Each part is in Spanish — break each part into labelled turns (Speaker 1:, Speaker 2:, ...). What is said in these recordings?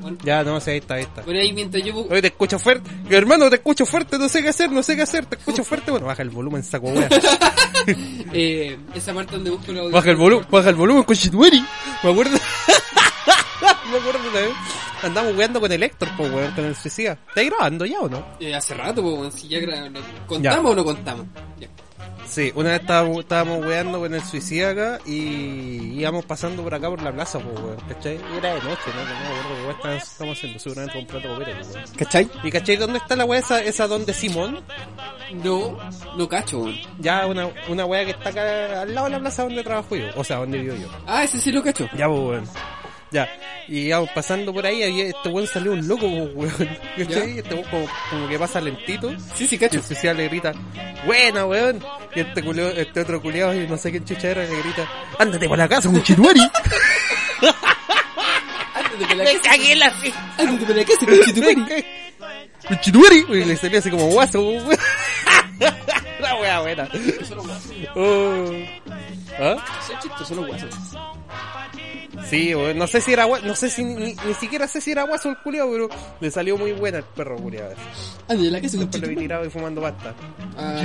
Speaker 1: Bueno,
Speaker 2: Ya, no sé, ahí está, ahí está.
Speaker 1: bueno, ahí mientras yo...
Speaker 2: Oye, te escucho fuerte. Hermano, te escucho fuerte, no sé qué hacer, no sé qué hacer, te escucho fuerte. Bueno, baja el volumen, saco wea.
Speaker 1: Eh, esa parte donde busco los
Speaker 2: Baja el volumen, baja el volumen con Shitweri. Me acuerdo. Me acuerdo una vez. Andamos weando con el Héctor, pues weón, con el suicida. ¿Estás grabando ya o no?
Speaker 1: Eh, hace rato, pues, weón, si ya gra- ¿Contamos o no contamos? Ya.
Speaker 2: Sí, una vez estábamos, estábamos weando con el suicida acá y íbamos pasando por acá por la plaza, pues weón, ¿cachai? Y era de noche, ¿no? No me acuerdo estamos haciendo, seguramente un plato copete, pues weón.
Speaker 3: ¿Cachai?
Speaker 2: ¿Y cachai dónde está la weá esa, esa donde Simón?
Speaker 1: No, no cacho, weón.
Speaker 2: Ya una, una weá que está acá al lado de la plaza donde trabajo yo, o sea, donde vivo yo.
Speaker 1: Ah, ese sí lo cacho.
Speaker 2: Ya, pues, weón. Ya. Y íbamos pasando por ahí y este weón salió un loco, pues, weón. ¿Cachai? Este weón como, como que pasa lentito.
Speaker 1: Sí, sí,
Speaker 2: Y
Speaker 1: cacho.
Speaker 2: el suicida le grita, buena, weón. Y este, culeo, este otro culiado, y no sé quién chucha era, le grita, ándate para la casa, un chituari.
Speaker 1: Ándate por la
Speaker 2: Me
Speaker 1: casa,
Speaker 2: cagué en la fi-
Speaker 1: ándate por la casa, conchetumare.
Speaker 2: Un chituari. Y le salió así como guaso, weón. La wea buena. Oh. ¿Ah?
Speaker 1: Los guasos.
Speaker 2: Sí, no sé si era guaso, no sé si, ni, ni siquiera sé si era guaso el culiado, pero le salió muy buena el perro.
Speaker 1: Ándate por la casa,
Speaker 2: Después lo vi tirado y fumando pasta.
Speaker 1: Ah.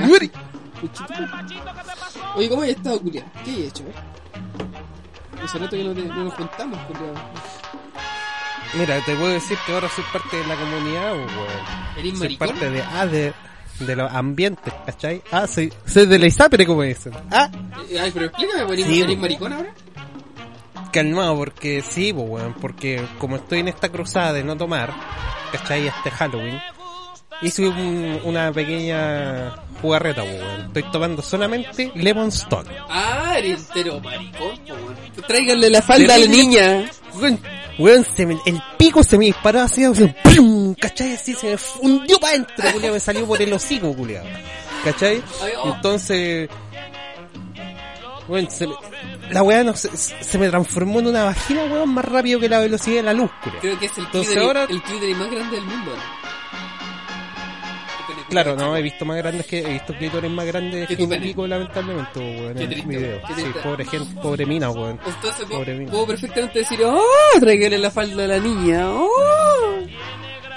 Speaker 1: Oye, ¿cómo has estado, culiao? ¿Qué hay hecho, eh? Hace rato que no, te- no nos juntamos, culiao.
Speaker 2: Mira, te puedo decir que ahora soy parte de la comunidad, weón.
Speaker 1: ¿Eres
Speaker 2: Soy
Speaker 1: maricón?
Speaker 2: parte de, ah, de, los ambientes, ¿cachai? Ah, soy, soy de la ISAPRE, como dicen. Ah,
Speaker 1: Ay, pero explícame, ¿eres,
Speaker 2: Sí,
Speaker 1: eres maricón ahora?
Speaker 2: calmado, porque sí, pues, weón, porque como estoy en esta cruzada de no tomar, ¿cachai? Este Halloween, hice un- una pequeña jugarreta, weón. Estoy tomando solamente Lemon Stone.
Speaker 1: Ah, eres entero maricón, weón. Tráiganle la falda a la niña.
Speaker 2: Weón, weón, se me- el pico se me disparó así, así, ¡pum! ¿cachai? Así se me fundió para adentro, culiao, me salió por el hocico, culiao. ¿Cachai?
Speaker 1: Oh.
Speaker 2: Entonces, weón, se me- la weá no, se, se me transformó en una vagina, weón, más rápido que la velocidad de la luz, culiao.
Speaker 1: Creo que es el
Speaker 2: Entonces ahora-
Speaker 1: el clítoris más grande del mundo.
Speaker 2: Claro, no, he visto más grandes que, he visto clítores más grandes
Speaker 1: Que
Speaker 2: pico, lamentablemente, weón,
Speaker 1: Qué
Speaker 2: en el
Speaker 1: triste,
Speaker 2: video.
Speaker 1: qué
Speaker 2: Sí, pobre gente, pobre mina, weón.
Speaker 1: Entonces
Speaker 2: Pobre mina.
Speaker 1: puedo perfectamente decir, ¡oh! Tráigale la falda a la niña, ¡oh!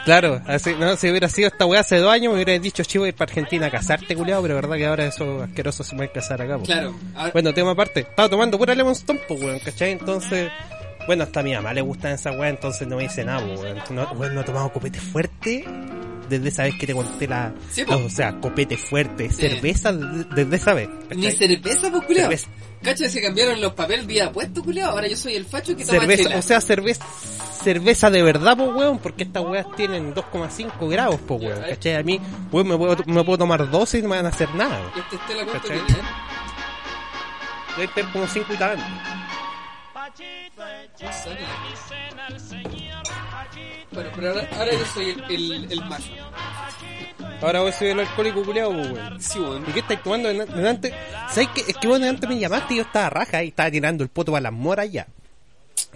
Speaker 2: Claro, así, no, si hubiera sido esta weá hace dos años, me hubiera dicho, chivo, ir para Argentina a casarte, culiao, pero verdad que ahora esos asquerosos se a casar acá, po.
Speaker 1: Claro. ahora-
Speaker 2: Bueno, tema aparte, estaba tomando pura Lemon Stone, pues, weón, ¿cachai? Entonces, bueno, hasta a mi mamá le gustan esas weas, entonces no me dice nada, pues, weón. No, weón, no he tomado copete fuerte desde esa vez que te conté la...
Speaker 1: Sí,
Speaker 2: o sea, copete fuerte,
Speaker 1: Sí.
Speaker 2: cerveza de- desde esa vez.
Speaker 1: Ni cerveza, pues, culiao.
Speaker 2: Cerveza.
Speaker 1: Cacha, se cambiaron los papeles día puesto, culiao. Ahora yo soy el facho que toma
Speaker 2: Cerveza,
Speaker 1: chela.
Speaker 2: o sea, cerveza, cerveza de verdad, pues, weón, porque estas weas tienen 2,5 grados, pues, weón,
Speaker 1: Ya,
Speaker 2: ¿cachai? A mí, weón, me puedo, me puedo tomar 12 y no me van a hacer nada.
Speaker 1: Este eh?
Speaker 2: Debe tener como 5 y tanto.
Speaker 1: Bueno, pero ahora, ahora yo soy el, el, el macho.
Speaker 2: Ahora voy a ser el alcohólico culiao, pues, weón.
Speaker 1: Sí, weón.
Speaker 2: ¿Y qué estáis tomando de de antes? ¿Sabes qué? Es que vos de antes me llamaste y yo estaba raja y estaba tirando el poto para las moras ya.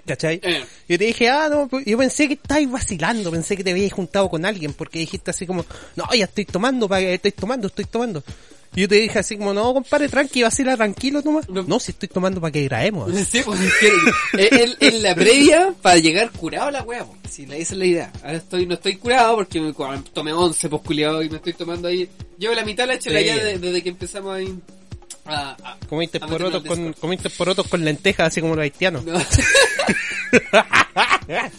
Speaker 2: ¿Cachai?
Speaker 1: Eh.
Speaker 2: Yo te dije, ah, no, pues, yo pensé que estabais vacilando, pensé que te habíais juntado con alguien, porque dijiste así como, no, ya estoy tomando, pa- estoy tomando, estoy tomando. Y yo te dije así como, no, compadre, tranqui, vacila tranquilo nomás.
Speaker 1: No.
Speaker 2: No, si estoy tomando para que grabemos.
Speaker 1: Sí, pues es que es la previa para llegar curado a la wea, pues. Sí, esa es la idea. Ahora estoy, no estoy curado porque me tomé 11 pues culiado y me estoy tomando ahí. Llevo la mitad la hecha
Speaker 2: Sí.
Speaker 1: ya de- desde que empezamos ahí a, a-
Speaker 2: Comiste
Speaker 1: a
Speaker 2: porotos con, comiste porotos con lentejas, así como los haitianos.
Speaker 1: No.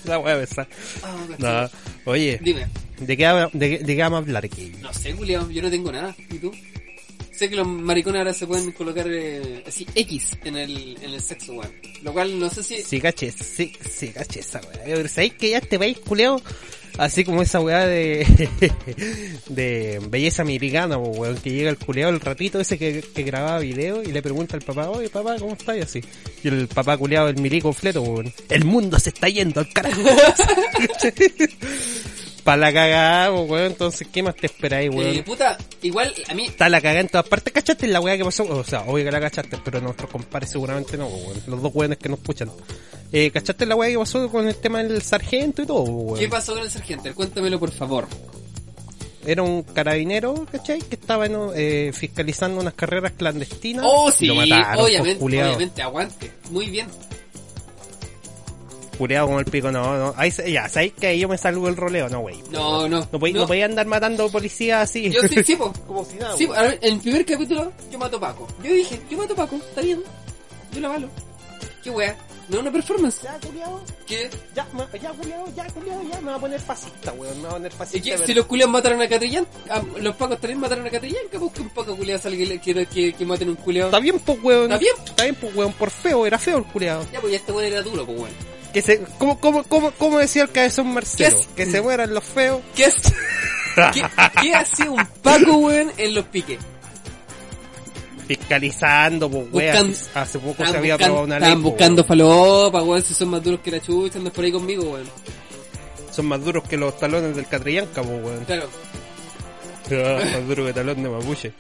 Speaker 2: La wea esa.
Speaker 1: Ah,
Speaker 2: No, oye,
Speaker 1: Dime,
Speaker 2: ¿de qué, de, qué- de qué vamos a hablar aquí?
Speaker 1: no sé, culiado, yo no tengo nada. ¿Y tú? Sé que los maricones ahora se pueden colocar eh, así X en el, en el sexo, weón. Lo cual no sé si...
Speaker 2: Sí, caché, sí, sí, caché esa weá. ¿sabéis que ya este país culeo? Así como esa weá de, de belleza americana, weón, que llega el culeado el ratito ese que, que grababa video y le pregunta al papá, oye papá, ¿cómo estás? Y así. Y el papá culeado, el milico fleto, weón. El mundo se está yendo al carajo. Para la cagada, weón, entonces, ¿qué más te esperáis, weón?
Speaker 1: Eh, puta, igual a mí...
Speaker 2: Está la cagada en todas partes. ¿Cachaste la weá que pasó? O sea, obvio que la cachaste, pero nuestros compadres seguramente no, weón. Los dos weones que nos escuchan. Eh, ¿Cachaste la weá que pasó con el tema del sargento y todo, weón?
Speaker 1: ¿Qué pasó con el sargento? Cuéntamelo, por favor.
Speaker 2: Era un carabinero, ¿cachai? Que estaba ¿no? eh, fiscalizando unas carreras clandestinas.
Speaker 1: Oh, sí,
Speaker 2: lo mataron, por
Speaker 1: obviamente, obviamente, aguante. Muy bien.
Speaker 2: Culeado como el pico, no, no. Ahí, ya, ¿sabéis que ahí yo me salgo el roleo? No, wey.
Speaker 1: No, no.
Speaker 2: No podéis no. podéis andar matando policías así.
Speaker 1: Yo sí, sí, po.
Speaker 2: como si nada.
Speaker 1: Sí, ver, en el primer capítulo yo mato a Paco. Yo dije, yo mato a Paco, está bien. Yo la valo. Qué wea. No es una performance.
Speaker 2: Ya, culiao.
Speaker 1: ¿Qué?
Speaker 2: Ya, ma- ya, culiao, ya, culiao, ya. Me va a poner fascista, weón. Me va a poner
Speaker 1: ¿Y
Speaker 2: fascista.
Speaker 1: qué? Si los culiados mataron a Catrillán, ah, los pacos también mataron a Catrillán, que busque un paco culiado salga que, que, que, que maten un culiado.
Speaker 2: Está bien, pues, weón.
Speaker 1: ¿Está bien?
Speaker 2: Está bien, pues, weón. Por feo, era feo el culiao.
Speaker 1: Ya, pues ya este weón era duro, pues weón.
Speaker 2: Que se, ¿cómo, cómo, cómo, cómo decía el cabezón Marcelo? Que se mueran los feos.
Speaker 1: ¿Qué es? ¿Qué, qué hacía un paco, weón, en los piques?
Speaker 2: Fiscalizando, pues, weón. Hace poco se había aprobado una ley. pues,
Speaker 1: buscando falopa, weón, si son más duros que la chucha, andas por ahí conmigo, weón.
Speaker 2: Son más duros que los talones del Catrillanca, pues, weón.
Speaker 1: Claro.
Speaker 2: más duro que talón de mapuche.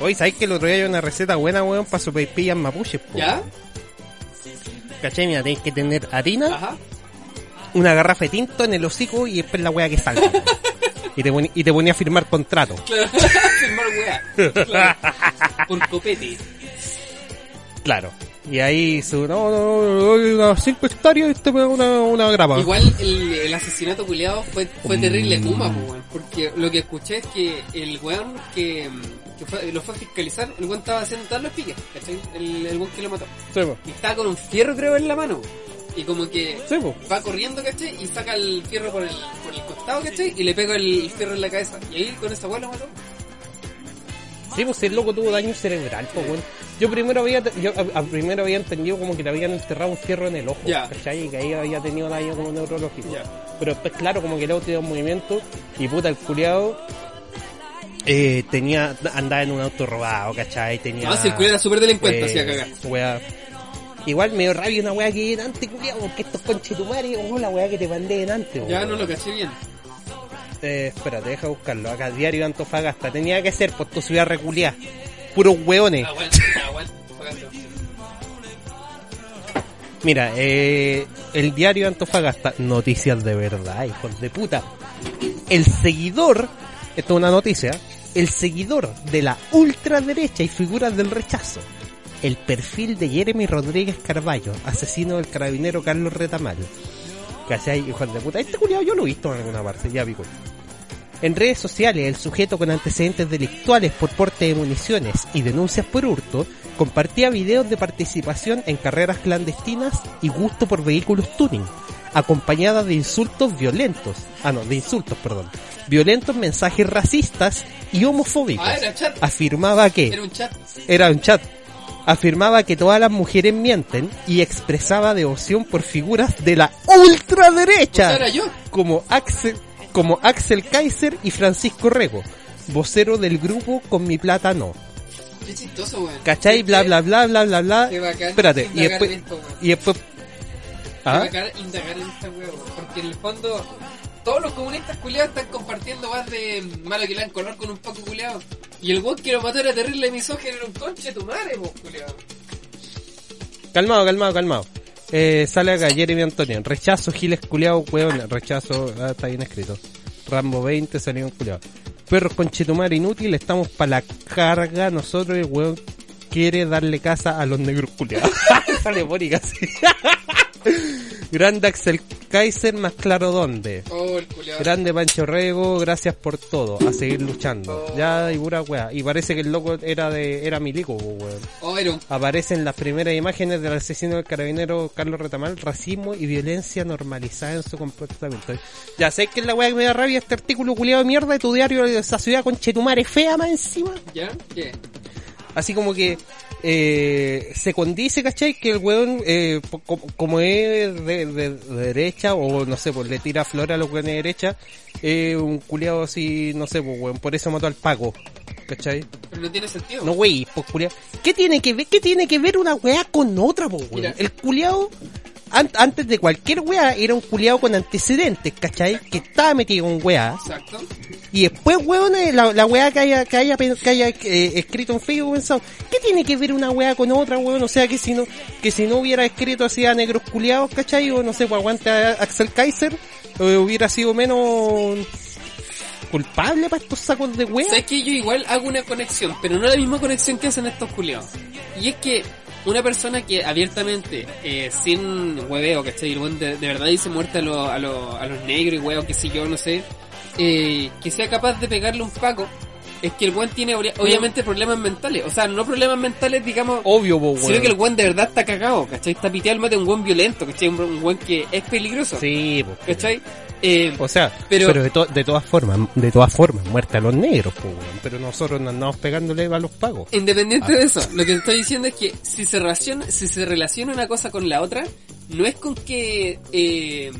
Speaker 2: Oye, ¿sabes que el otro día hay una receta buena, weón, para sopaipillas mapuches, po,
Speaker 1: ¿Ya?
Speaker 2: weón? ¿Cachai? Mira, tenéis que tener harina,
Speaker 1: Ajá.
Speaker 2: una garrafa de tinto en el hocico y después la weá que salga. y, te y te ponía a firmar contrato.
Speaker 1: Claro. Firmar weá. Claro. Por copete.
Speaker 2: Claro. Y ahí su, no, no, no, unas 5 hectáreas y te pega una, una grapa.
Speaker 1: Igual el, el asesinato culiado fue, fue terrible
Speaker 2: Mm.
Speaker 1: Kuma, weón. Porque lo que escuché es que el weón que, que fue- lo fue a fiscalizar, el weón estaba haciendo todos los piques, ¿cachai? El, el weón que lo mató.
Speaker 2: Sí, po.
Speaker 1: Y estaba con un fierro, creo, en la mano. Y como que
Speaker 2: Sí, po.
Speaker 1: va corriendo, ¿cachai? Y saca el fierro por el, por el costado, ¿cachai? Y le pega el fierro en la cabeza. Y ahí con esa weá lo mató.
Speaker 2: Sí, pues el loco tuvo daño cerebral, pues, weón. Yo primero había, yo a, a primero había entendido como que le habían enterrado un fierro en el ojo,
Speaker 1: Ya.
Speaker 2: ¿cachai? Y que ahí había tenido daño como neurológico.
Speaker 1: Ya.
Speaker 2: Pero después, claro, como que el auto dio un movimiento y puta, el culiado eh, tenía, andaba en un auto robado, ¿cachai? Tenía...
Speaker 1: El culiado era súper delincuente,
Speaker 2: eh,
Speaker 1: así a cagar.
Speaker 2: wea. Igual me dio rabia una weá que antes, culiado, porque estos conchetumares, oh, la weá que te mandé en antes,
Speaker 1: Ya no lo caché bien.
Speaker 2: Eh, espérate, deja buscarlo. Acá, Diario de Antofagasta. Tenía que ser, pues tu ciudad reculiá. Puros hueones.
Speaker 1: Aguanta. aguanta.
Speaker 2: Mira, eh, el Diario de Antofagasta. Noticias de verdad, hijos de puta. El seguidor, esto es una noticia, el seguidor de la ultraderecha y figuras del rechazo. El perfil de Jeremy Rodríguez Carballo, asesino del carabinero Carlos Retamal. ¿Cachai? Hijos de puta. Este culiado yo lo he visto en alguna parte, ya pico. En redes sociales, el sujeto con antecedentes delictuales por porte de municiones y denuncias por hurto compartía videos de participación en carreras clandestinas y gusto por vehículos tuning, acompañada de insultos violentos, ah no, de insultos, perdón, violentos mensajes racistas y homofóbicos.
Speaker 1: Ah, era chat.
Speaker 2: Afirmaba que
Speaker 1: Era un chat.
Speaker 2: era un chat. Afirmaba que todas las mujeres mienten y expresaba devoción por figuras de la ultraderecha
Speaker 1: sea, era yo.
Speaker 2: como Axel, como Axel Kaiser y Francisco Rego, vocero del grupo Con mi plata no.
Speaker 1: Qué chistoso, weón.
Speaker 2: ¿Cachai? Bla bla bla bla bla bla.
Speaker 1: Qué bacán.
Speaker 2: Espérate, y después
Speaker 1: esto,
Speaker 2: y ¿Ah?
Speaker 1: bacán indagar en esta weón, porque en el fondo todos los comunistas culiados están compartiendo más de malo que le dan color con un poco culiado. Y el weón que lo mató era terrible misógino, era un conche tu madre, vos culiado.
Speaker 2: Calmado, calmado, calmado. Eh, sale acá Jeremy Antonio. Rechazo, Giles culiao, weón. Rechazo, ah, está bien escrito. Rambo 20, salió un culiao. Perros con chetumar inútil, estamos para la carga. Nosotros, el weón quiere darle casa a los negros culiados. sale Mónica, sí. Grande Axel Kaiser, más claro dónde.
Speaker 1: Oh, el.
Speaker 2: Grande Pancho Rego, gracias por todo. A seguir luchando.
Speaker 1: Oh.
Speaker 2: Ya, y pura weá. Y parece que el loco era de, era milico, weón
Speaker 1: Oh, era
Speaker 2: aparecen las primeras imágenes del asesino del carabinero Carlos Retamal, racismo y violencia normalizada en su comportamiento. Ya sé que es la weá que me da rabia este artículo culiado de mierda de tu diario de esa ciudad con Chetumare fea más encima.
Speaker 1: ¿Ya? ¿Qué?
Speaker 2: Así como que eh, se condice, ¿cachai? Que el weón, eh, como es de, de- de derecha, o no sé, pues le tira flor a los weones de derecha, eh, un culiado así, no sé, pues weón, por eso mató al Paco, ¿cachai?
Speaker 1: Pero no tiene sentido.
Speaker 2: No, wey, pues culiao. ¿Qué tiene que ver, qué tiene que ver una weá con otra, pues weón?
Speaker 1: Mira.
Speaker 2: El culiao, an- antes de cualquier weá, era un culiao con antecedentes, ¿cachai? Que estaba metido en weá.
Speaker 1: Exacto.
Speaker 2: Y después, weón, eh, la, la weá que haya, que haya, que haya eh, escrito en Facebook pensado, ¿qué tiene que ver una weá con otra, weón? O sea, que si no, que si no hubiera escrito así a negros culiados, ¿cachai? O no sé, pues aguante a Axel Kaiser, eh, hubiera sido menos culpable para estos sacos de weá.
Speaker 1: ¿Sabes que yo igual hago una conexión, pero no la misma conexión que hacen estos culiados? Y es que una persona que abiertamente, eh, sin hueveo, ¿cachai? De, de verdad dice muerte a, lo- a, lo- a los negros y huevos, que si yo, no sé, eh, que sea capaz de pegarle un paco, es que el weón tiene obvia- obviamente problemas mentales. O sea, no problemas mentales, digamos,
Speaker 2: Obvio,
Speaker 1: sino que el weón de verdad está cagado, ¿cachai? Está piteado el mate de un weón violento, ¿cachai? Un, un weón que es peligroso,
Speaker 2: Sí, po.
Speaker 1: ¿cachai? Eh,
Speaker 2: O sea,
Speaker 1: Pero-
Speaker 2: pero, de, to- de todas formas, de todas formas, muerte a los negros, weón. Pero nosotros no andamos pegándole a los pagos.
Speaker 1: Independiente de eso, lo que estoy diciendo es que si se relaciona, si se relaciona una cosa con la otra, no es con que, eh,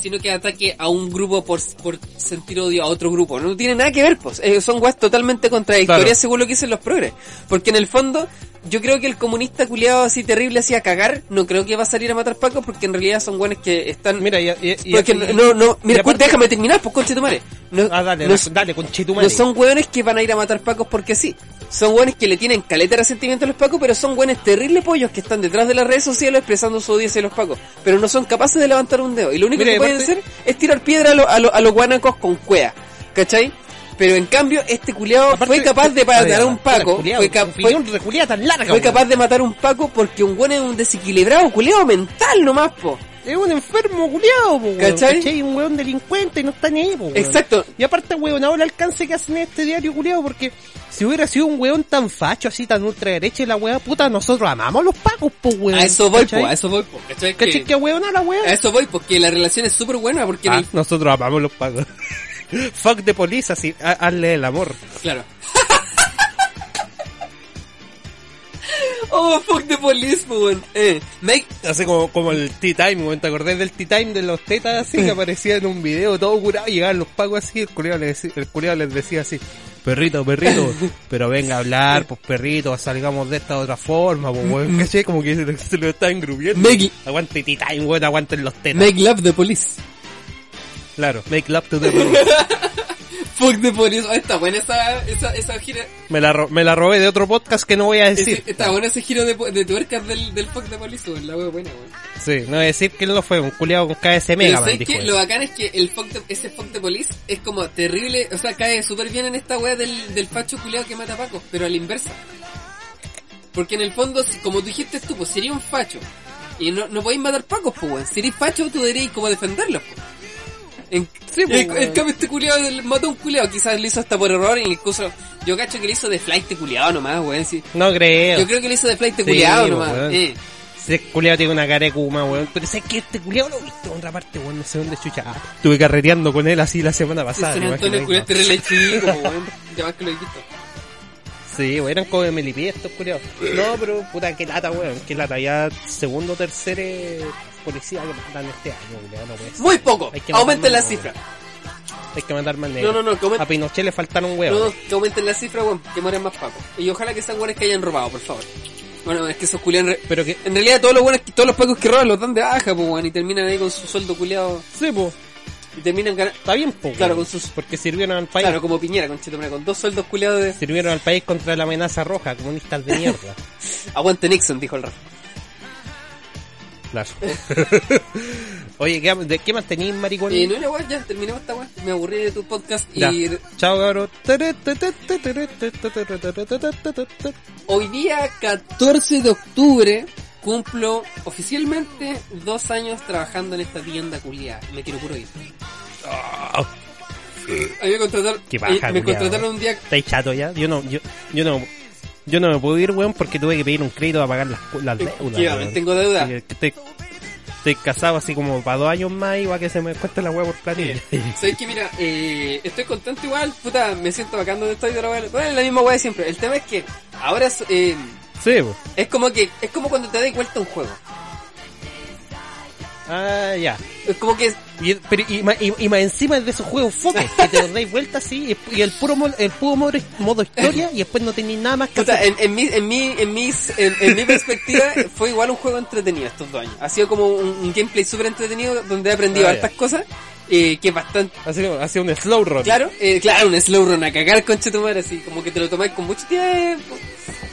Speaker 1: sino que ataque a un grupo por, por sentir odio a otro grupo. No tiene nada que ver, pues. Eh, son weas totalmente contradictorias
Speaker 2: Claro.
Speaker 1: según lo que dicen los progres. Porque en el fondo, yo creo que el comunista culiado así terrible, así a cagar, no creo que va a salir a matar pacos porque en realidad son buenos que están...
Speaker 2: Mira, y, y- y-
Speaker 1: porque
Speaker 2: y-
Speaker 1: no, no, mira,
Speaker 2: aparte-
Speaker 1: déjame terminar, pues conche tu madre. No,
Speaker 2: Ah, dale,
Speaker 1: no,
Speaker 2: dale, conchetumare.
Speaker 1: no son hueones que van a ir a matar pacos porque sí. Son hueones que le tienen caleta de resentimiento a los pacos, pero son hueones terribles pollos que están detrás de las redes sociales expresando su odio hacia los pacos. Pero no son capaces de levantar un dedo. Y lo único
Speaker 2: Mira,
Speaker 1: que
Speaker 2: y
Speaker 1: pueden hacer es tirar piedra a, lo- a, lo- a los guanacos con cuea. ¿Cachai? Pero en cambio, este
Speaker 2: Aparte-
Speaker 1: fue capaz de matar a un paco.
Speaker 2: Culiao,
Speaker 1: Fue, ca-
Speaker 2: un
Speaker 1: fue-
Speaker 2: tan larga,
Speaker 1: fue capaz de matar a un paco porque un hueón es un desequilibrado culiao mental nomás, po.
Speaker 2: Es un enfermo culiao, po, weón.
Speaker 1: ¿Cachai?
Speaker 2: ¿Cachai? Un weón delincuente y no está ni ahí, po, weón.
Speaker 1: Exacto.
Speaker 2: Y aparte, weón, ahora el alcance que hacen en este diario culiao, porque si hubiera sido un weón tan facho, así tan ultraderecha y la weá puta, nosotros amamos a los pacos, po, weón.
Speaker 1: A eso voy,
Speaker 2: ¿Cachai?
Speaker 1: po. A eso voy, po. ¿Cachai?
Speaker 2: ¿Cachai
Speaker 1: Que-
Speaker 2: weón a la weá?
Speaker 1: A eso voy, porque la relación es súper buena, porque
Speaker 2: Ah,
Speaker 1: el-
Speaker 2: nosotros amamos los pacos. Fuck the police, así, ha- hazle el amor.
Speaker 1: Claro. Oh, fuck the police, po, weón. Eh, make,
Speaker 2: Así como, como el Tea Time, weón, ¿te acordás del Tea Time de los tetas así que aparecía en un video todo curado llegaban los pacos así, el culiao les, decía- el culiao les decía así, perrito, perrito, pero venga a hablar, pues perrito, salgamos de esta otra forma, pues weón, ¿cachai? Como que se, se lo está engrupiendo.
Speaker 1: Make-
Speaker 2: Aguante Tea Time, weón, aguanten los tetas.
Speaker 1: make love the police.
Speaker 2: Claro, make love to the police.
Speaker 1: Fuck the police. Oh, está buena esa, esa, esa gira.
Speaker 2: me, la, me la robé de otro podcast que no voy a decir.
Speaker 1: ese- está bueno ese giro de, de tuercas del, del fuck police, weón. La wea buena, weón.
Speaker 2: Sí, no voy a decir que él no fue, un culiao con KS
Speaker 1: Pero
Speaker 2: Mega él.
Speaker 1: Lo bacán es que el fuck the- ese fuck the police es como terrible, o sea, cae súper bien en esta wea del, del facho culiado que mata a Paco, pero a la inversa. Porque en el fondo, como tú dijiste tú, pues sería un facho. Y no, no podéis matar Pacos, pues weón. Si eres facho, tú deberías como defenderlos, pues. En,
Speaker 2: Sí, pues,
Speaker 1: cambio este culiado mató a un culiado, quizás lo hizo hasta por error y incluso yo cacho que lo hizo de flight culiado nomás, weón. sí.
Speaker 2: No creo.
Speaker 1: Yo creo que lo hizo de flight
Speaker 2: Sí,
Speaker 1: culiado
Speaker 2: pues,
Speaker 1: nomás. Eh.
Speaker 2: Ese culiao tiene una cara de kuma, weón. Pero sé que este culiao lo he visto en otra parte, weón. No sé dónde chucha. Ah, Estuve carreteando con él así la semana pasada. ¿te
Speaker 1: Antonio culiado chico, pues, weón. Ya más que lo he visto.
Speaker 2: Sí, weón, eran como de estos culiados. No, pero puta, qué lata, weón. Qué lata. Ya segundo o tercer eh, policía que matan este año, weón. No puede ser.
Speaker 1: Muy poco.
Speaker 2: Hay que
Speaker 1: Aumenten la
Speaker 2: matarlo,
Speaker 1: cifra.
Speaker 2: Hay que matar más
Speaker 1: No,
Speaker 2: negros.
Speaker 1: no, no, que aumenten,
Speaker 2: A Pinochet le faltaron
Speaker 1: no,
Speaker 2: huevos.
Speaker 1: que aumenten la cifra, weón. Que mueran más pacos. Y ojalá que sean weones que hayan robado, por favor. Bueno, es que esos culiados...
Speaker 2: Pero que...
Speaker 1: En realidad todos los buenos, todos los pacos que roban los dan de baja, pues, weón, y terminan ahí con su sueldo culiado
Speaker 2: Sí, pues.
Speaker 1: y terminan ganando,
Speaker 2: Está bien, pues.
Speaker 1: Claro, con sus-
Speaker 2: Porque sirvieron al país.
Speaker 1: claro, como Piñera, con con dos sueldos culiados de...
Speaker 2: Sirvieron al país contra la amenaza roja, comunistas de mierda.
Speaker 1: Aguante Nixon, dijo el Rafa.
Speaker 2: Claro. Oye, ¿qué, ¿de qué más tenéis, maricón?
Speaker 1: Y no weón, ya, terminamos esta weón. Me aburrí de tu podcast
Speaker 2: Ya.
Speaker 1: y
Speaker 2: Chao, cabrón.
Speaker 1: hoy día, 14 de octubre, cumplo oficialmente dos años trabajando en esta tienda culiada. Me quiero puro ir. A mí me contrataron,
Speaker 2: Qué paja,
Speaker 1: eh, me contrataron un día
Speaker 2: ¿Estáis chato ya? Yo no, yo, yo no, yo no me puedo ir, weón, porque tuve que pedir un crédito para pagar las, deudas. Weón.
Speaker 1: tengo deuda.
Speaker 2: Así que Estoy, estoy casado así como para dos años más y va que se me cueste la weá por planilla.
Speaker 1: Sabes que mira, eh, estoy contento igual, puta, me siento bacán donde estoy weá. Bueno, es la misma weá de siempre. El tema es que ahora es, eh,
Speaker 2: sí,
Speaker 1: es como que, es como cuando te das vuelta un juego.
Speaker 2: Ah, ya.
Speaker 1: Es como que,
Speaker 2: Y, pero, y, y, y más encima es de esos juegos foques, que te los dais vuelta así y, el puro el puro modo, modo historia y después no tenéis nada más que
Speaker 1: puta,
Speaker 2: hacer.
Speaker 1: en, en mi, en mi, en mis, en, en mi perspectiva fue igual un juego entretenido estos dos años. Ha sido como un, un gameplay súper entretenido donde he aprendido
Speaker 2: Ah,
Speaker 1: hartas cosas, eh, que es bastante,
Speaker 2: Así, así un slow run.
Speaker 1: Claro, eh, claro, un slow run a cagar concha tu madre, así como que te lo tomáis con mucho tiempo.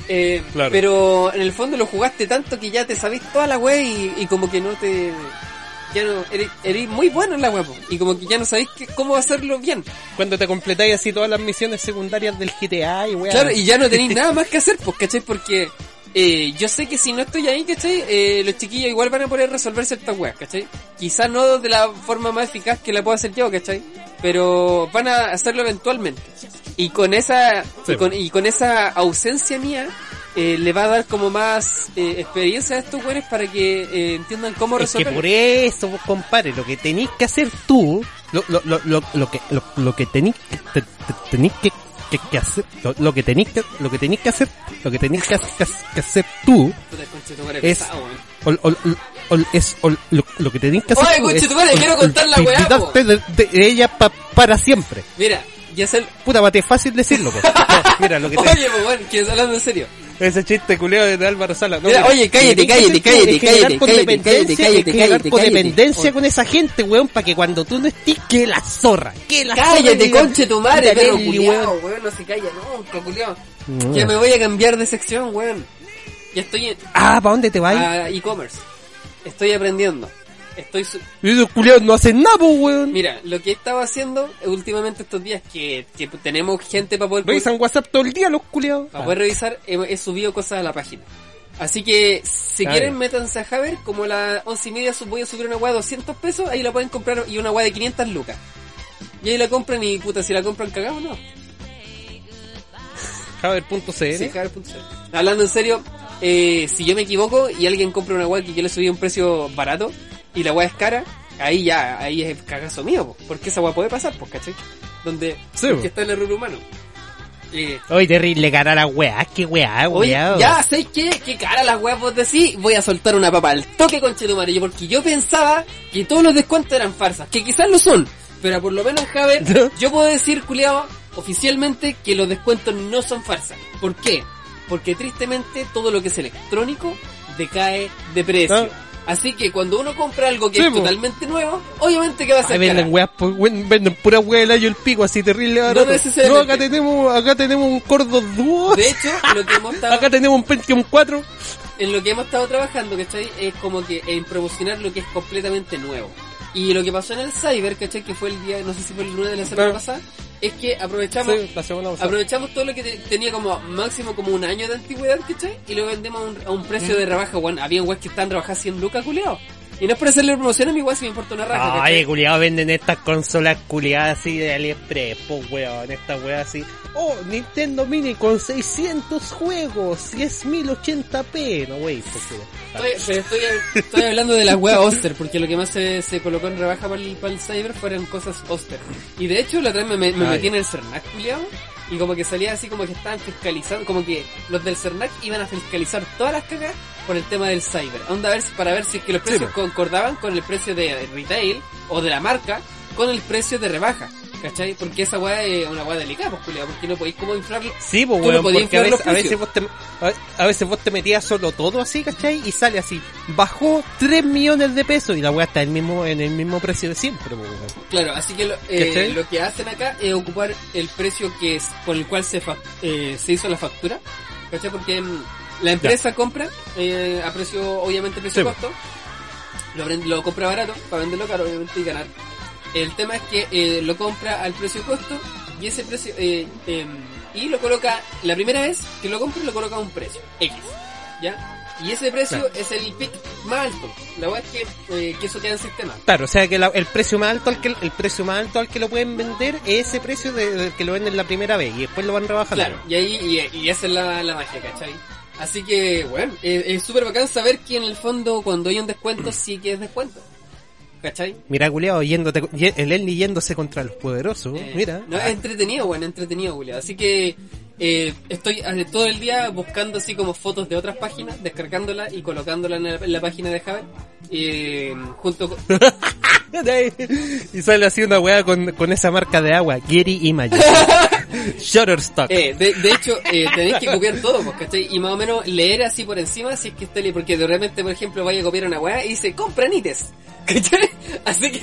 Speaker 1: Eh,
Speaker 2: Claro.
Speaker 1: Pero en el fondo lo jugaste tanto que ya te sabís toda la wea y, y como que no te. Ya no. Eres, eres muy bueno en la po, y como que ya no sabéis que- cómo hacerlo bien.
Speaker 2: Cuando te completáis así todas las misiones secundarias del GTA y weá.
Speaker 1: Claro, y ya no tenéis nada más que hacer, pues, ¿cachai? Porque eh, yo sé que si no estoy ahí, ¿cachai? Eh, los chiquillos igual van a poder resolver ciertas weas, ¿cachai? Quizás no de la forma más eficaz que la puedo hacer yo, ¿cachai? Pero van a hacerlo eventualmente. Y con esa,
Speaker 2: Sí.
Speaker 1: y, con, y con esa ausencia mía, eh, le va a dar como más eh, experiencia a estos weones para que eh, entiendan cómo
Speaker 2: Es que
Speaker 1: resolver.
Speaker 2: por eso, vos, compadre, lo que tenéis que hacer tú, lo, lo, lo, lo, lo que, lo, lo que tenéis que, te- te- tenéis que, que, que hacer, lo, lo que tenéis que, lo que tenéis que hacer, lo que tenéis que, que- que hacer tú, es-
Speaker 1: pesado, weón.
Speaker 2: o, o- o- es, o lo, lo que tenéis que hacer
Speaker 1: Oye,
Speaker 2: tú es
Speaker 1: quiero contar la weá,
Speaker 2: de, de ella pa- para siempre.
Speaker 1: Mira, ya sé... el-
Speaker 2: Puta, mate, es fácil decirlo, pues. Ya, Mira, lo que te,
Speaker 1: Oye, pues bueno, que hablando en serio.
Speaker 2: Ese chiste culeo de Álvaro Sala. No,
Speaker 1: oye, cállate, cállate, cállate, cállate, cállate,
Speaker 2: codependencia,
Speaker 1: cállate, cállate, cállate.
Speaker 2: codependencia con esa gente, weón, para que cuando tú no estés, que la zorra, que la zorra.
Speaker 1: Cállate, conche tu madre,
Speaker 2: "Puta,
Speaker 1: perro culiao,
Speaker 2: weón".
Speaker 1: weón, no se calla nunca, culiao.
Speaker 2: No.
Speaker 1: Ya me voy a cambiar de sección, weón. Ya estoy en
Speaker 2: Ah, ¿para dónde te vas?
Speaker 1: a e-commerce. Estoy aprendiendo. Estoy su-
Speaker 2: Y esos culiados no hacen nada, weón.
Speaker 1: Mira, lo que he estado haciendo últimamente estos días que, que tenemos gente para poder
Speaker 2: Revisan WhatsApp todo el día los culiados.
Speaker 1: para poder revisar, he, he subido cosas a la página. Así que, si
Speaker 2: Ah,
Speaker 1: quieren, métanse a Javer, como a las once y media voy a subir una weá de 200 pesos, ahí la pueden comprar, y una weá de 500 lucas. Y ahí la compran y puta, si la compran cagados, no.
Speaker 2: Javer.cl.
Speaker 1: Sí. Hablando en serio, eh, si yo me equivoco y alguien compra una weá que yo le subí a un precio barato y la weá es cara, ahí ya, ahí es cagazo mío, po, porque esa weá puede pasar, pues, ¿cachai? Donde
Speaker 2: Sí,
Speaker 1: porque
Speaker 2: po.
Speaker 1: está el error humano. Eh,
Speaker 2: Oye, terrible cara a la weá, qué weá,
Speaker 1: Oye,
Speaker 2: weá.
Speaker 1: ya, ¿sabes qué? Qué cara las weas vos decís, voy a soltar una papa al toque con Chetumarillo, porque yo pensaba que todos los descuentos eran farsas, que quizás lo son, pero por lo menos, Javier,
Speaker 2: No.
Speaker 1: yo puedo decir, culiado, oficialmente que los descuentos no son farsas. ¿Por qué? Porque tristemente todo lo que es electrónico decae de precio. Así que cuando uno compra algo que
Speaker 2: Sí,
Speaker 1: es
Speaker 2: po.
Speaker 1: totalmente nuevo, obviamente que va a ser
Speaker 2: Ahí venden weas, venden pura weá del año el pico, así terrible. No,
Speaker 1: necesariamente.
Speaker 2: acá tenemos, acá tenemos un Cordo Duo.
Speaker 1: De hecho, lo que hemos estado...
Speaker 2: Acá tenemos un Pentium 4.
Speaker 1: en lo que hemos estado trabajando, ¿cachai? Es como que en promocionar lo que es completamente nuevo. Y lo que pasó en el Cyber, ¿cachai? Que fue el día, no sé si fue el lunes de la semana pasada, es que aprovechamos,
Speaker 2: Sí,
Speaker 1: aprovechamos todo lo que te- tenía como máximo como un año de antigüedad, ¿cachai? Y lo vendemos a un, a un precio de rebaja, weón. Había weas que estaban rebajadas 100 lucas, culiao. Y no es por hacerle promoción a mi weá si me importa una raja.
Speaker 2: Ay, culiados venden estas consolas culiadas así de AliExpress, pues weón, esta weá así. Oh, Nintendo Mini con 600 juegos y es 1080p, no wey, pues.
Speaker 1: Estoy, estoy, estoy hablando de las weas Oster, porque lo que más se, se colocó en rebaja para el, para el Cyber fueron cosas Oster. Y de hecho, la otra vez me, me, metí en el CERNAC, culiao, y como que salía así como que estaban fiscalizando, como que los del CERNAC iban a fiscalizar todas las cagas por el tema del Cyber. Onda a ver, si- para ver si es que los precios concordaban con el precio de retail o de la marca con el precio de rebaja. ¿Cachai? Porque esa weá es una weá delicada, pues, porque no podéis como inflarlo.
Speaker 2: Sí, pues
Speaker 1: no
Speaker 2: weón, porque a veces, a, veces
Speaker 1: precios.
Speaker 2: vos te, a, a veces vos te metías solo todo así, ¿cachai? Y sale así, bajó 3 millones de pesos y la weá está en el mismo, en el mismo precio de siempre, pues weón.
Speaker 1: Claro, así que lo, eh, lo que hacen acá es ocupar el precio que es con el cual se, fac- eh, se hizo la factura. ¿Cachai? Porque mm, la empresa compra eh, a precio, obviamente precio
Speaker 2: Sí,
Speaker 1: costo. Lo, vend- lo compra barato para venderlo caro, obviamente, y ganar. El tema es que eh, lo compra al precio costo y ese precio eh, eh, y lo coloca la primera vez que lo compra lo coloca a un precio X, ¿ya? Y ese precio
Speaker 2: Claro.
Speaker 1: es el pick más alto. La verdad es que, eh, que eso queda en sistema.
Speaker 2: Claro, o sea que la- el precio más alto al que el precio más alto al que lo pueden vender es ese precio de, que lo venden la primera vez y después lo van rebajando.
Speaker 1: Claro, y ahí, y, y esa es la, la magia, ¿cachai? Así que, bueno, eh, es súper bacán saber que en el fondo cuando hay un descuento sí que es descuento. ¿Cachai?
Speaker 2: Mira, culiao, yéndote, el Elni yéndose contra los poderosos,
Speaker 1: Eh,
Speaker 2: mira.
Speaker 1: No, es entretenido, bueno, entretenido, Julio. Así que eh, estoy todo el día buscando así como fotos de otras páginas, descargándolas y colocándolas en la, en la página de Javer. Eh, junto con...
Speaker 2: y sale así una weá con, con esa marca de agua, Getty Images. Shutterstock.
Speaker 1: Eh, de, de hecho, eh, tenéis que copiar todo, pues, ¿cachai? Y más o menos leer así por encima si es que está porque de repente, por ejemplo, vaya a copiar una weá y dice, compra Nites. ¿Cachai? Así que,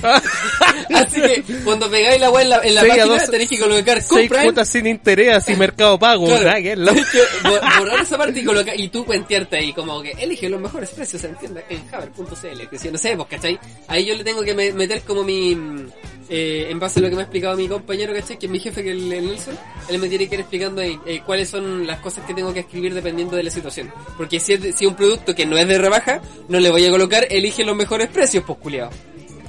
Speaker 1: así que cuando pegáis la weá en la, en página
Speaker 2: dos-
Speaker 1: tenéis que colocar compra.
Speaker 2: sin interés, así mercado pago.
Speaker 1: Claro,
Speaker 2: ¿verdad? Que es lo-
Speaker 1: tenéis que bo- borrar esa parte y colocar, y tú cuentearte ahí, como que elige los mejores precios en tienda en Haber.cl, que si no sé, pues, ¿cachai? Ahí yo le tengo que me- meter como mi, eh, en base a lo que me ha explicado mi compañero, ¿cachai? Que es mi jefe, que es el, el Nelson, él me tiene que ir explicando eh, eh, cuáles son las cosas que tengo que escribir dependiendo de la situación. Porque si es, de- si un producto que no es de rebaja, no le voy a colocar, elige los mejores precios, pues culiado.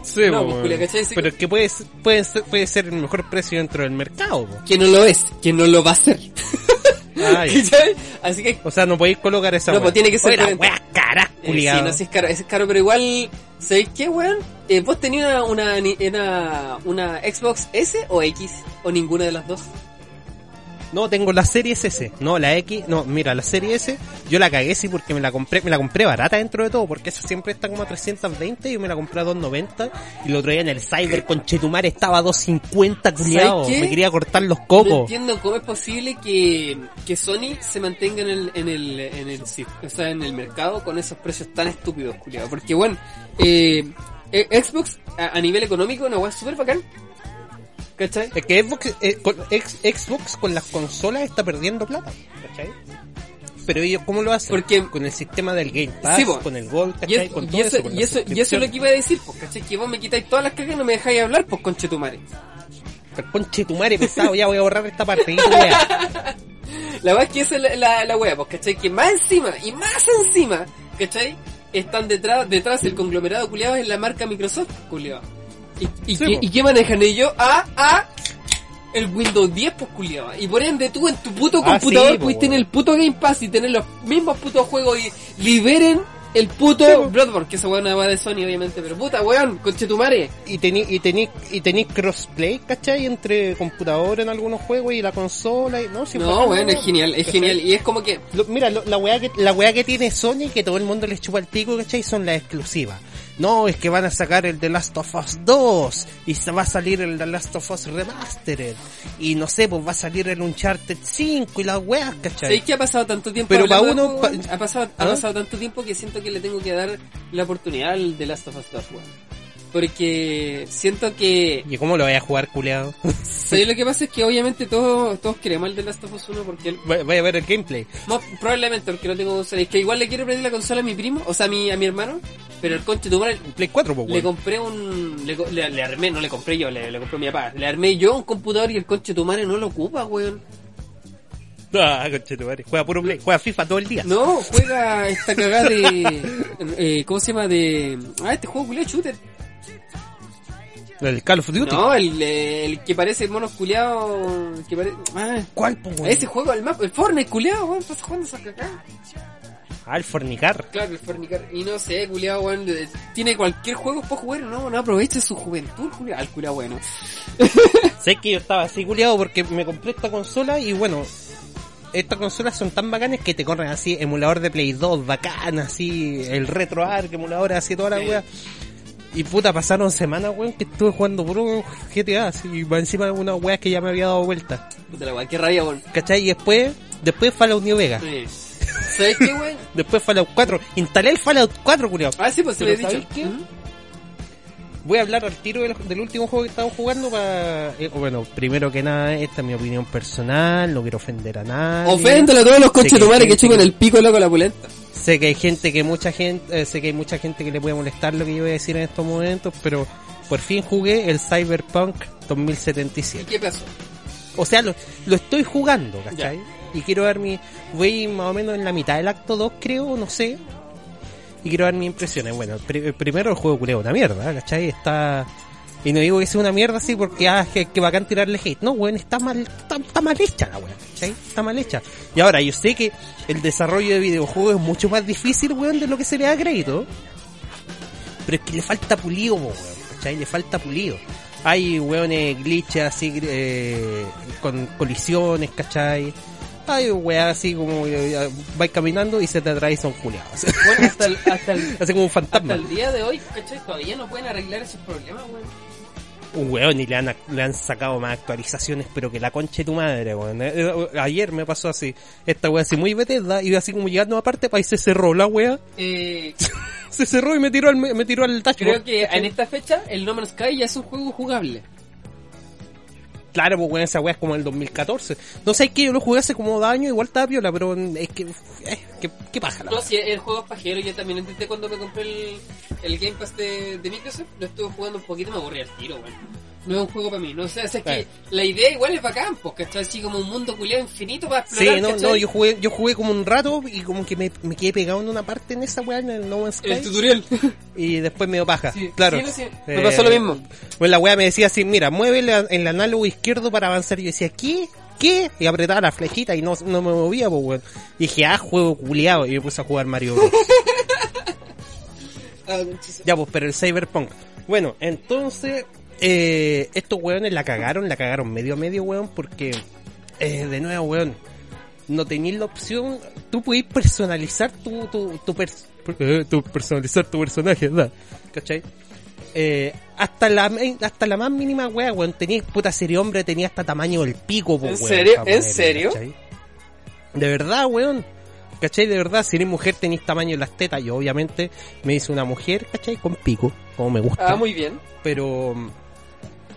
Speaker 2: Sí,
Speaker 1: No, pues.
Speaker 2: Pero que puede, ser- puede, ser, puede ser el mejor precio dentro del mercado. po.
Speaker 1: Que no lo es, que no lo va a hacer.
Speaker 2: Ay.
Speaker 1: ¿Cachai? Así que
Speaker 2: O sea, no podéis colocar esa
Speaker 1: No, pues tiene que ser
Speaker 2: Oye, la cara,
Speaker 1: Eh, sí, no es caro, es caro, pero igual, ¿sabéis qué, weón? Eh, ¿Vos tenías una, una, una, una Xbox S o X? ¿O ninguna de las dos?
Speaker 2: No, tengo la serie S. No, la X. No, mira, la serie S. Yo la cagué sí porque me la compré. Me la compré barata dentro de todo. Porque esa siempre está como a 320. Y yo me la compré a 290. Y lo traía en el Cyber con Chetumar. Estaba a 250, culiao.
Speaker 1: ¿Sabes qué?
Speaker 2: Me quería cortar los
Speaker 1: No
Speaker 2: cocos.
Speaker 1: entiendo cómo es posible que, que Sony se mantenga en el, en el, en el, o sea, en el mercado con esos precios tan estúpidos, culiado. Porque, bueno, eh, eh, Xbox a, a nivel económico, una weá súper bacán. ¿Cachai?
Speaker 2: Es que Xbox, eh, con- ex- Xbox con las consolas está perdiendo plata. ¿Cachai? Pero ellos, ¿cómo lo hacen?
Speaker 1: Porque-
Speaker 2: con el sistema del Game Pass,
Speaker 1: Sí,
Speaker 2: con el Gold,
Speaker 1: Y,
Speaker 2: ¿cachai?
Speaker 1: es-
Speaker 2: con
Speaker 1: y
Speaker 2: todo
Speaker 1: eso, y, eso, y eso es lo que iba a decir, pues, ¿cachai? Que vos me quitáis todas las cagas y no me dejáis hablar, pues, conchetumare.
Speaker 2: Pero Conche tu madre pesado, ya voy a borrar esta parte. y wea.
Speaker 1: La verdad es que esa es la, la, la wea, pues, ¿cachai? Que más encima, y más encima, ¿cachai? Están detrás, detrás del conglomerado culiado en la marca Microsoft, culiado. ¿Y, y,
Speaker 2: Sí,
Speaker 1: qué,
Speaker 2: po.
Speaker 1: ¿Y qué manejan ellos? A, a, el Windows 10, pues, culiado. Y por ende, tú en tu puto
Speaker 2: Ah,
Speaker 1: computador
Speaker 2: sí,
Speaker 1: puedes tener
Speaker 2: weón.
Speaker 1: el puto Game Pass y tener los mismos putos juegos y liberen el puto
Speaker 2: Sí.
Speaker 1: Bloodborne, que esa weá no va de Sony, obviamente, pero puta weón, conchetumare.
Speaker 2: y tení, y tení, y tení crossplay, ¿cachai? Entre computador en algunos juegos y la consola y, no, si
Speaker 1: No, weón, es genial, es
Speaker 2: ¿Cachai?
Speaker 1: genial. Y es como que,
Speaker 2: Lo- mira, lo- la weá que, la weá que tiene Sony, que todo el mundo les chupa el pico, ¿cachai? Son las exclusivas. No, es que van a sacar el The Last of Us 2, y se va a salir el The Last of Us Remastered, y no sé, pues va a salir el Uncharted 5 y las weas, ¿cachai?
Speaker 1: ¿Sabéis que ha pasado tanto tiempo?
Speaker 2: Pero
Speaker 1: hablando
Speaker 2: pa' uno,
Speaker 1: de
Speaker 2: pa-
Speaker 1: ha pasado, ha
Speaker 2: ¿Ah?
Speaker 1: pasado tanto tiempo que siento que le tengo que dar la oportunidad al The Last of Us 2, weón. Porque siento que...
Speaker 2: ¿Y cómo lo voy a jugar, culeado?
Speaker 1: ¿Sabéis lo que pasa? Es que obviamente todos, todos queremos el The Last of Us 1 porque él...
Speaker 2: Voy a ver el gameplay.
Speaker 1: no, probablemente porque no tengo consola. Es que igual le quiero prender la consola a mi primo, o sea, a mi, a mi hermano, pero el conche tu madre
Speaker 2: Play 4, pues,
Speaker 1: Le compré un... Le, le- le armé, no le compré yo, le, le compré mi papá. Le armé yo un computador y el conche tu madre no lo ocupa, weón.
Speaker 2: Ah, conchetumare. Juega puro Play, juega FIFA todo el día.
Speaker 1: No, juega esta cagada de... eh, ¿Cómo se llama? De... Ah, este juego culiao shooter.
Speaker 2: El Call of Duty.
Speaker 1: No, el, el que parece el Que pare... Ah,
Speaker 2: ¿Cuál, weón?
Speaker 1: ese juego, el mapa, el Fortnite culiao, weón. Estás jugando esa cagada.
Speaker 2: Ah, el Fornicar.
Speaker 1: Claro, el Fornicar. Y no sé, culiao, weón. Tiene cualquier juego para jugar, no, no aprovecha su juventud, culiao. Al culiao, bueno.
Speaker 2: Sé que yo estaba así culiado porque me compré esta consola y bueno, estas consolas son tan bacanas que te corren así, emulador de Play 2, bacán, así, el RetroArch, emulador así, toda la
Speaker 1: Sí.
Speaker 2: wea. Y puta, pasaron semanas, weón, que estuve jugando puro GTA, así, y va encima de una wea que ya me había dado vuelta.
Speaker 1: Puta la weón, qué rabia, weón.
Speaker 2: ¿Cachai? Y después, después Fallout New Vegas.
Speaker 1: Sí. ¿Sabes qué, weón?
Speaker 2: Después Fallout 4. Instalé el Fallout 4, culiado.
Speaker 1: Ah, sí, pues se lo he dicho.
Speaker 2: ¿sabes qué?
Speaker 1: ¿Mm?
Speaker 2: Voy a hablar al tiro del, del último juego que estaba jugando para... eh, bueno, primero que nada, esta es mi opinión personal, no quiero ofender a nadie.
Speaker 1: Oféndele a todos los coches tu madre que chupen el pico loco la pulenta.
Speaker 2: Sé que hay gente que mucha gente, eh, sé que hay mucha gente que le puede molestar lo que yo voy a decir en estos momentos, pero por fin jugué el Cyberpunk
Speaker 1: ¿Y
Speaker 2: 2077.
Speaker 1: qué pasó?
Speaker 2: O sea, lo, lo estoy jugando, ¿cachai? Y quiero dar mi, voy más o menos en la mitad del acto 2, creo, no sé. Y quiero dar mis impresiones. Bueno, pri- primero el juego culeo una mierda, ¿cachai? Está, y no digo que sea una mierda así porque, ah, que, que bacán tirarle hate. No, weón, está mal, está, está mal hecha la weón, ¿cachai? Está mal hecha. Y ahora, yo sé que el desarrollo de videojuegos es mucho más difícil, weón, de lo que se le da crédito. Pero es que le falta pulido, weón, ¿cachai? Le falta pulido. Hay, weones, glitches así, eh, con colisiones, ¿cachai? Hay weas así como, eh, vais caminando y se te atraviesa un culiado.
Speaker 1: Bueno, hasta el, hasta el,
Speaker 2: como un
Speaker 1: hasta
Speaker 2: fantasma.
Speaker 1: el día de hoy, ¿cachai? Todavía no pueden arreglar esos problemas, weón.
Speaker 2: Un weón y le han, le han sacado más actualizaciones, pero que la concha de tu madre, weón. Eh, eh, Ayer me pasó así, esta wea así muy Bethesda, y así como llegando aparte, pa' y se cerró la wea.
Speaker 1: Eh,
Speaker 2: Se cerró y me tiró al, me tiró al dashboard.
Speaker 1: creo que en esta fecha el No Man's Sky ya es un juego jugable.
Speaker 2: Claro, pues weón, esa wea es como el 2014. No sé, es que yo lo jugué hace como dos años, igual estaba piola, pero es que, eh, que, qué paja la
Speaker 1: No, si el juego es pajero, yo también intenté cuando me compré el, el Game Pass de, de Microsoft, lo estuve jugando un poquito y me aburrí al tiro, weón. No es un juego para mí. No sé, o sea, es que
Speaker 2: Eh.
Speaker 1: la idea igual es bacán, pues, ¿cachai? Así como un mundo culiado infinito para
Speaker 2: Sí,
Speaker 1: explorar,
Speaker 2: no,
Speaker 1: ¿cachai?
Speaker 2: no, yo jugué, yo jugué como un rato y como que me, me quedé pegado en una parte en esa weá, en el No Man's Sky,
Speaker 1: El tutorial.
Speaker 2: y después me dio paja.
Speaker 1: Sí,
Speaker 2: claro.
Speaker 1: sí, no, sí, me
Speaker 2: Eh,
Speaker 1: pasó lo mismo.
Speaker 2: Pues la weá me decía así, mira, mueve la- el análogo izquierdo para avanzar. Y yo decía, ¿qué? ¿Qué? Y apretaba la flechita y no, no me movía, pues weón. Y dije, ah, juego culiado. Y me puse a jugar Mario Bros.
Speaker 1: Ah,
Speaker 2: Ya, pues, pero el Cyberpunk. Bueno, entonces, eh, estos weones la cagaron, la cagaron medio a medio, weón, porque, eh, de nuevo, weón, no tenéis la opción, tú podéis personalizar tu, tu, tu, pers- eh, tu personalizar tu personaje, ¿verdad? ¿Cachai? Eh, hasta la hasta la más mínima wea, weón, tenías puta serie hombre, tenía hasta tamaño del pico, po,
Speaker 1: ¿En
Speaker 2: weón,
Speaker 1: serio? ¿En serio?
Speaker 2: ¿cachai? De verdad, weón. ¿Cachai? De verdad, si eres mujer tenéis tamaño en las tetas. Yo obviamente me hice una mujer, ¿cachai? Con pico, como me gusta.
Speaker 1: Ah, muy bien.
Speaker 2: Pero...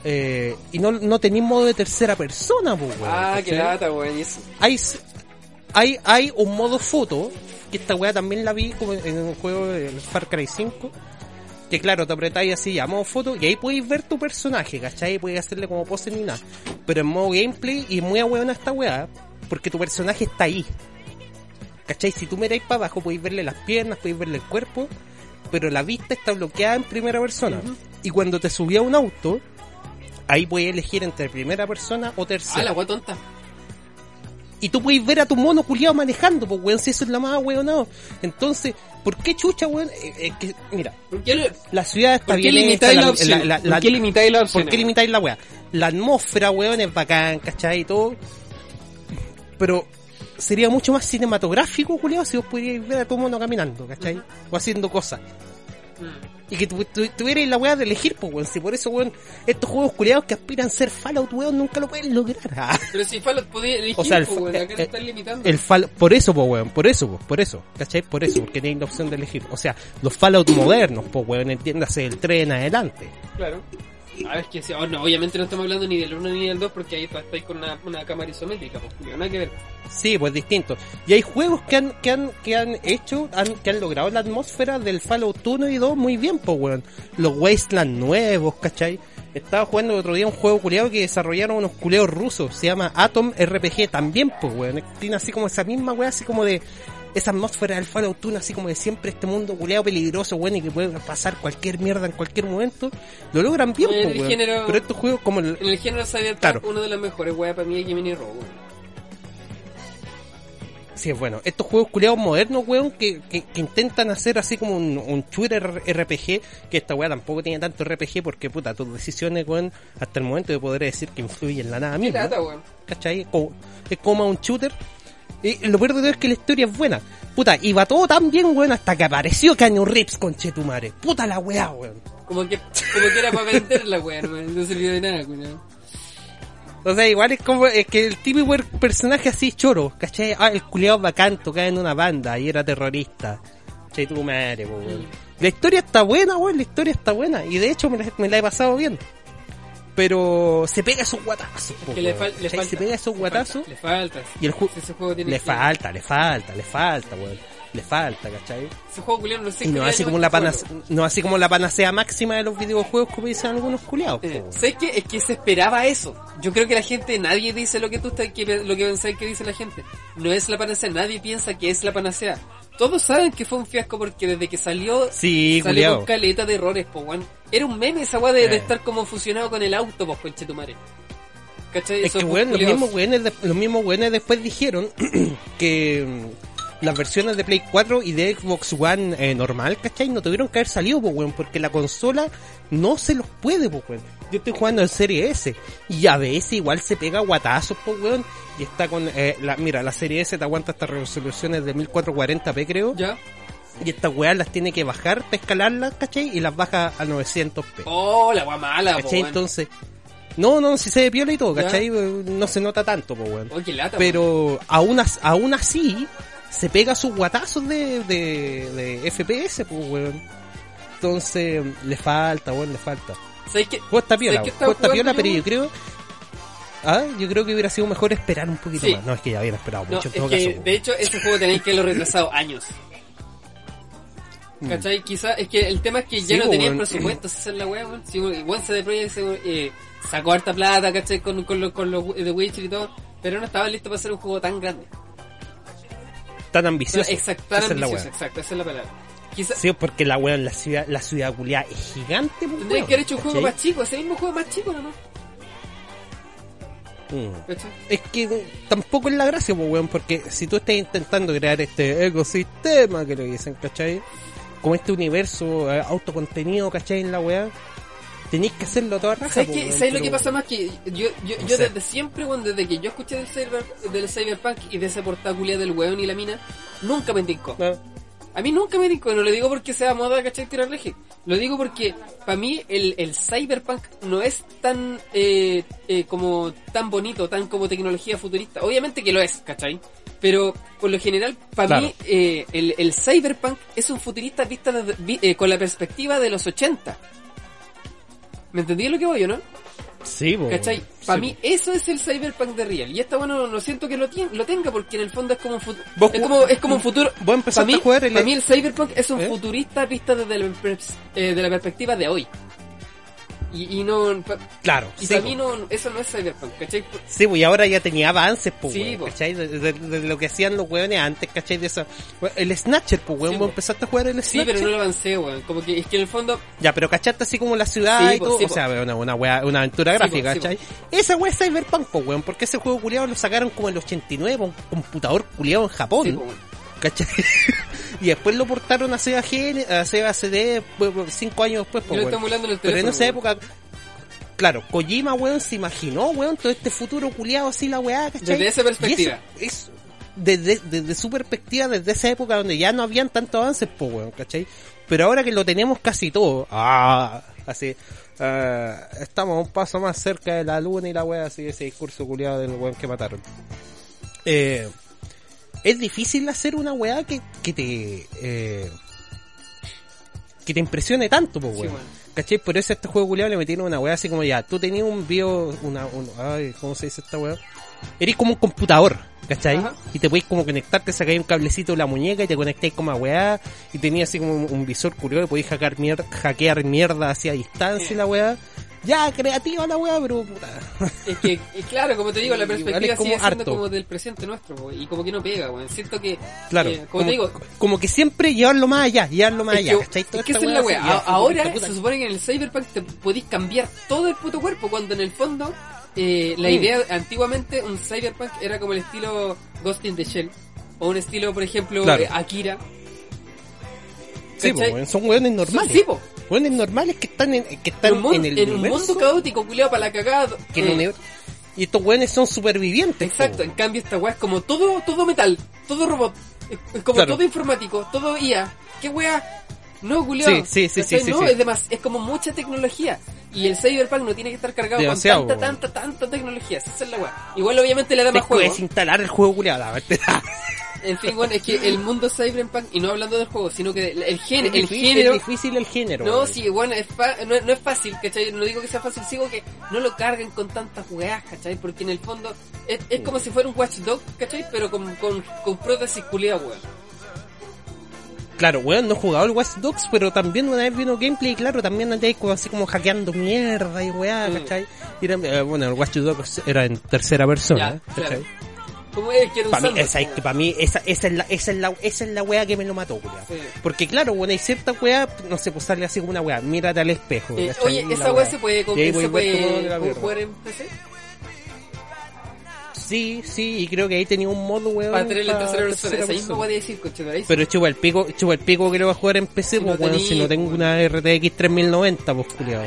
Speaker 2: Eh, y no, no tenéis modo de tercera persona, pues, weón.
Speaker 1: Ah, qué lata, weón.
Speaker 2: hay, hay, hay un modo foto, que esta weá también la vi como en un juego del Far Cry 5, que claro, te apretáis así a modo foto y ahí podéis ver tu personaje, ¿cachai? Podéis hacerle como pose ni nada. Pero en modo gameplay y muy a esta weá, porque tu personaje está ahí. ¿Cachai? Si tú miráis para abajo podéis verle las piernas, podéis verle el cuerpo, pero la vista está bloqueada en primera persona. Y cuando te subí a un auto, ahí podéis elegir entre primera persona o
Speaker 1: Ah,
Speaker 2: tercera.
Speaker 1: la weá tonta.
Speaker 2: Y tú puedes ver a tu mono culiado manejando, pues weón, si eso es la más weón, no. Entonces, ¿por qué chucha, weón? Eh, eh, que, mira,
Speaker 1: ¿Por qué, le-
Speaker 2: la ciudad está
Speaker 1: por qué
Speaker 2: bien
Speaker 1: limitáis la,
Speaker 2: la- la- la-
Speaker 1: ¿Por qué limitáis la opción?
Speaker 2: ¿Por qué limitáis la weá? La atmósfera, weón, es bacán, ¿cachai? Y todo. Pero sería mucho más cinematográfico, culiado, si vos pudierais ver a tu mono caminando, ¿cachai? O haciendo cosas. Y que tu, tu- tuvierais la weá de elegir, pues weón. Si por eso, weón, estos juegos culiados que aspiran a ser Fallout, weón, nunca lo pueden lograr. Ah.
Speaker 1: Pero si Fallout podía elegir,
Speaker 2: O sea, el
Speaker 1: pues, weón, acá
Speaker 2: eh,
Speaker 1: están limitando.
Speaker 2: El por eso, po, weón, por eso, po, por eso, ¿cachai? Por eso, porque tenéis la opción de elegir. O sea, los Fallout modernos, po, weón, entiéndase el 3 en adelante.
Speaker 1: Claro. A ver, que oh, no, obviamente no estamos hablando ni del 1 ni del 2 porque ahí está- estáis con una, una cámara isométrica, pues, Julio, nada que ver.
Speaker 2: Sí, pues distinto. Y hay juegos que han, que han, que han hecho, han, que han logrado la atmósfera del Fallout 1 y 2 muy bien, po, weón. Los Wasteland nuevos, ¿cachai? Estaba jugando el otro día un juego culeado que desarrollaron unos culeos rusos, se llama Atom RPG también, pues weón. Tiene así como esa misma weá, así como de esa atmósfera del Fallout 1, así como de siempre este mundo culeado peligroso, weón, y que puede pasar cualquier mierda en cualquier momento. Lo logran bien, weón.
Speaker 1: género-
Speaker 2: Pero estos juegos como el,
Speaker 1: En el género Cyberpunk,
Speaker 2: Claro.
Speaker 1: uno de los mejores weas para mí es Jiminy weón.
Speaker 2: Sí, es bueno. Estos juegos culiados modernos, weón, que, que, que intentan hacer así como un, un shooter RPG, que esta weá tampoco tiene tanto RPG porque, puta, tus decisiones, weón, hasta el momento yo podré decir que influyen en la nada misma.
Speaker 1: weón.
Speaker 2: ¿Cachai? Es como, es como un shooter. Y lo peor de todo es que la historia es buena. Puta, iba todo tan bien, weón, hasta que apareció Caño Rips con Chetumare. Puta la weá, weón.
Speaker 1: Como que, como que era para vender la wea, no, no sirvió de nada, weón.
Speaker 2: O sea, igual es como, es que el típico personaje así choro, ¿cachai? Ah, el culiado bacán tocaba en una banda y era terrorista. Che, tu madre, po, weón. La historia está buena, weón, la historia está buena. Y de hecho me la, me la he pasado bien. Pero se pega esos guatazos, po,
Speaker 1: Que le,
Speaker 2: weón,
Speaker 1: fal- le
Speaker 2: ¿cachai?
Speaker 1: falta.
Speaker 2: Se pega esos guatazos
Speaker 1: Le falta.
Speaker 2: y el juego...
Speaker 1: Ese juego tiene
Speaker 2: Le
Speaker 1: que-
Speaker 2: falta, le falta, le falta, weón. Le falta, ¿cachai?
Speaker 1: Ese juego culiao no sé
Speaker 2: Y no así como la panacea, no así como la panacea máxima de los videojuegos como dicen algunos culiados.
Speaker 1: Eh. ¿Sabes qué? Es que se esperaba eso. Yo creo que la gente, nadie dice lo que tú estás, que, lo que pensáis que dice la gente. No es la panacea, nadie piensa que es la panacea. Todos saben que fue un fiasco porque desde que salió,
Speaker 2: Sí,
Speaker 1: salió
Speaker 2: culiao.
Speaker 1: con caleta de errores, po, weón. Era un meme esa weá de, de
Speaker 2: Eh.
Speaker 1: estar como fusionado con el auto, po, conchetumare. ¿Cachai?
Speaker 2: Es
Speaker 1: Esos
Speaker 2: que, weón, los mismos weones, los mismos weones después dijeron que mm, las versiones de Play 4 y de Xbox One eh, normal, ¿cachai? No tuvieron que haber salido, pues, weón, porque la consola no se los puede, pues, weón. Yo estoy jugando en Serie S y a veces igual se pega guatazos, pues, weón. Y está con, eh, la, mira, la Serie S te aguanta hasta resoluciones de 1440p, creo.
Speaker 1: ¿Ya?
Speaker 2: Y estas weas las tiene que bajar para escalarlas, ¿cachai? Y las baja a 900p.
Speaker 1: Oh, la weá mala, po,
Speaker 2: ¿Cachai? Entonces, no, no, si se ve piola y todo,
Speaker 1: Ya.
Speaker 2: ¿cachai? No se nota tanto, pues, weón.
Speaker 1: Oh, qué lata.
Speaker 2: Pero aún, as- aún así, se pega sus guatazos de, de, de FPS, pues, weón. Entonces, le falta, weón, le falta.
Speaker 1: ¿Sabes qué?
Speaker 2: Juego está piola,
Speaker 1: ¿Sabes qué
Speaker 2: juego
Speaker 1: estaba
Speaker 2: está piola, pero
Speaker 1: yo
Speaker 2: creo... Ah, yo creo que hubiera sido mejor esperar un poquito
Speaker 1: Sí.
Speaker 2: más. No, es que ya habían esperado
Speaker 1: No,
Speaker 2: mucho en
Speaker 1: es
Speaker 2: todo
Speaker 1: que,
Speaker 2: caso.
Speaker 1: de hecho, este juego tenéis que haberlo retrasado años. ¿Cachai? Quizá, es que el tema es que ya
Speaker 2: Sí,
Speaker 1: no
Speaker 2: po,
Speaker 1: tenían presupuesto, esa es la weá, weón. Igual se de se, eh, sacó harta plata, ¿cachai? Con, con, los, con los de Witcher y todo, pero no estaba listo para hacer un juego tan grande.
Speaker 2: Tan ambicioso.
Speaker 1: Exacto, tan
Speaker 2: Esa es la
Speaker 1: ambicioso, exacto, esa es la palabra. Quizá
Speaker 2: Sí, porque la weón, la ciudad, la ciudad culiada es gigante, pues,
Speaker 1: tendrían que haber hecho un juego más chico, ese mismo juego más chico, ¿no?
Speaker 2: Mm. Es que tampoco es la gracia, pues, weón, porque si tú estás intentando crear este ecosistema que lo dicen, ¿cachai? Como este universo eh, autocontenido, ¿cachai? En la weá, tenéis que hacerlo toda raja.
Speaker 1: ¿Sabes, ¿Sabes lo que pasa más? Que yo, yo, yo desde siempre, weón, desde que yo escuché del, cyber, del Cyberpunk y de esa portácula del weón y la mina, nunca me indicó.
Speaker 2: No,
Speaker 1: A mí nunca me dijo, no lo digo porque sea moda, ¿cachai? Tirar leje. Lo digo porque para mí el, el cyberpunk no es tan eh, eh, como tan bonito, tan como tecnología futurista. Obviamente que lo es, ¿cachai? Pero por lo general, para
Speaker 2: Claro.
Speaker 1: mí eh, el, el cyberpunk es un futurista vista vi- eh, con la perspectiva de los 80. ¿Me entendí lo que voy, o no?
Speaker 2: Sí, po,
Speaker 1: ¿Cachai? Para
Speaker 2: Sí,
Speaker 1: mí eso es el cyberpunk de real. Y esta bueno no siento que lo, lo tenga porque en el fondo es como un futuro. Es como, es como un futuro.
Speaker 2: Vos empezaste
Speaker 1: Para mí,
Speaker 2: a jugar el-
Speaker 1: pa' mí el cyberpunk es un
Speaker 2: ¿Eh?
Speaker 1: futurista vista desde eh, de la perspectiva de hoy. Y, y no.
Speaker 2: Claro,
Speaker 1: y
Speaker 2: sí,
Speaker 1: para mí no, eso no es cyberpunk, ¿cachai?
Speaker 2: Sí, pues y ahora ya tenía avances, pues,
Speaker 1: Sí,
Speaker 2: weón. ¿cachai? De, de- de lo que hacían los weones antes, ¿cachai? De eso. El Snatcher, pues, weón,
Speaker 1: Sí,
Speaker 2: empezaste a jugar el
Speaker 1: Sí,
Speaker 2: Snatcher.
Speaker 1: pero no lo avancé, weón. Como que es que en el fondo.
Speaker 2: Ya, pero cachaste así como la ciudad
Speaker 1: Sí,
Speaker 2: y todo.
Speaker 1: sí,
Speaker 2: o sea, una, una, wea- una aventura
Speaker 1: Sí,
Speaker 2: gráfica,
Speaker 1: po, sí,
Speaker 2: ¿cachai? Esa wea es Cyberpunk, po, weón, porque ese juego culiado lo sacaron como en el 89 por un computador culiado en Japón,
Speaker 1: Sí.
Speaker 2: ¿cachai? y después lo portaron a Sega, Gen, a Sega CD pues, pues, cinco años después,
Speaker 1: en el
Speaker 2: Pero en esa época, claro, Kojima, weón, se imaginó, weón, todo este futuro culiado así, la weá, ¿cachai?
Speaker 1: Desde esa perspectiva.
Speaker 2: Y eso es desde, desde su perspectiva, desde esa época donde ya no habían tantos avances, pues, weón, ¿cachai? Pero ahora que lo tenemos casi todo, ah, así, ah, estamos un paso más cerca de la luna y la weá, así, ese discurso culiado del weón que mataron. Eh, es difícil hacer una weá que, que te, eh, que te impresione tanto, pues,
Speaker 1: Sí,
Speaker 2: weón.
Speaker 1: weón.
Speaker 2: ¿Cachai? Por eso a este juego culiado le metieron una weá así como ya, tú tenías un bio, una, un, ay, ¿cómo se dice esta weá? Eres como un computador, ¿cachai?
Speaker 1: Ajá.
Speaker 2: Y te podéis como conectarte, sacáis un cablecito de la muñeca y te conectáis como a weá, y tenías así como un, un visor curioso y podéis hackear, mier- hackear mierda hacia distancia y la weá. Ya, creativa la weá, pero puta.
Speaker 1: Es que, claro, como te digo, la perspectiva sigue siendo
Speaker 2: harto.
Speaker 1: como del presente nuestro, weón, y como que no pega, weón. Siento que,
Speaker 2: Claro,
Speaker 1: eh, como, te digo,
Speaker 2: como que siempre llevarlo más allá, llevarlo más
Speaker 1: es
Speaker 2: allá,
Speaker 1: es que esa es la
Speaker 2: weá
Speaker 1: Ahora
Speaker 2: puta, puta.
Speaker 1: se supone que en el Cyberpunk te podéis cambiar todo el puto cuerpo, cuando en el fondo eh, la
Speaker 2: Mm.
Speaker 1: idea, antiguamente un Cyberpunk era como el estilo Ghost in the Shell, o un estilo, por ejemplo,
Speaker 2: Claro.
Speaker 1: eh, Akira.
Speaker 2: Sí, po, weón, son weones normales.
Speaker 1: Sí, po.
Speaker 2: Weones normales que están en, que están
Speaker 1: un, mundo,
Speaker 2: en el
Speaker 1: en un
Speaker 2: universo.
Speaker 1: mundo caótico, culiado para la cagada.
Speaker 2: que el
Speaker 1: eh,
Speaker 2: universo- Y estos weones son supervivientes.
Speaker 1: Exacto, en cambio esta weá es como todo, todo metal, todo robot, es, como
Speaker 2: Claro.
Speaker 1: todo informático, todo IA. ¿Qué weá? No, culiao.
Speaker 2: Sí, sí, sí, sí,
Speaker 1: No,
Speaker 2: sí.
Speaker 1: es demás, es como mucha tecnología. Y el Cyberpunk no tiene que estar cargado
Speaker 2: Demasiado,
Speaker 1: con tanta, tanta, tanta tecnología. Esa es la weá. Igual obviamente le da más juego.
Speaker 2: puedes instalar el juego culiado.
Speaker 1: En fin, bueno, es que el mundo Cyberpunk, y no hablando del juego, sino que el, el, gen-
Speaker 2: Es
Speaker 1: el
Speaker 2: difícil,
Speaker 1: género...
Speaker 2: es difícil el género.
Speaker 1: No, sí, bueno, es fa- no, es- no es fácil, ¿cachai? No digo que sea fácil, sigo que no lo carguen con tantas weas, ¿cachai? Porque en el fondo es, es como si fuera un Watch Dog, ¿cachai? Pero con, con, con prótesis weón.
Speaker 2: Claro, weón, no he jugado el Watch Dogs, pero también una vez vino gameplay, claro, también como así como hackeando mierda y weá,
Speaker 1: Mm.
Speaker 2: ¿cachai? Y era- eh, bueno, el Watch Dogs era en tercera persona,
Speaker 1: Ya, claro.
Speaker 2: ¿Cachai?
Speaker 1: ¿Cómo es que era un
Speaker 2: Para mí, esa, es que para mí, esa, esa es la, esa es la, esa es la weá que me lo mató, culiao.
Speaker 1: Sí.
Speaker 2: Porque claro, bueno, hay cierta weá, no sé, pues sale así como una weá, mírate al espejo.
Speaker 1: Eh, oye, esa weá se puede, se puede
Speaker 2: vuelto como de la
Speaker 1: ¿cómo
Speaker 2: mierda.
Speaker 1: jugar en PC.
Speaker 2: Sí, sí, y creo que ahí tenía un modo, weón.
Speaker 1: Para tener la tercera persona. Esa misma decir.
Speaker 2: Pero chupa el pico, chupa el pico que lo va a jugar en PC,
Speaker 1: Si
Speaker 2: pues
Speaker 1: no
Speaker 2: weón, si no tengo una RTX 3090, pues culiao.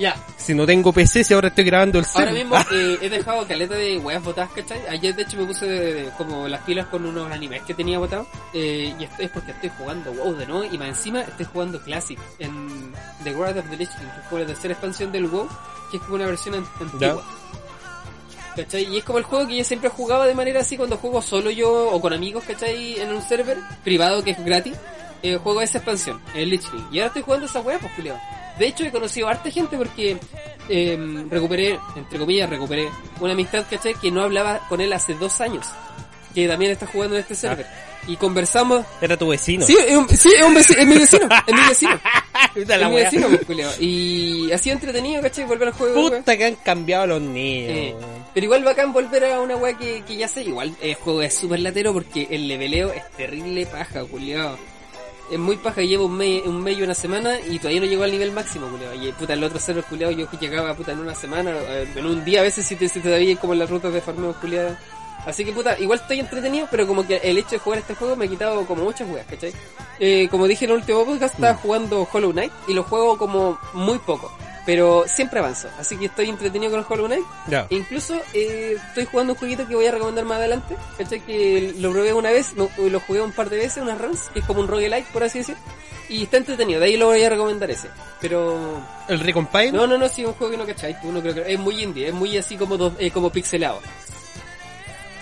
Speaker 1: Ya,
Speaker 2: Si no tengo PC, si ahora estoy grabando el
Speaker 1: ahora
Speaker 2: cel.
Speaker 1: mismo eh, he dejado caleta de weas botadas, ¿cachai? Ayer de hecho me puse de- de- como las pilas con unos animes que tenía botados. Eh, y esto es porque estoy jugando WoW de nuevo y más encima estoy jugando Classic en The World of the Lich King, que fue la tercera expansión del WoW, que es como una versión an- antigua. ¿Cachai? Y es como el juego que yo siempre jugaba de manera así cuando juego solo yo o con amigos, ¿cachai? En un server privado que es gratis. Eh, juego esa expansión, el Lich King. Y ahora estoy jugando esa wea, pues culiao. De hecho he conocido a harta gente porque eh, recuperé, entre comillas, recuperé una amistad, ¿cachai? Que no hablaba con él hace dos años. Que también está jugando en este server. y conversamos.
Speaker 2: Era tu vecino.
Speaker 1: Sí, es, un, sí, es, un veci- es mi vecino, es mi vecino. Es mi vecino, pues. Y así entretenido, ¿cachai? Volver al juego.
Speaker 2: Puta que han cambiado los niños.
Speaker 1: Eh, pero igual bacán volver a una weá que, que ya sé. Igual el juego es súper latero porque el leveleo es terrible paja, culiao. Es muy paja, llevo un mes, un mes y una semana y todavía no llego al nivel máximo, culiao. Y puta, el otro server culiao yo llegaba puta en una semana, eh, en un día a veces si te, si te dabía como en las rutas de farmeo culiao. Así que puta, igual estoy entretenido, pero como que el hecho de jugar este juego me ha quitado como muchas weas, ¿cachai? Eh, como dije en el último podcast, estaba jugando Hollow Knight y lo juego como muy poco. Pero siempre avanzo, así que estoy entretenido con el Hollow Knight.
Speaker 2: Ya.
Speaker 1: E incluso eh, estoy jugando un jueguito que voy a recomendar más adelante, ¿cachai? Que lo probé una vez, lo, lo jugué un par de veces, unas runs, que es como un roguelike, por así decir. Y está entretenido, de ahí lo voy a recomendar ese. Pero...
Speaker 2: ¿El Recompile?
Speaker 1: No, no, no, sí, un juego que no cachai, tú no creo que... Es muy indie, es muy así como, dos- eh, como pixelado.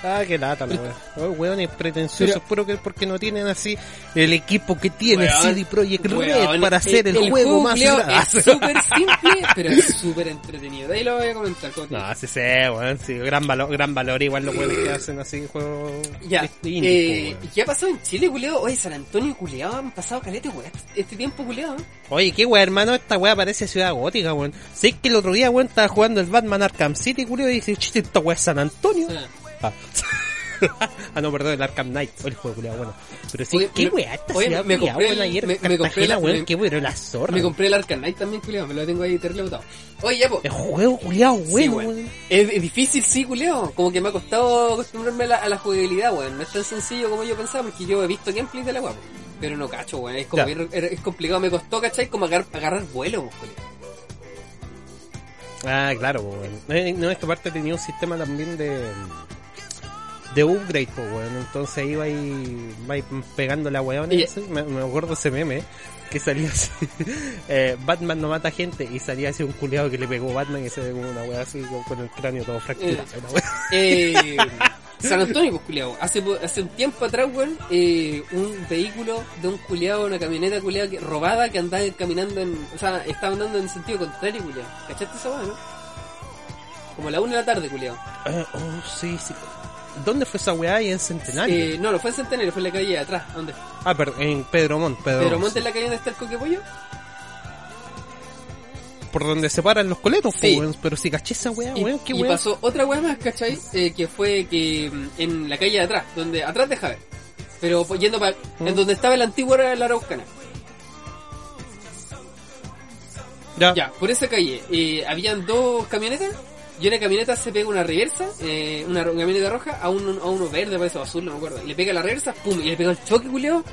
Speaker 2: Ah, qué lata la wea. Oh, weón, es pretencioso,
Speaker 1: Pero-
Speaker 2: puro que porque no tienen así el equipo que tiene
Speaker 1: Weón,
Speaker 2: CD Projekt Red
Speaker 1: Weón,
Speaker 2: para hacer el, juego más grande.
Speaker 1: Es súper simple, pero es súper entretenido. De ahí lo voy a comentar.
Speaker 2: No, sí sé, weón, sí, gran valor, gran valor igual los weones que hacen así juegos
Speaker 1: Ya, eh,
Speaker 2: weón.
Speaker 1: ¿qué ha pasado en Chile, culiao? Oye, San Antonio, culiao, han pasado calete, weón, este tiempo, culiao.
Speaker 2: Oye, qué weón, hermano, esta weá parece ciudad gótica, weón. Sé que el otro día, weón, estaba jugando el Batman Arkham City, culiao, y dice, chiste, esta weá es San Antonio.
Speaker 1: Ah.
Speaker 2: Ah. ah, no, perdón, el Arkham Knight, o el juego, culiao, bueno. Pero sí,
Speaker 1: Oye,
Speaker 2: qué weá, esta
Speaker 1: oye, me compré el-
Speaker 2: ayer
Speaker 1: me- me compré la-
Speaker 2: weón, qué weón, la zorra.
Speaker 1: Me compré el Arkham Knight también, culiao, me lo tengo ahí terrible botado. Oye, ya, po.
Speaker 2: El juego, culiao,
Speaker 1: Sí,
Speaker 2: bueno,
Speaker 1: weón. Es, es difícil, sí, culiao. Como que me ha costado acostumbrarme a la, a la jugabilidad, weón. No es tan sencillo como yo pensaba, porque yo he visto gameplay de la weón. Pero no cacho, weón. Es como bien- es complicado. Me costó, ¿cachai? Como agar- agarrar vuelo, culiao.
Speaker 2: Ah, claro, weón. No, es que aparte tenía un sistema también de de upgrade, pues, weón. Entonces iba ahí, va ahí pegando la weón.
Speaker 1: Y-
Speaker 2: Me, me acuerdo ese meme que salía así. eh, Batman no mata gente y salía así un culeado que le pegó Batman y se ve como una weá así con, el cráneo todo fracturado. weá.
Speaker 1: Eh, San Antonio, pues, culiao. Hace, hace un tiempo atrás, weón, eh, un vehículo de un culiao, una camioneta que, robada que andaba caminando en... O sea, estaba andando en sentido contrario, culiao. ¿Cachaste esa weá, no? Como a la una de la tarde, culiao.
Speaker 2: Ah, oh, sí, sí. ¿Dónde fue esa weá? Ahí en Centenario.
Speaker 1: Eh, no, no fue en Centenario, fue en la calle de atrás. ¿Dónde?
Speaker 2: Ah, perdón, en Pedro Montt, Pedro, Montt,
Speaker 1: en
Speaker 2: sí.
Speaker 1: la calle donde está el coquepollo.
Speaker 2: Por donde se paran los coletos, po,
Speaker 1: Sí.
Speaker 2: weón. Pero si caché esa weá,
Speaker 1: Y,
Speaker 2: weón, qué
Speaker 1: y
Speaker 2: weá.
Speaker 1: pasó otra weá más, ¿cachai? Eh, que fue que mm, en la calle de atrás, donde atrás de Javier. Pero yendo para...
Speaker 2: ¿Mm?
Speaker 1: En donde estaba el antiguo era la Araucana.
Speaker 2: Ya.
Speaker 1: Ya, por esa calle eh, habían dos camionetas y una camioneta se pega una reversa, eh, una camioneta roja, a, un, a uno verde, parece o azul, no me acuerdo. Le pega la reversa, pum, y le pega el choque, culeo.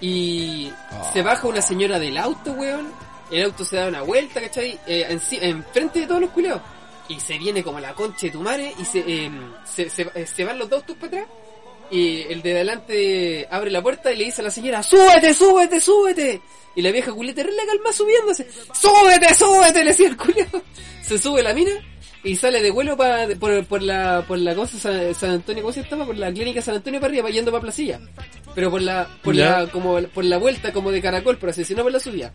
Speaker 1: Y
Speaker 2: Ah.
Speaker 1: se baja una señora del auto, weón. El auto se da una vuelta, ¿cachai? Eh, enci- enfrente de todos los culeos. Y se viene como la concha de tu madre y se, eh, se, se, eh, se van los dos autos para atrás. Y el de adelante abre la puerta y le dice a la señora, súbete, súbete, súbete. Y la vieja culeta la calma subiéndose. Súbete, súbete, le decía el culiao. Se sube la mina y sale de vuelo pa- por, por la por la cosa San, San Antonio, ¿cómo se llama? Por la clínica San Antonio para arriba, yendo para Placilla. Pero por la por
Speaker 2: Ya.
Speaker 1: la como por la vuelta como de caracol, por así decirlo, no por la subida.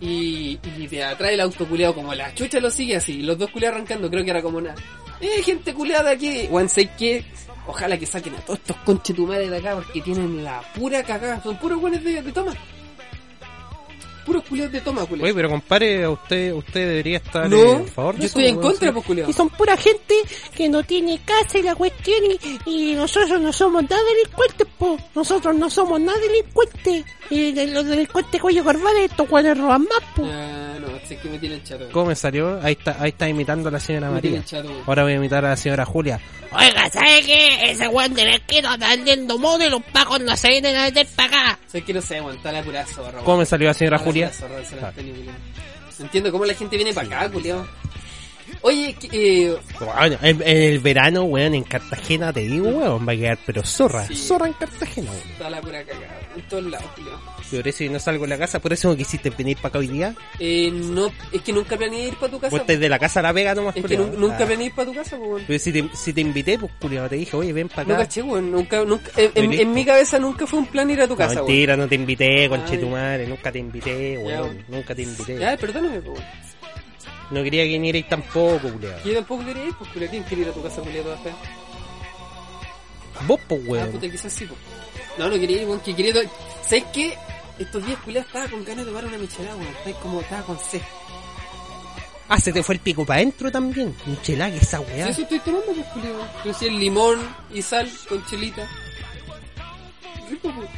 Speaker 1: Y, y de atrás el auto culeado como la chucha lo sigue así, los dos culeados arrancando, creo que era como una eh, gente culeada aquí. Sé que ojalá que saquen a todos estos conchetumares de acá porque tienen la pura cagada, son puros buenos de, de toma. Puros culeados de toma, culeados.
Speaker 2: Oye, pero compadre, usted, usted debería estar
Speaker 1: No,
Speaker 2: en favor de
Speaker 1: yo estoy en contra, pues culeado.
Speaker 3: Y son pura gente que no tiene casa y la cuestión y, y nosotros no somos nada delincuentes, po. Nosotros no somos nada delincuentes. Y de- los delincuentes cuello corbata estos cuales roban más, po.
Speaker 1: Ah, no, es que me tienen chato.
Speaker 2: ¿Cómo me salió? Ahí está, ahí está imitando a la señora
Speaker 1: Me
Speaker 2: María.
Speaker 1: chato.
Speaker 2: Ahora voy a imitar a la señora Julia.
Speaker 3: Oiga, ¿sabe qué? Ese weón de la esquina está vendiendo modo y los pacos no se vienen a meter para acá.
Speaker 1: Sé que no sé, weón, está la pura zorra,
Speaker 2: ¿Cómo me salió la señora Julia?
Speaker 1: No entiendo cómo la gente viene para acá, culiao. Oye, eh,
Speaker 2: Bueno, en, en el verano, weón, en Cartagena te digo, weón, va a quedar, pero zorra,
Speaker 1: Sí.
Speaker 2: zorra en Cartagena, weón.
Speaker 1: está la pura cagada, en todos lados, culiao.
Speaker 2: Por eso yo no salgo de la casa, por eso no quisiste venir para acá hoy día.
Speaker 1: Eh, no, es que nunca planeé ir para tu casa.
Speaker 2: Vos estás de la casa a la vega nomás,
Speaker 1: Es que
Speaker 2: culiao.
Speaker 1: nunca
Speaker 2: Ah.
Speaker 1: planeé ir para tu casa, pues, weón.
Speaker 2: Pero si te, si te invité, pues culiao, te dije, oye, ven para
Speaker 1: No
Speaker 2: acá.
Speaker 1: caché, weón, nunca, nunca, en, en-
Speaker 2: Listo.
Speaker 1: en mi cabeza nunca fue un plan ir a tu
Speaker 2: No,
Speaker 1: casa, weón.
Speaker 2: mentira, no te invité, conche
Speaker 1: Ay.
Speaker 2: tu madre, nunca te invité, weón,
Speaker 1: weón.
Speaker 2: nunca te invité.
Speaker 1: Ya, perdóname, pues, weón.
Speaker 2: No quería que vinierais tampoco, culiao.
Speaker 1: Yo tampoco quería ir, pues, culiao. ¿Quién quiere ir a tu casa, culiao, toda fea?
Speaker 2: Vos, pues,
Speaker 1: Ah,
Speaker 2: weón.
Speaker 1: puta, quizás sí, po. No, no quería ir, weón, que quería... to- ¿Sabes qué? Estos días culiados estaba con ganas de tomar una michelada, weón. Estaba como, estaba con sed.
Speaker 2: Ah, se te fue el pico para adentro también. Michelada, que esa
Speaker 1: Si
Speaker 2: weá.
Speaker 1: eso estoy tomando, pues, culiado. Yo sí, el limón y sal con chelita. Rico, pues.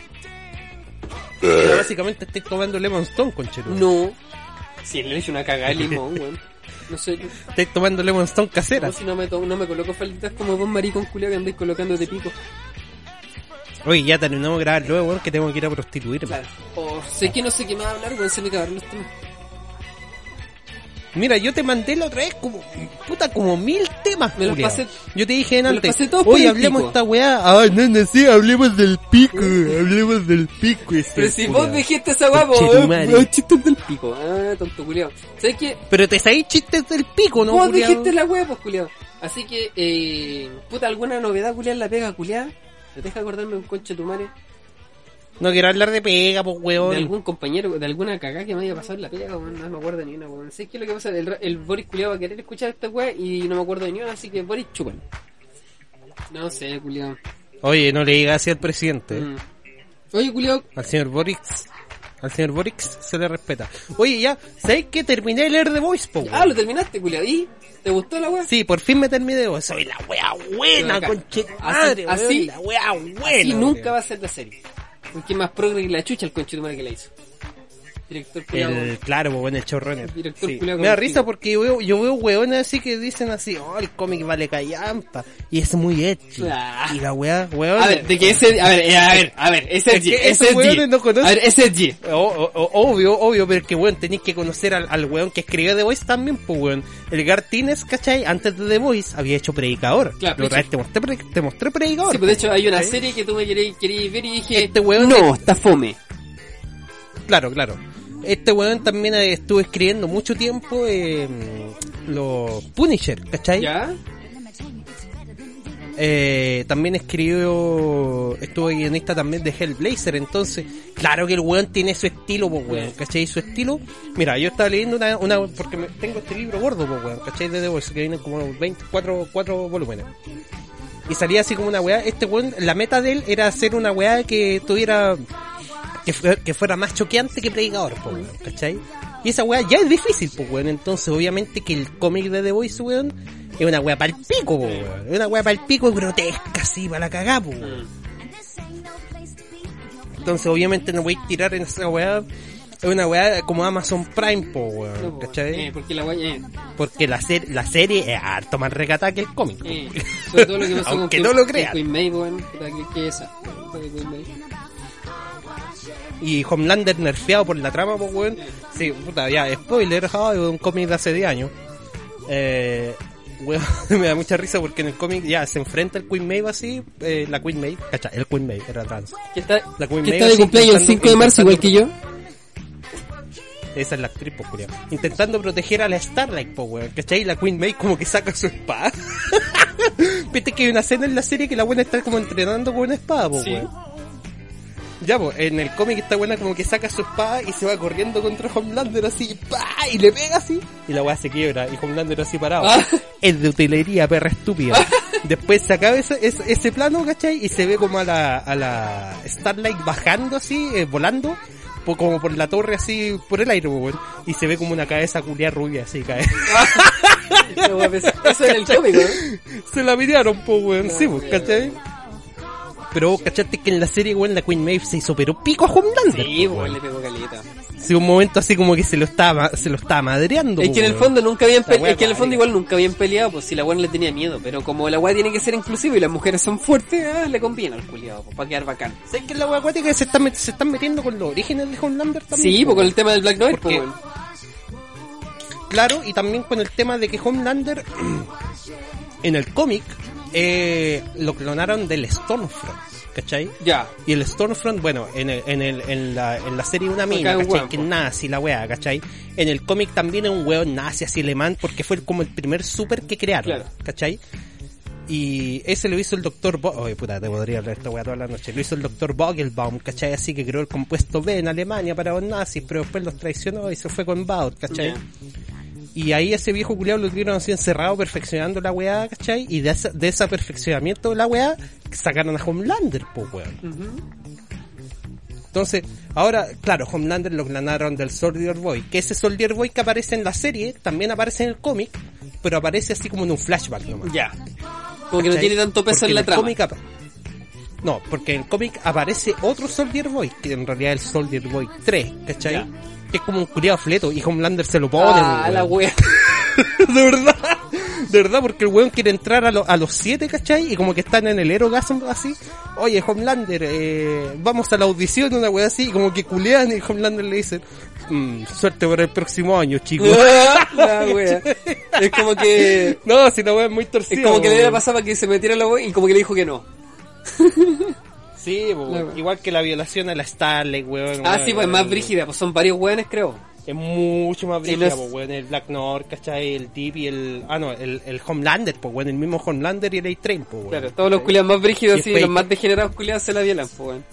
Speaker 2: Pero básicamente estoy tomando Lemon Stone, concheru.
Speaker 1: No. Si le echo una cagada de limón, weón. No sé,
Speaker 2: Estoy tomando Lemon Stone casera.
Speaker 1: no, si no me, to- no me coloco falditas como vos maricón culiado que andáis colocándote pico.
Speaker 2: Oye, ya terminamos de grabar luego, weón, que tengo que ir a prostituirme.
Speaker 1: Claro. O sé que no sé qué más hablar, weón, se me acabaron los temas.
Speaker 2: Mira, yo te mandé la otra vez como, puta, como mil temas,
Speaker 1: Me los
Speaker 2: culiao.
Speaker 1: pasé-
Speaker 2: Yo te dije
Speaker 1: me los
Speaker 2: antes,
Speaker 1: pasé todos por
Speaker 2: oye,
Speaker 1: el
Speaker 2: hablemos
Speaker 1: pico".
Speaker 2: esta weá. Ay, no, no sé, hablemos del pico, hablemos del pico. ese
Speaker 1: Pero si
Speaker 2: culiao.
Speaker 1: vos dijiste esa guapo,
Speaker 2: Conchetumare.
Speaker 1: eh, chistes del pico. Ah, tonto culiao. ¿Sabes qué?
Speaker 2: Pero te sabéis chistes del pico, ¿no,
Speaker 1: vos
Speaker 2: culiao?
Speaker 1: dijiste la hueá, pues culiao. Así que, eh, puta, alguna novedad culiao en la pega culiao. ¿Te deja acordarme un conche tu madre?
Speaker 2: No quiero hablar de pega, pues,
Speaker 1: De
Speaker 2: weón.
Speaker 1: algún compañero, de alguna cagá que me haya pasado en la pega, weón, no me acuerdo ni una, weón. ¿Sabes qué es lo que pasa? El, Boris culiao va a querer escuchar esta weá y no me acuerdo de ni una, así que Boris, chúpalo. No sé, culiao.
Speaker 2: Oye, no le digas así al presidente.
Speaker 1: Mm. Oye, culiao,
Speaker 2: Al señor Boric. Al señor Boric se le respeta. Oye, ya, ¿sabéis que terminé de leer The Voice, po,
Speaker 1: ah, lo terminaste, culiao. ¿Y? ¿Te gustó la weá?
Speaker 2: Sí, por fin me terminé de. Soy la wea buena, conche
Speaker 1: Así-
Speaker 2: madre, weón,
Speaker 1: así-
Speaker 2: la wea buena.
Speaker 1: Así nunca va a ser la serie. Porque es más progre que la chucha el conche que la hizo. Director.
Speaker 2: El, claro, pues, bueno, el showrunner.
Speaker 1: Director
Speaker 2: Sí.
Speaker 1: culiao
Speaker 2: Me da risa porque yo veo, yo veo así que dicen así, oh, el cómic vale callampa. Y es muy edgy.
Speaker 1: Ah.
Speaker 2: Y la wea, weón.
Speaker 1: A ver, de que ese, a ver, eh, a ver, a ver, ese
Speaker 2: Es esos
Speaker 1: es
Speaker 2: no
Speaker 1: A ver, ese
Speaker 2: o- obvio, obvio, pero que weón, tenéis que conocer al, al weón que escribió The Voice también, pues weón. El Gartines, ¿cachai? Antes de The Voice había hecho Predicador.
Speaker 1: Claro,
Speaker 2: vez te mostré, te mostré Predicador.
Speaker 1: Sí, pues de hecho hay una serie que tú me querías, querías ver y dije,
Speaker 2: Este weón
Speaker 1: no, está fome.
Speaker 2: Claro, claro. Este weón también eh, estuvo escribiendo mucho tiempo eh, los Punisher, ¿cachai?
Speaker 1: ¿Ya?
Speaker 2: Eh, también escribió, estuvo guionista también de Hellblazer, entonces, claro que el weón tiene su estilo, pues weón, ¿cachai? Su estilo, mira, yo estaba leyendo una, una porque me- tengo este libro gordo, pues weón, ¿cachai? De The Voice, que vienen como 24 cuatro volúmenes. Y salía así como una weá, este weón, la meta de él era hacer una weá que tuviera, que, fue- que fuera más choqueante que predicador, pues weón, ¿cachai? Y esa weá ya es difícil, pues weón, entonces obviamente que el cómic de The Voice, weón, es una weá para el pico, pues, weón. Es una weá para el pico grotesca, así, para la cagá, pues, weón. Entonces obviamente no voy a tirar en esa weá. Es una weá como Amazon Prime, po, weón,
Speaker 1: po,
Speaker 2: ¿cachai?
Speaker 1: eh, porque la guay, eh,
Speaker 2: Porque la, ser- la serie es harto más recatada que el cómic. po.
Speaker 1: eh, sobre todo lo que
Speaker 2: Aunque
Speaker 1: con
Speaker 2: no lo.
Speaker 1: Queen May, weón, que, que esa, puta, que Queen May.
Speaker 2: Y Homelander nerfeado por la trama, pues, weón. Sí, puta, ya, spoiler, ja, es un cómic de hace 10 años. Eh, weón, me da mucha risa porque en el cómic ya se enfrenta el Queen Maeve así, eh, la Queen Maeve, cacha, el Queen Maeve era trans.
Speaker 1: Que está,
Speaker 2: La Queen
Speaker 1: que
Speaker 2: Maeve
Speaker 1: está de cumpleaños el
Speaker 2: intentando-
Speaker 1: 5 de marzo igual que yo.
Speaker 2: Esa es la actriz, pues, culiao. Intentando proteger a la Starlight, pues, weón. ¿Cachai? La Queen May como que saca su espada. Viste que hay una escena en la serie que la buena está como entrenando con una espada, pues,
Speaker 1: Sí.
Speaker 2: weón. Ya, pues, en el cómic esta buena como que saca su espada y se va corriendo contra Homelander así, ¡pa! y le pega así, y la weá se quiebra, y Homelander así parado.
Speaker 1: Ah.
Speaker 2: Es de utilería, perra estúpida. Después se acaba ese, ese, ese plano, ¿cachai? Y se ve como a la, a la Starlight bajando así, eh, volando, po- como por la torre así, por el aire, weón. Y se ve como una cabeza culia rubia así cae.
Speaker 1: Pesa- Eso en el cómic, ¿no?
Speaker 2: se la miraron, pues, weón. Sí, pues, ¿cachai? Pero vos cachaste que en la serie, weón, la Queen Maeve se hizo pero pico a Homelander.
Speaker 1: Sí, weón, le pegó caleta.
Speaker 2: Sí, un momento así como que se lo estaba, se lo estaba madreando.
Speaker 1: Es que en el
Speaker 2: weón.
Speaker 1: fondo nunca habían peleado, es que en el fondo igual nunca habían peleado, pues si la weá le tenía miedo, pero como la weá tiene que ser inclusiva y las mujeres son fuertes, ah, le conviene al culiado, pues, para quedar bacán.
Speaker 2: ¿Sabes que la wea acuática se están, se están metiendo con los orígenes de Homelander también?
Speaker 1: Sí, pues con
Speaker 2: weón?
Speaker 1: el tema del Black Noir, pues weón.
Speaker 2: Claro, y también con el tema de que Homelander en el cómic eh, lo clonaron del Stormfront, ¿cachai?
Speaker 1: Ya.
Speaker 2: Y el Stormfront, bueno, en, el, en, el, en, la, en la serie una mina,
Speaker 1: un
Speaker 2: ¿cachai?
Speaker 1: weón,
Speaker 2: Que nazi la wea, ¿cachai? En el cómic también es un weón nazi así alemán porque fue como el primer super que crearon,
Speaker 1: Claro.
Speaker 2: ¿cachai? Y ese lo hizo el doctor Bo puta, te podría hablar esta weá toda la noche. Lo hizo el doctor Vogelbaum, ¿cachai? Así que creó el compuesto B en Alemania para los nazis, pero después los traicionó y se fue con Baut, ¿cachai? Y ahí ese viejo culiado lo tuvieron así encerrado perfeccionando la weá, ¿cachai? Y de, esa- de ese perfeccionamiento de la weá sacaron a Homelander, pues weón. Entonces, ahora, claro, Homelander lo ganaron del Soldier Boy. Que ese Soldier Boy que aparece en la serie, también aparece en el cómic, pero aparece así como en un flashback nomás.
Speaker 1: Ya. Como que no tiene tanto peso
Speaker 2: Porque
Speaker 1: en la trama.
Speaker 2: no, porque en el cómic aparece otro Soldier Boy, que en realidad es el Soldier Boy 3, ¿cachai?
Speaker 1: Ya.
Speaker 2: Que es como un culiado fleto y Homelander se lo pone.
Speaker 1: Ah, la wea.
Speaker 2: de verdad. De verdad, porque el weón quiere entrar a, lo- a los siete, ¿cachai? Y como que están en el Erogasm así. Oye, Homelander, eh, vamos a la audición, una wea así. Y como que culean y Homelander le dice, "Mm, suerte para el próximo año, chico.
Speaker 1: la wea. Es como que.
Speaker 2: no, si la wea es muy torcida.
Speaker 1: Es como que le hubiera pasado para que se metiera la wea y como que le dijo que no.
Speaker 2: Sí, igual que la violación a la Starlight, weón.
Speaker 1: Ah,
Speaker 2: weón,
Speaker 1: sí, pues
Speaker 2: weón.
Speaker 1: más brígida, pues son varios weones, creo.
Speaker 2: Es mucho más
Speaker 1: Sí,
Speaker 2: brígida, po, weón. El Black North, ¿cachai? El Deep y el... Ah, no, el, el Homelander, pues, weón. El mismo Homelander y el A-Train, pues, weón.
Speaker 1: Claro, todos los culiados más brígidos
Speaker 2: Y después-
Speaker 1: los más degenerados culiados se la violan, pues weón.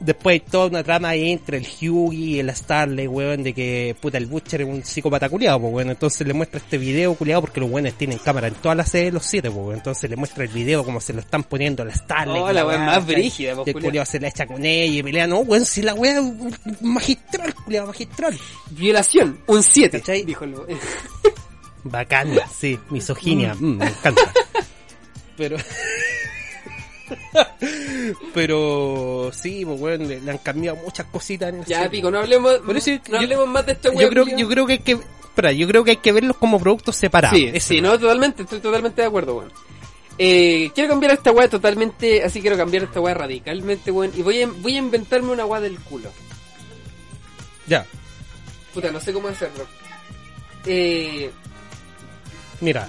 Speaker 2: Después hay toda una trama ahí entre el Hughie y el Starlight, weón, de que, puta, el Butcher es un psicópata culiado, pues, weón. Entonces le muestra este video culiado porque los weones tienen cámara en todas las sedes de los siete, pues, weón. Entonces le muestra el video como se lo están poniendo a la Starlight.
Speaker 1: Oh, la weá, más brígida, pues,
Speaker 2: el culiado se la echa con ella y pelea, no, weón, si la es magistral, culiado, magistral.
Speaker 1: Violación, un 7.
Speaker 2: ¿Cachai?
Speaker 1: Dijo el
Speaker 2: Bacán, sí, misoginia, mm, me encanta. Pero. Pero sí, pues weón, le, le han cambiado muchas cositas en el
Speaker 1: Ya,
Speaker 2: serie.
Speaker 1: pico, no hablemos,
Speaker 2: Por eso
Speaker 1: no
Speaker 2: yo-
Speaker 1: hablemos más de esta
Speaker 2: yo creo, yo creo que hay que. Espera, yo creo que hay que verlos como productos separados.
Speaker 1: Sí, no, totalmente, estoy totalmente de acuerdo, weón. Eh, quiero cambiar esta weá totalmente, así quiero cambiar esta weá radicalmente, weón. Y voy a, voy a inventarme una weá del culo.
Speaker 2: Ya,
Speaker 1: Puta, no sé cómo hacerlo. Eh,
Speaker 2: mira,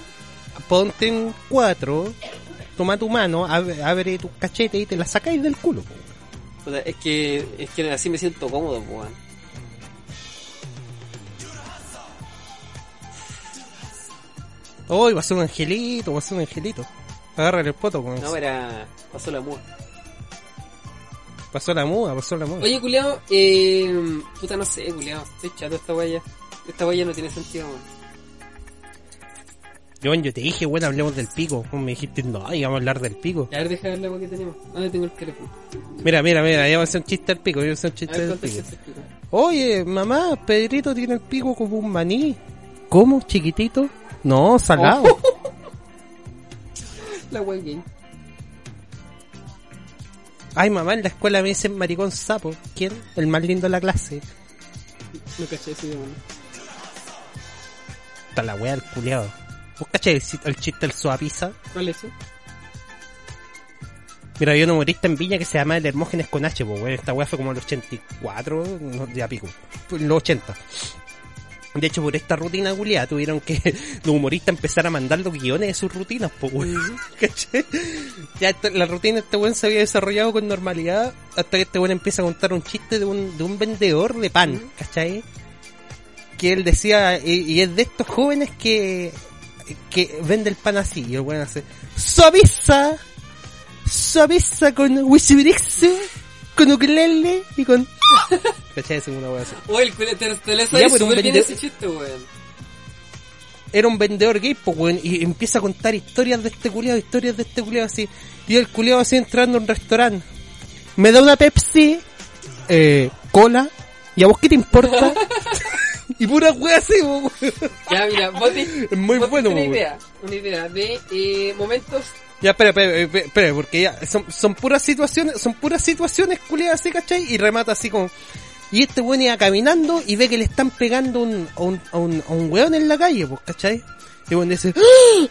Speaker 2: ponte en cuatro, toma tu mano, abre, abre tus cachetes y te la sacáis del culo.
Speaker 1: es que, es que así me siento cómodo, weón.
Speaker 2: Hoy va a ser un angelito, va a ser un angelito. Agárrale el poto, weón.
Speaker 1: No, era, pasó la muda.
Speaker 2: Pasó la muda, pasó la muda.
Speaker 1: Oye, culiao, eh, puta, no sé, culiao, estoy chato esta weá ya. Esta weá ya no tiene sentido, weón.
Speaker 2: Yo, yo te dije, bueno, hablemos del pico. Me dijiste, no, íbamos a hablar del pico.
Speaker 1: A ver, deja ver la weá que tenemos. ¿Dónde tengo el teléfono?
Speaker 2: Mira, mira, mira, ya va a hacer un chiste del pico, ya va a hacer un chiste
Speaker 1: ver,
Speaker 2: del
Speaker 1: ¿cuánto es
Speaker 2: pico. Oye, mamá, Pedrito tiene el pico como un maní. ¿Cómo? ¿Chiquitito? No, salado.
Speaker 1: La weá gay.
Speaker 2: Ay, mamá, en la escuela me dicen maricón sapo. ¿Quién? El más lindo de la clase.
Speaker 1: No caché ese idioma.
Speaker 2: Está la wea del culeado. ¿Vos cachai el, chiste del suapiza?
Speaker 1: ¿Cuál es ese?
Speaker 2: Mira, había un humorista en Viña que se llama El Hermógenes con H, pues, weón. Esta weá fue como en el 84, no, ya pico. En los 80. De hecho, por esta rutina culiada tuvieron que los humoristas empezar a mandar los guiones de sus rutinas, pues, weón. ¿Cachai? Ya la rutina de este weón se había desarrollado con normalidad hasta que este weón empieza a contar un chiste de un, de un vendedor de pan, ¿cachai? Que él decía, y, y es de estos jóvenes que, que vende el pan así, y el weón hace, suaviza, suaviza con Wisibrix, con ukelele y con... ¿Cachai? Es una wea así.
Speaker 1: Oye, el culiao, te, te le súper bien
Speaker 2: vende-
Speaker 1: ese chiste, weón.
Speaker 2: era un vendedor gay, pues, weón, y empieza a contar historias de este culiado, historias de este culiado así. Y el culiado así entrando a un restaurante. Me da una Pepsi, eh, cola, ¿y a vos qué te importa? y pura wea así.
Speaker 1: Ya, mira, vos te,
Speaker 2: Es muy
Speaker 1: vos
Speaker 2: bueno,
Speaker 1: una idea, una idea de eh, momentos
Speaker 2: Ya, espera, espera, espera, espera, porque ya son, son puras situaciones, son puras situaciones culiadas así, ¿cachai? Y remata así como... Y este weón iba caminando y ve que le están pegando un, a, un, a, un, a un weón en la calle, pues, ¿cachai? Y weón dice... ¡Ah!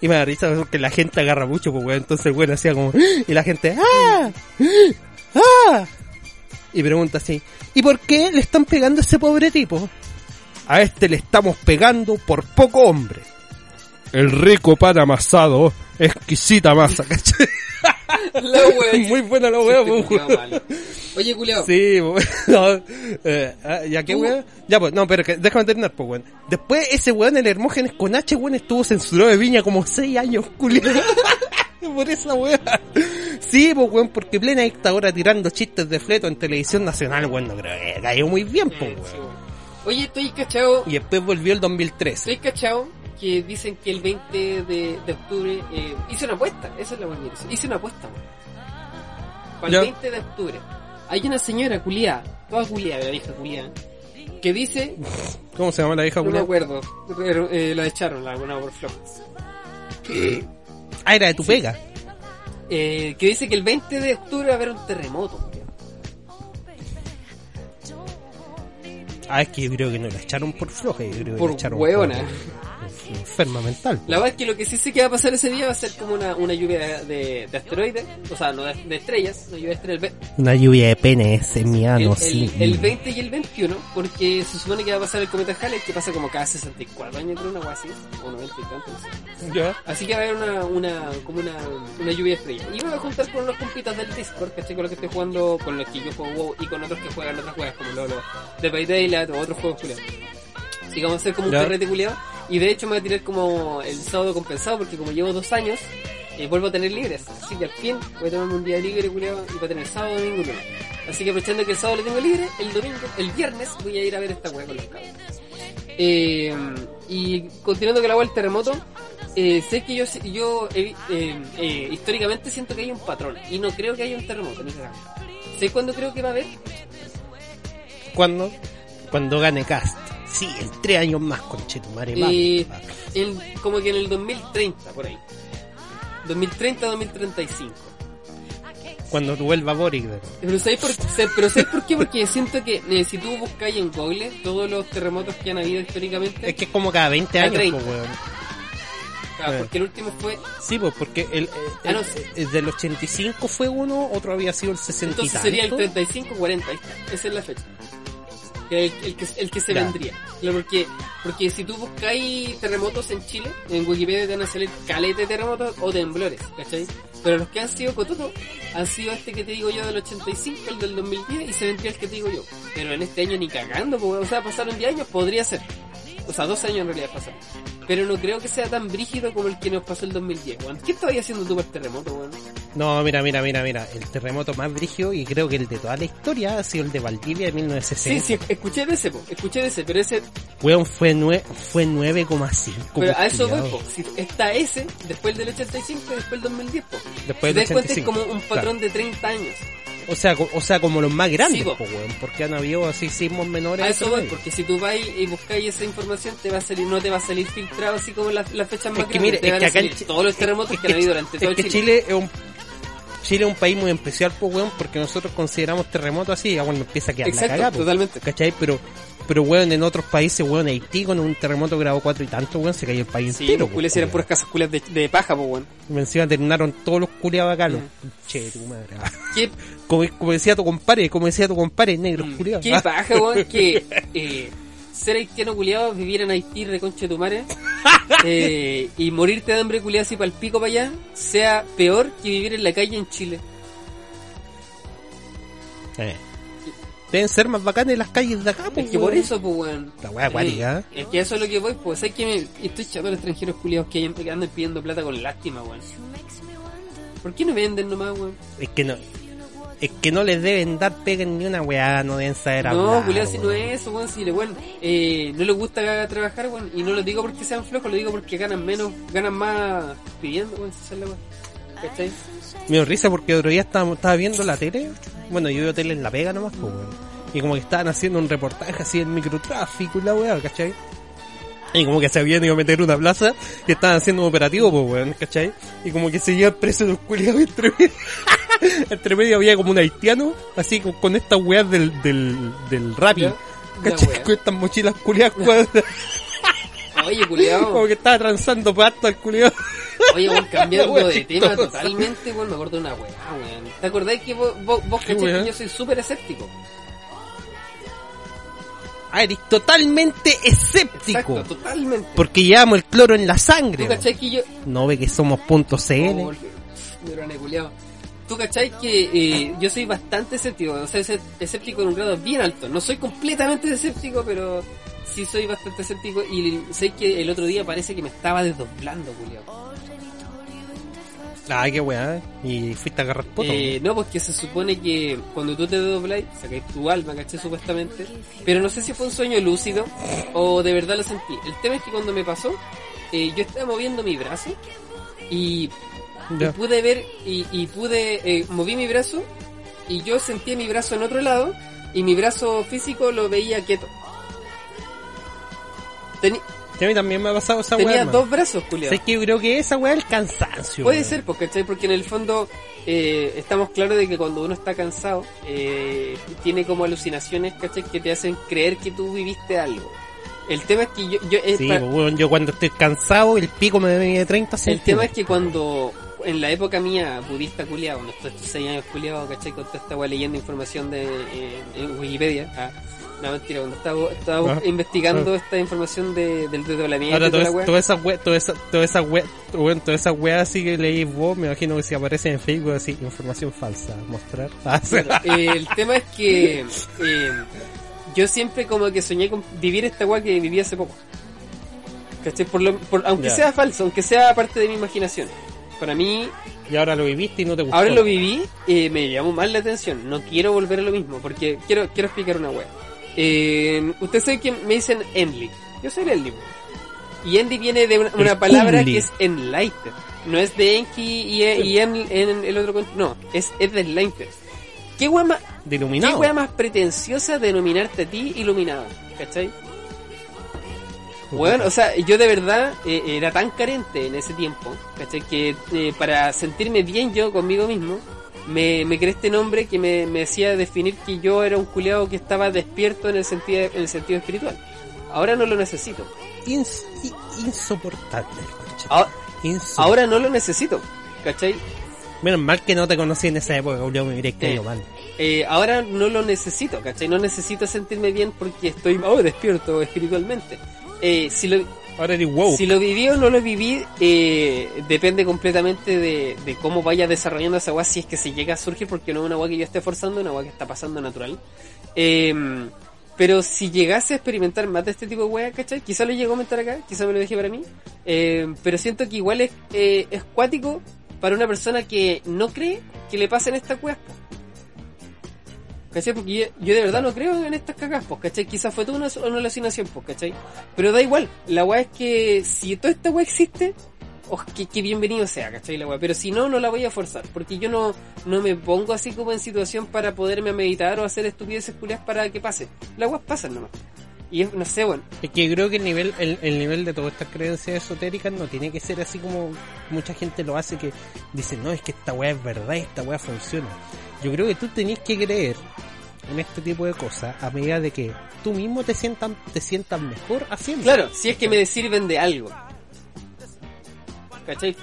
Speaker 2: Y me da risa porque la gente agarra mucho, pues, weón. Entonces weón hacía como... Y la gente... ¡Ah! ¡Ah! Y pregunta así... ¿Y por qué le están pegando a ese pobre tipo? A este le estamos pegando por poco hombre. El rico pan amasado, exquisita masa, ¿cachai?
Speaker 1: la weón.
Speaker 2: Muy buena la weá, pues, weón.
Speaker 1: Oye, culiao.
Speaker 2: Sí, no, eh, ah, ya qué weón. Ya, pues, no, pero que, déjame terminar, pues, weón. Después, ese weón, el Hermógenes con H, weón, estuvo censurado de viña como 6 años, culiado. Por esa weá. Sí, pues, weón, porque plena dictadura tirando chistes de fleto en televisión nacional, weón, no creo que cayó muy bien, pues,
Speaker 1: sí,
Speaker 2: weón.
Speaker 1: Oye, estoy cachado,
Speaker 2: Y después volvió el 2013.
Speaker 1: estoy cachado que dicen que el 20 de, de octubre eh, hice una apuesta, esa es la buena Hice una apuesta, weón. Para el 20 de octubre. Hay una señora culiada, toda culiada, la vieja culiada, que dice,
Speaker 2: ¿Cómo se llama la vieja
Speaker 1: no me acuerdo, pero, eh, la echaron, la alguna por flop.
Speaker 2: Ah, era de tu pega.
Speaker 1: Eh, que dice que el 20 de octubre va a haber un terremoto.
Speaker 2: Ah, es que yo creo que no la echaron por floja, yo creo que
Speaker 1: Por
Speaker 2: la echaron
Speaker 1: hueona.
Speaker 2: por enferma mental.
Speaker 1: La verdad es que lo que sí sé que va a pasar ese día va a ser como una, una lluvia de, de asteroides, o sea, no de, de estrellas, una lluvia de estrellas.
Speaker 2: Una lluvia de penes en mi
Speaker 1: El,
Speaker 2: ano,
Speaker 1: el,
Speaker 2: sí.
Speaker 1: el 20 y el 21, porque se supone que va a pasar el cometa Halley, que pasa como cada 64 años, creo, una cosa así, o 90 y tanto, no sé.
Speaker 2: Ya.
Speaker 1: Así que va a haber una, una, como una, una lluvia de estrellas. Y me voy a juntar con unos compitas del Discord, ¿cachai? Con los que estoy jugando, con los que yo juego WoW y con otros que juegan otras juegas, como Lolo, The by Daylight o otros juegos culiados. Así que vamos a hacer como un
Speaker 2: Ya.
Speaker 1: carrete culiado. Y de hecho me voy a tirar como el sábado compensado, porque como llevo dos años, eh, vuelvo a tener libres. Así que al fin voy a tomarme un día libre, culiado, y voy a tener sábado, domingo lunes. Así que aprovechando que el sábado lo tengo libre, el domingo, el viernes voy a ir a ver esta weá con los cabros. Eh, y continuando con la del terremoto, eh, sé que yo, yo históricamente siento que hay un patrón y no creo que haya un terremoto, ni cagando. ¿Sé cuándo creo que va a haber?
Speaker 2: ¿Cuándo? Cuando gane Cast. Sí, en tres años más, conchetumare.
Speaker 1: Eh, en, como que en el 2030, por ahí. 2030-2035.
Speaker 2: Cuando vuelva Boric.
Speaker 1: Pero ¿sabes por, pero ¿sabes por qué? Porque siento que eh, si tú buscáis en Google todos los terremotos que han habido históricamente,
Speaker 2: Es que es como cada 20
Speaker 1: Cada
Speaker 2: años,
Speaker 1: 30.
Speaker 2: pues, weón.
Speaker 1: claro, porque el último fue
Speaker 2: Sí, pues porque el, el,
Speaker 1: Ah, no,
Speaker 2: el-
Speaker 1: sí.
Speaker 2: el del 85 fue uno, otro había sido el 60
Speaker 1: Entonces sería el
Speaker 2: tanto.
Speaker 1: 35-40, ahí está. Esa es la fecha. Que el, el que, el que se vendría. Claro, porque, porque si tú buscáis terremotos en Chile, en Wikipedia te van a salir caleta de terremotos o temblores, ¿cachai? Pero los que han sido cotutos han sido este que te digo yo del 85, el del 2010 y se vendría el que te digo yo. Pero en este año ni cagando, pues, o sea, pasaron 10 años, podría ser. O sea, dos años en realidad pasaron. Pero no creo que sea tan brígido como el que nos pasó el 2010, weón. ¿Qué estabas haciendo tú para el terremoto, weón?
Speaker 2: No, mira, mira, mira, mira. El terremoto más brígido y creo que el de toda la historia ha sido el de Valdivia de
Speaker 1: Sí,
Speaker 2: 1960.
Speaker 1: sí, escuché de ese, po, escuché de ese, pero ese
Speaker 2: Weón, fue, nue fue 9,5.
Speaker 1: Pero a eso voy, po. Si está ese, después del 85 y después del 2010, po.
Speaker 2: Después
Speaker 1: si te
Speaker 2: del
Speaker 1: das cuenta es
Speaker 2: 85,
Speaker 1: como un patrón de 30 años.
Speaker 2: O sea, o sea, como los más grandes,
Speaker 1: Sí, po.
Speaker 2: po, weón, porque han habido así sismos menores.
Speaker 1: A eso voy, porque si tú vas y buscáis esa información, te va a salir, no te va a salir filtrado así como las, las fechas más
Speaker 2: Es que
Speaker 1: grandes.
Speaker 2: mire,
Speaker 1: te
Speaker 2: es
Speaker 1: van
Speaker 2: que acá
Speaker 1: salir todos los terremotos
Speaker 2: es
Speaker 1: que han
Speaker 2: que
Speaker 1: habido
Speaker 2: Chi-
Speaker 1: durante
Speaker 2: es
Speaker 1: todo
Speaker 2: que
Speaker 1: Chile.
Speaker 2: Chile es un Chile es un país muy especial, pues weón, porque nosotros consideramos terremotos así, ya cuando empieza a quedar la
Speaker 1: Exacto,
Speaker 2: cagada, po.
Speaker 1: totalmente.
Speaker 2: ¿Cachai? Pero, pero weón, en otros países, weón, Haití con un terremoto grado 4 y tanto, weón, se cayó el país
Speaker 1: Sí,
Speaker 2: entero.
Speaker 1: los eran puras casas culias de, de paja, pues, weón.
Speaker 2: Y Encima terminaron todos los culiados acá, los
Speaker 1: Mm.
Speaker 2: Che, tu madre.
Speaker 1: ¿Qué,
Speaker 2: Como, como decía tu compadre, como decía tu compadre, negros
Speaker 1: mm,
Speaker 2: culiados.
Speaker 1: qué paja, weón, que eh, ser haitiano culiado, vivir en Haití, reconche tu madre, eh, y morirte de hambre culiado así para el pico para allá, sea peor que vivir en la calle en Chile.
Speaker 2: Eh. Deben ser más bacanes las calles de acá, pues,
Speaker 1: Es que por eso, pues, weón.
Speaker 2: La wea acuática, ¿eh?
Speaker 1: Es que eso es lo que voy, pues. Es que me, estoy chato de los extranjeros culiados que, que andan pidiendo plata con lástima, weón. ¿Por qué no venden nomás, weón?
Speaker 2: Es que no. Es que no les deben dar pega ni una weá, no deben saber
Speaker 1: No,
Speaker 2: hablar.
Speaker 1: culiado, si no es eso, weón. Si le, weón, eh, no les gusta trabajar, weón. Y no lo digo porque sean flojos, lo digo porque ganan menos, ganan más pidiendo, weón. Si es la weón. ¿Cachai?
Speaker 2: Me dio risa porque otro día estaba, estaba viendo la tele. Bueno, yo veo tele en la pega nomás, pues, weón. Y como que estaban haciendo un reportaje así en microtráfico y la weá, ¿cachai? Y como que se habían ido a meter una plaza y estaban haciendo un operativo, pues, weón, ¿cachai? Y como que seguían presos los culiados entre medio. entre medio había como un haitiano, así con, con estas weas del, del, del rapi. ¿Cachai? Con estas mochilas culiadas cuadradas.
Speaker 1: Oye,
Speaker 2: como
Speaker 1: culiado.
Speaker 2: que estaba transando pasto al culiado.
Speaker 1: Oye, weón, cambiando de tema totalmente, weón. Me acuerdo de una weá, weón. ¿Te acordáis que vos, vos, vos que yo soy súper escéptico?
Speaker 2: Ah, eres totalmente escéptico.
Speaker 1: Exacto, totalmente.
Speaker 2: Porque llevamos el cloro en la sangre.
Speaker 1: ¿Tú cachai que yo,
Speaker 2: No ve que somos punto CL.
Speaker 1: Oh. Tú cachai que eh, yo soy bastante escéptico, o sea, escéptico en un grado bien alto. No soy completamente escéptico, pero sí soy bastante escéptico y sé que el otro día parece que me estaba desdoblando, culiao.
Speaker 2: Ah, qué weá. Y fuiste a agarrar poto.
Speaker 1: Eh, no, porque se supone que cuando tú te doblas, sacáis tu alma, ¿cachai? Supuestamente. Pero no sé si fue un sueño lúcido o de verdad lo sentí. El tema es que cuando me pasó, eh, yo estaba moviendo mi brazo y, y pude ver y, y pude, eh, moví mi brazo y yo sentía mi brazo en otro lado y mi brazo físico lo veía quieto. Teni-
Speaker 2: Sí, a mí también me ha pasado esa weá.
Speaker 1: tenía dos brazos, culiado.
Speaker 2: Sé que yo creo que esa weá es el cansancio.
Speaker 1: Puede ser, porque, ¿cachai? porque en el fondo eh, estamos claros de que cuando uno está cansado, eh, tiene como alucinaciones, ¿cachai? Que te hacen creer que tú viviste algo. El tema es que yo... yo eh,
Speaker 2: Sí,
Speaker 1: pa-
Speaker 2: pues, yo cuando estoy cansado, el pico me mide 30
Speaker 1: el
Speaker 2: centímetros.
Speaker 1: tema es que cuando... En la época mía, budista culiado, estos estos seis años culiado, ¿cachai? Con toda esta weá leyendo información de eh, en Wikipedia. Ah, no, mentira, cuando estaba, estaba
Speaker 2: Ah,
Speaker 1: investigando esta información de, del desdoblamiento
Speaker 2: Ahora,
Speaker 1: toda
Speaker 2: todas esas weas, todas esas todas esas weas, weón, todas esas weas así que leís vos, me imagino que si aparecen en Facebook así, información falsa, mostrar. Ah.
Speaker 1: Bueno, eh, el tema es que eh, yo siempre como que soñé con vivir esta weá que viví hace poco. ¿Cachai? Por lo, por, aunque
Speaker 2: Ya.
Speaker 1: sea falso, aunque sea parte de mi imaginación. Para mí,
Speaker 2: Y ahora lo viviste y no te gustó.
Speaker 1: ahora lo viví, eh, me llamó más la atención. No quiero volver a lo mismo, porque quiero quiero explicar una weá. Eh, Ustedes saben que me dicen Enli. Yo soy el Enli. Y Enli viene de una, palabra
Speaker 2: Enli.
Speaker 1: que es Enlighter. No es de Enki y, y en, en el otro... No, es, es de Enlighter. ¿Qué weá más, ¿Qué wea más pretenciosa de denominarte a ti iluminado? ¿Cachai? Bueno, o sea, yo de verdad eh, era tan carente en ese tiempo, ¿cachai? Que eh, para sentirme bien yo conmigo mismo, me, me creé este nombre que me, me hacía definir que yo era un culeado que estaba despierto en el sentido, en el sentido espiritual. Ahora no lo necesito.
Speaker 2: Ins- insoportable.
Speaker 1: Ahora,
Speaker 2: Insoportable.
Speaker 1: ahora no lo necesito, ¿cachai?
Speaker 2: Menos mal que no te conocí en esa época, Julio, me hubiera caído
Speaker 1: Eh.
Speaker 2: mal.
Speaker 1: Eh, ahora no lo necesito, ¿cachai? No necesito sentirme bien porque estoy oh, despierto espiritualmente. Eh, si lo,
Speaker 2: Ahora eres wow.
Speaker 1: Si lo viví o no lo viví, eh, depende completamente de, de cómo vaya desarrollando esa weá, si es que se llega a surgir, porque no es una weá que yo esté forzando, una weá que está pasando natural. Eh, pero si llegase a experimentar más de este tipo de weá, ¿cachai? Quizá lo llego a comentar acá, quizá me lo dejé para mí, eh, pero siento que igual es, eh, es cuático para una persona que no cree que le pasen estas weas. ¿Cachai? Porque yo, de verdad no creo en estas cagas, pues, ¿cachai? Quizás fue toda una, una alucinación, pues, ¿cachai? Pero da igual, la weá es que si toda esta weá existe, oh, que, bienvenido sea, ¿cachai? La weá. Pero si no, no la voy a forzar, porque yo no, no me pongo así como en situación para poderme meditar o hacer estupideces culiadas para que pase. Las weas pasan nomás. Y es, no sé, bueno,
Speaker 2: Es que creo que el nivel, el, el nivel de todas estas creencias esotéricas no tiene que ser así como mucha gente lo hace que dice, no, es que esta weá es verdad, esta weá funciona. Yo creo que tú tenés que creer en este tipo de cosas a medida de que tú mismo te sientas, te sientas mejor haciendo.
Speaker 1: claro, si es que me sirven de algo. ¿Cachai?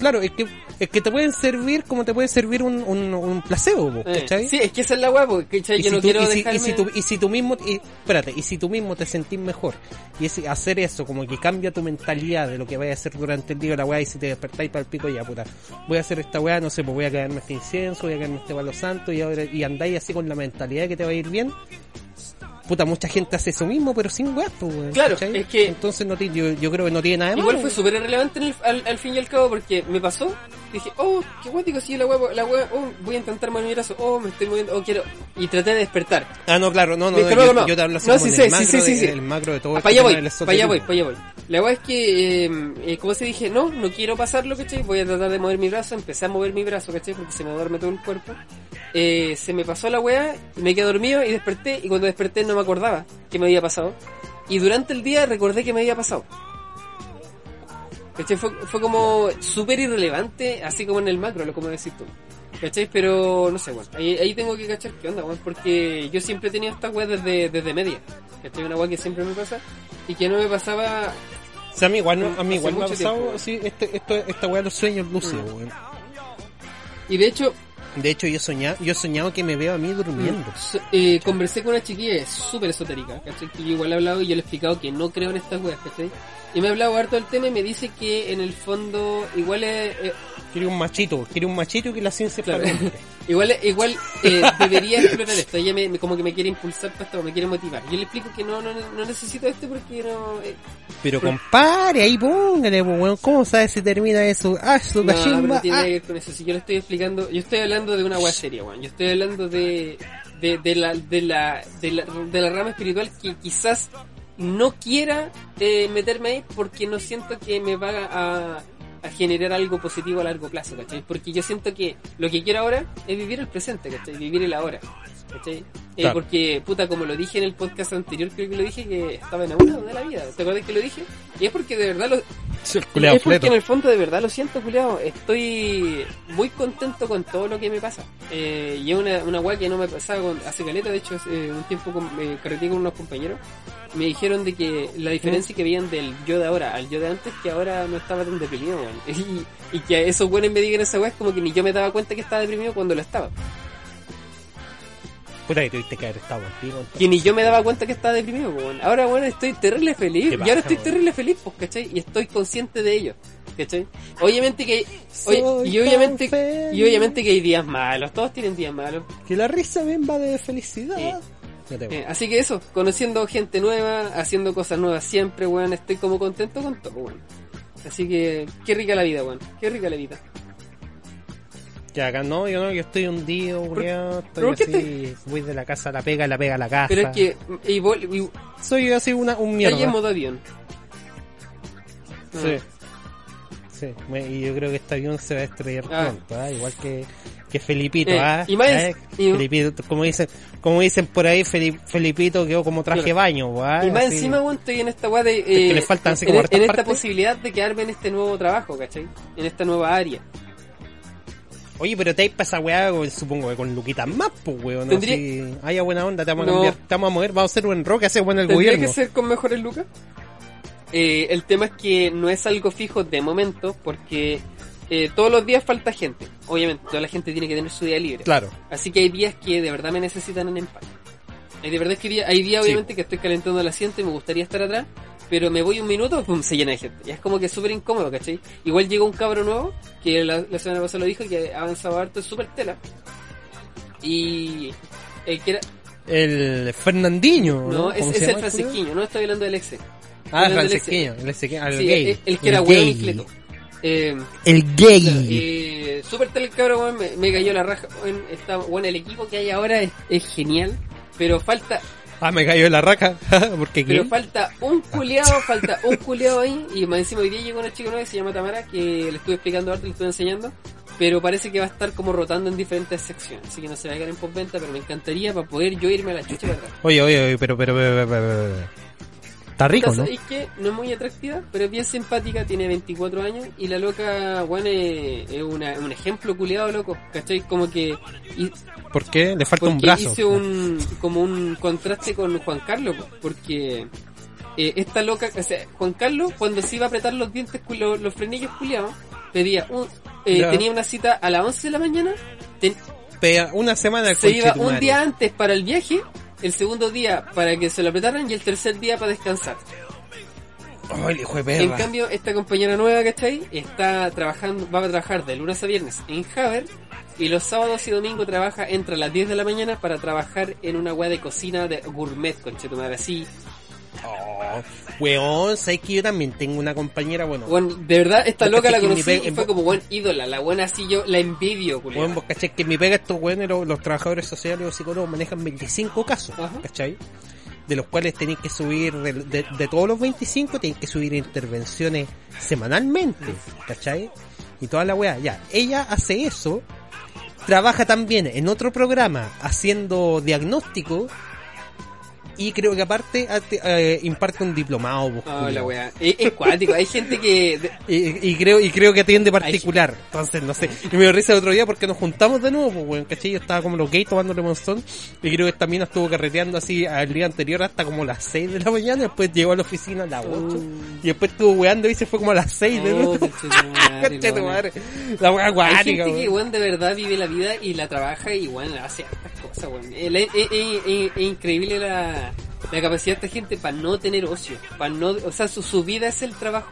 Speaker 2: Claro, es que, es que te pueden servir como te puede servir un, un, un placebo, po,
Speaker 1: Eh,
Speaker 2: ¿cachai?
Speaker 1: sí, es que esa es la porque ¿cachai?
Speaker 2: Y
Speaker 1: yo
Speaker 2: si,
Speaker 1: no
Speaker 2: tú,
Speaker 1: quiero
Speaker 2: y, si,
Speaker 1: dejarme...
Speaker 2: y si tú, y si tú mismo, y, espérate, y si tú mismo te sentís mejor, y es hacer eso, como que cambia tu mentalidad de lo que vayas a hacer durante el día la weá, y si te despertáis para el pico, ya puta, voy a hacer esta weá, no sé, pues voy a caerme este incienso, voy a caerme este palo santo, y ahora, y andáis así con la mentalidad de que te va a ir bien, puta, mucha gente hace eso mismo, pero sin weá, pues, weón,
Speaker 1: Claro,
Speaker 2: ¿cachai?
Speaker 1: es que-
Speaker 2: Entonces no yo, yo creo que no tiene nada de
Speaker 1: Igual
Speaker 2: malo.
Speaker 1: fue súper irrelevante al, al fin y al cabo porque me pasó. Dije, oh, qué guático, sí, la hueá, la hueá, oh, voy a intentar mover mi brazo, oh, me estoy moviendo, oh, quiero. Y traté de despertar.
Speaker 2: Ah, no, claro, no, no, no, yo,
Speaker 1: no.
Speaker 2: yo te hablo así
Speaker 1: No,
Speaker 2: como
Speaker 1: sí
Speaker 2: en
Speaker 1: sé,
Speaker 2: el
Speaker 1: sí,
Speaker 2: macro,
Speaker 1: sí, sí,
Speaker 2: de-
Speaker 1: sí.
Speaker 2: el macro de todo
Speaker 1: para
Speaker 2: este
Speaker 1: allá voy, para allá voy, para allá voy. La hueá es que, eh, eh, como se dije, no, no quiero pasarlo, ¿cachai? Voy a tratar de mover mi brazo, empecé a mover mi brazo, ¿cachai? Porque se me duerme todo el cuerpo. Eh, se me pasó la hueá, me quedé dormido y desperté, y cuando desperté no me acordaba que me había pasado. Y durante el día recordé que me había pasado. ¿Cachai? Fue, fue como súper irrelevante, así como en el macro, lo como decís tú. ¿Cachai? Pero no sé, bueno, ahí, ahí tengo que cachar qué onda, weón, porque yo siempre he tenido esta weá desde, desde media. ¿Cachai? Una weá que siempre me pasa y que no me pasaba.
Speaker 2: O sea, a mí igual, no- a mí igual me ha pasado,
Speaker 1: tiempo.
Speaker 2: sí, este, esto, esta weá de los sueños lúcidos,
Speaker 1: Mm. Y de hecho,
Speaker 2: De hecho, yo he soñado, yo he soñado que me veo a mí durmiendo.
Speaker 1: eh, conversé con una chiquilla súper esotérica, ¿cachai? Que yo igual he hablado y yo le he explicado que no creo en estas weas, ¿cachai? Y me ha hablado harto del tema y me dice que en el fondo igual es, eh,
Speaker 2: Quiere un machito, quiere un machito que la ciencia
Speaker 1: Claro. Igual, igual eh, debería explorar esto. Ella me, como que me quiere impulsar para esto, me quiere motivar. Yo le explico que no, no, no necesito esto porque no. eh,
Speaker 2: Pero compadre, ahí póngale, weón. ¿Cómo sabes si termina eso? Ah, su
Speaker 1: no, pero no tiene
Speaker 2: ah.
Speaker 1: que ver con eso. Si yo le estoy explicando, yo estoy hablando de una weá seria, weón. Yo estoy hablando de, de, de la, de la, de la, de la rama espiritual que quizás no quiera eh, meterme ahí porque no siento que me va a, a generar algo positivo a largo plazo, ¿cachai? Porque yo siento que lo que quiero ahora es vivir el presente, ¿cachai? Vivir el ahora, ¿cachai? Eh,
Speaker 2: Claro.
Speaker 1: porque, puta, como lo dije en el podcast anterior, creo que lo dije que estaba enamorado de la vida. ¿Te acuerdas que lo dije? Y es porque de verdad lo,
Speaker 2: Sí, culiao
Speaker 1: es porque
Speaker 2: fleto.
Speaker 1: en el fondo de verdad lo siento, culiao. Estoy muy contento con todo lo que me pasa. Eh, y es una, una weá que no me pasaba con, hace caleta. De hecho, hace un tiempo con, me carreteé con unos compañeros. Me dijeron de que la diferencia que veían del yo de ahora al yo de antes, que ahora no estaba tan deprimido. Y, y que a esos buenos me digan esa weá es como que ni yo me daba cuenta que estaba deprimido cuando lo estaba.
Speaker 2: Puta, que tuviste que haber estado contigo. entonces.
Speaker 1: Que ni yo me daba cuenta que estaba deprimido, weón. Ahora, bueno, estoy terrible feliz.
Speaker 2: Qué
Speaker 1: Y ahora estoy
Speaker 2: weón.
Speaker 1: terrible feliz, pues, ¿cachai? Y estoy consciente de ello, ¿cachai? Obviamente que, oye, y
Speaker 2: tan
Speaker 1: obviamente,
Speaker 2: feliz.
Speaker 1: y obviamente que hay días malos. Todos tienen días malos.
Speaker 2: Que la risa me va de felicidad.
Speaker 1: Eh, así que eso, conociendo gente nueva, haciendo cosas nuevas siempre, weón. Estoy como contento con todo, weón. Así que, qué rica la vida, weón. Qué rica la vida.
Speaker 2: Ya acá no, yo no, yo estoy hundido, estoy así, voy de la casa a la pega, la pega a la casa.
Speaker 1: Pero es que, y, vol- y,
Speaker 2: Soy así una, un
Speaker 1: calle en
Speaker 2: mierda.
Speaker 1: modo avión.
Speaker 2: Sí. Sí, me- y yo creo que este avión se va a estrellar
Speaker 1: Ah.
Speaker 2: pronto, ¿ah? igual que, que Felipito,
Speaker 1: Eh,
Speaker 2: ¿ah?
Speaker 1: y más-
Speaker 2: ¿Ah?
Speaker 1: y-
Speaker 2: Felipito, como dicen, como dicen por ahí, Feli- Felipito quedó como traje baño, ¿ah?
Speaker 1: Y más
Speaker 2: Así.
Speaker 1: encima, weón, estoy en esta weá de.
Speaker 2: que
Speaker 1: eh,
Speaker 2: le faltan así
Speaker 1: en,
Speaker 2: hartas
Speaker 1: en esta posibilidad de quedarme en este nuevo trabajo, ¿cachai? En esta nueva área.
Speaker 2: Oye, pero te hay para esa weá, supongo que con Luquitas más, pues, weón. ¿no?
Speaker 1: Tendría-
Speaker 2: Si haya buena onda, te vamos a
Speaker 1: No.
Speaker 2: cambiar, te vamos a mover, vamos a hacer un rock, hace bueno el
Speaker 1: ¿Tendría
Speaker 2: gobierno.
Speaker 1: que ser con mejores lucas? Eh, el tema es que no es algo fijo de momento, porque eh, todos los días falta gente. Obviamente, toda la gente tiene que tener su día libre.
Speaker 2: Claro.
Speaker 1: Así que hay días que de verdad me necesitan en empate. Hay de verdad que día- hay días
Speaker 2: Sí.
Speaker 1: obviamente que estoy calentando el asiento y me gustaría estar atrás, pero me voy un minuto, pum, se llena de gente. Y es como que súper incómodo, ¿cachai? Igual llegó un cabro nuevo, que la, la semana pasada lo dijo, que ha avanzado harto, es súper tela. Y el que era,
Speaker 2: El Fernandinho, ¿no?
Speaker 1: es,
Speaker 2: ¿Cómo
Speaker 1: es el
Speaker 2: culiao?
Speaker 1: francesquillo, no estoy hablando del ex.
Speaker 2: Ah, el el francesqueño, el
Speaker 1: Sí,
Speaker 2: gay.
Speaker 1: el, el que era y fleto. Eh,
Speaker 2: El gay.
Speaker 1: eh, super tal el cabrón, weón, me, me cayó la raja. weón, está, bueno, el equipo que hay ahora es, es genial, pero falta,
Speaker 2: Ah, me cayó la raja, porque
Speaker 1: pero falta un culeado, falta un culeado ahí, y más encima hoy día llegó una chica nueva que se llama Tamara, que le estuve explicando arte, le estuve enseñando, pero parece que va a estar como rotando en diferentes secciones, así que no se va a quedar en postventa, pero me encantaría para poder yo irme a la chucha para atrás.
Speaker 2: Oye, oye, oye, pero, pero, pero, pero, pero. Está rico, ¿no?
Speaker 1: Es que no es muy atractiva, pero es bien simpática, tiene 24 años y la loca, bueno, es, es una- un ejemplo culiado, loco, ¿cachai? Como que y-
Speaker 2: ¿Por qué? Le falta un brazo.
Speaker 1: hice un como un contraste con Juan Carlos, po, porque eh, esta loca, o sea, Juan Carlos cuando se iba a apretar los dientes, los, los frenillos culiados, pedía un, eh, tenía una cita a las 11 de la mañana, ten-
Speaker 2: una semana
Speaker 1: se iba un día antes para el viaje, el segundo día para que se lo apretaran y el tercer día para descansar.
Speaker 2: El hijo de perra.
Speaker 1: En cambio, esta compañera nueva, ¿cachai? Está trabajando, va a trabajar de lunes a viernes en Haber y los sábados y domingos trabaja entre las 10 de la mañana para trabajar en una weá de cocina de gourmet, conchetumare, así.
Speaker 2: Oh, weón, sabes que yo también tengo una compañera, bueno,
Speaker 1: Bueno, de verdad, esta loca la conocí y fue como buen ídola, la buena así yo la envidio, culiao.
Speaker 2: Bueno, vos cachai que mi pega estos weones, los, los trabajadores sociales o psicólogos manejan 25 casos,
Speaker 1: Ajá.
Speaker 2: ¿cachai? De los cuales tenéis que subir, de, de- de todos los 25, tenéis que subir intervenciones semanalmente, ¿cachai? Y toda la weá, ya, ella hace eso, trabaja también en otro programa haciendo diagnóstico y creo que aparte eh, imparte un diplomado.
Speaker 1: la weá. Es, es cuático, hay gente que...
Speaker 2: Y, y creo y creo que atiende particular. Entonces, no sé. Y me dio risa el otro día porque nos juntamos de nuevo, pues, weón, ¿cachai? Yo estaba como los gays tomándole monzón. Y creo que también estuvo carreteando así al día anterior hasta como las 6 de la mañana. Después llegó a la oficina a las 8. Y después estuvo weando y se fue como a las 6 de
Speaker 1: Oh, la.
Speaker 2: La weá
Speaker 1: Hay
Speaker 2: acuática,
Speaker 1: gente que,
Speaker 2: weón.
Speaker 1: weón, de verdad vive la vida y la trabaja y, weón, hace hartas cosas, weón. Es, es- es- es- es increíble la, la capacidad de esta gente para no tener ocio. para no O sea, su, su vida es el trabajo.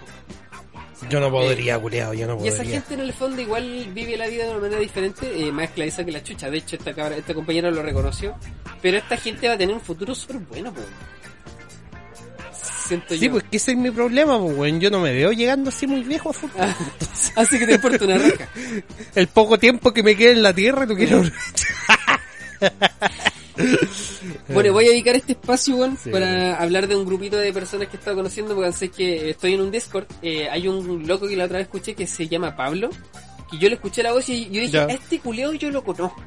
Speaker 2: Yo no podría, culiao, yo no
Speaker 1: Y esa
Speaker 2: podría.
Speaker 1: gente en el fondo igual vive la vida de una manera diferente, eh, más esclavizada que la chucha. De hecho, esta cabra, esta compañera lo reconoció. Pero esta gente va a tener un futuro súper bueno, po. Siento
Speaker 2: Sí,
Speaker 1: yo.
Speaker 2: pues que ese es mi problema, pues, weón. Yo no me veo llegando así muy viejo a futuro.
Speaker 1: Ah, Así que te importa una raja.
Speaker 2: El poco tiempo que me queda en la tierra, no quiero...
Speaker 1: Bueno, voy a dedicar este espacio,
Speaker 2: Sí.
Speaker 1: para hablar de un grupito de personas que he estado conociendo, porque sé que estoy en un Discord. Eh, hay un loco que la otra vez escuché que se llama Pablo, que yo le escuché la voz y yo dije,
Speaker 2: Ya.
Speaker 1: este culeo yo lo conozco.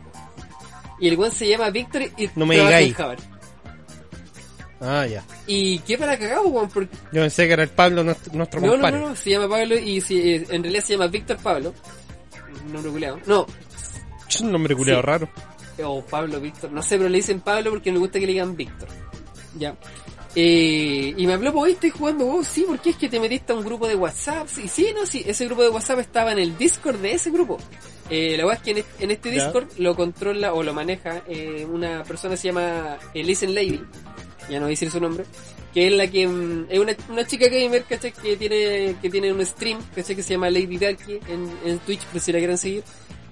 Speaker 1: Y el weón se llama Víctor y
Speaker 2: No me digáis. Ah, ya.
Speaker 1: Y qué para cagado, weón, porque...
Speaker 2: Yo pensé que era el Pablo, nuestro, nuestro
Speaker 1: No, no,
Speaker 2: compadre.
Speaker 1: no, no, se llama Pablo y si, eh, en realidad se llama Víctor Pablo. Nombre culeado. No,
Speaker 2: Es un nombre culiao
Speaker 1: Sí.
Speaker 2: raro.
Speaker 1: O Pablo Víctor, no sé, pero le dicen Pablo porque me gusta que le digan Víctor. Ya. Eh, y me habló, pues, estoy jugando WoW, sí, porque es que te metiste a un grupo de WhatsApp. Sí, sí, no, sí, ese grupo de WhatsApp estaba en el Discord de ese grupo. Eh, la verdad es que en este,
Speaker 2: Ya.
Speaker 1: Discord lo controla o lo maneja eh, una persona que se llama Listen Lady, ya no voy a decir su nombre, que es la que mm, es una, una chica gamer, ¿cachai? Que tiene, que tiene un stream, ¿cachai? Que se llama Lady Darky en, en Twitch, por si la quieren seguir,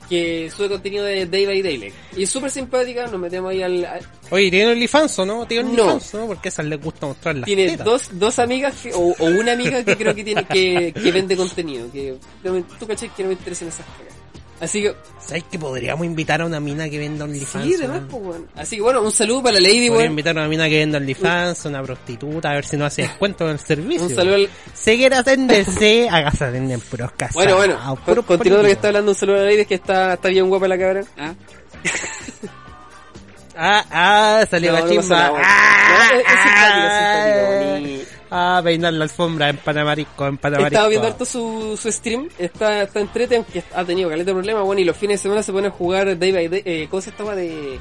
Speaker 1: que sube contenido de Day by Day. Y es súper simpática, nos metemos ahí al, al-
Speaker 2: Oye, ¿tiene OnlyFans o no? ¿Tiene
Speaker 1: No.
Speaker 2: OnlyFans no? Porque a esas les gusta mostrar las
Speaker 1: tiene
Speaker 2: tetas.
Speaker 1: dos, dos amigas que, o, o una amiga que creo que tiene que, que vende contenido, que no tú cachai que no me interesan esas cagas. Así que,
Speaker 2: ¿Sabes que podríamos invitar a una mina que venda OnlyFans?
Speaker 1: sí, además,
Speaker 2: weón?
Speaker 1: pues, bueno. Así que bueno, un saludo para la Lady,
Speaker 2: Podría
Speaker 1: weón.
Speaker 2: invitar a una mina que venda OnlyFans, una prostituta, a ver si no hace descuento en el servicio.
Speaker 1: Un saludo al,
Speaker 2: Si quieres atenderse, hágase atender puros casados.
Speaker 1: Bueno, bueno, con- continuando lo que está hablando, un saludo a la lady, es que está, está bien guapa la cabra. Ah,
Speaker 2: Ah, ah, salió
Speaker 1: No,
Speaker 2: la chimba.
Speaker 1: nada, bueno.
Speaker 2: ah,
Speaker 1: No, es- es simpática, es
Speaker 2: ah,
Speaker 1: boni-
Speaker 2: ah, peinar la alfombra en Panamarisco, en
Speaker 1: He
Speaker 2: Panamarisco.
Speaker 1: estado viendo harto su, su stream, está, está entrete, aunque ha tenido caleta de problemas, bueno, y los fines de semana se pone a jugar Day by Day, eh, ¿cómo se estaba de...?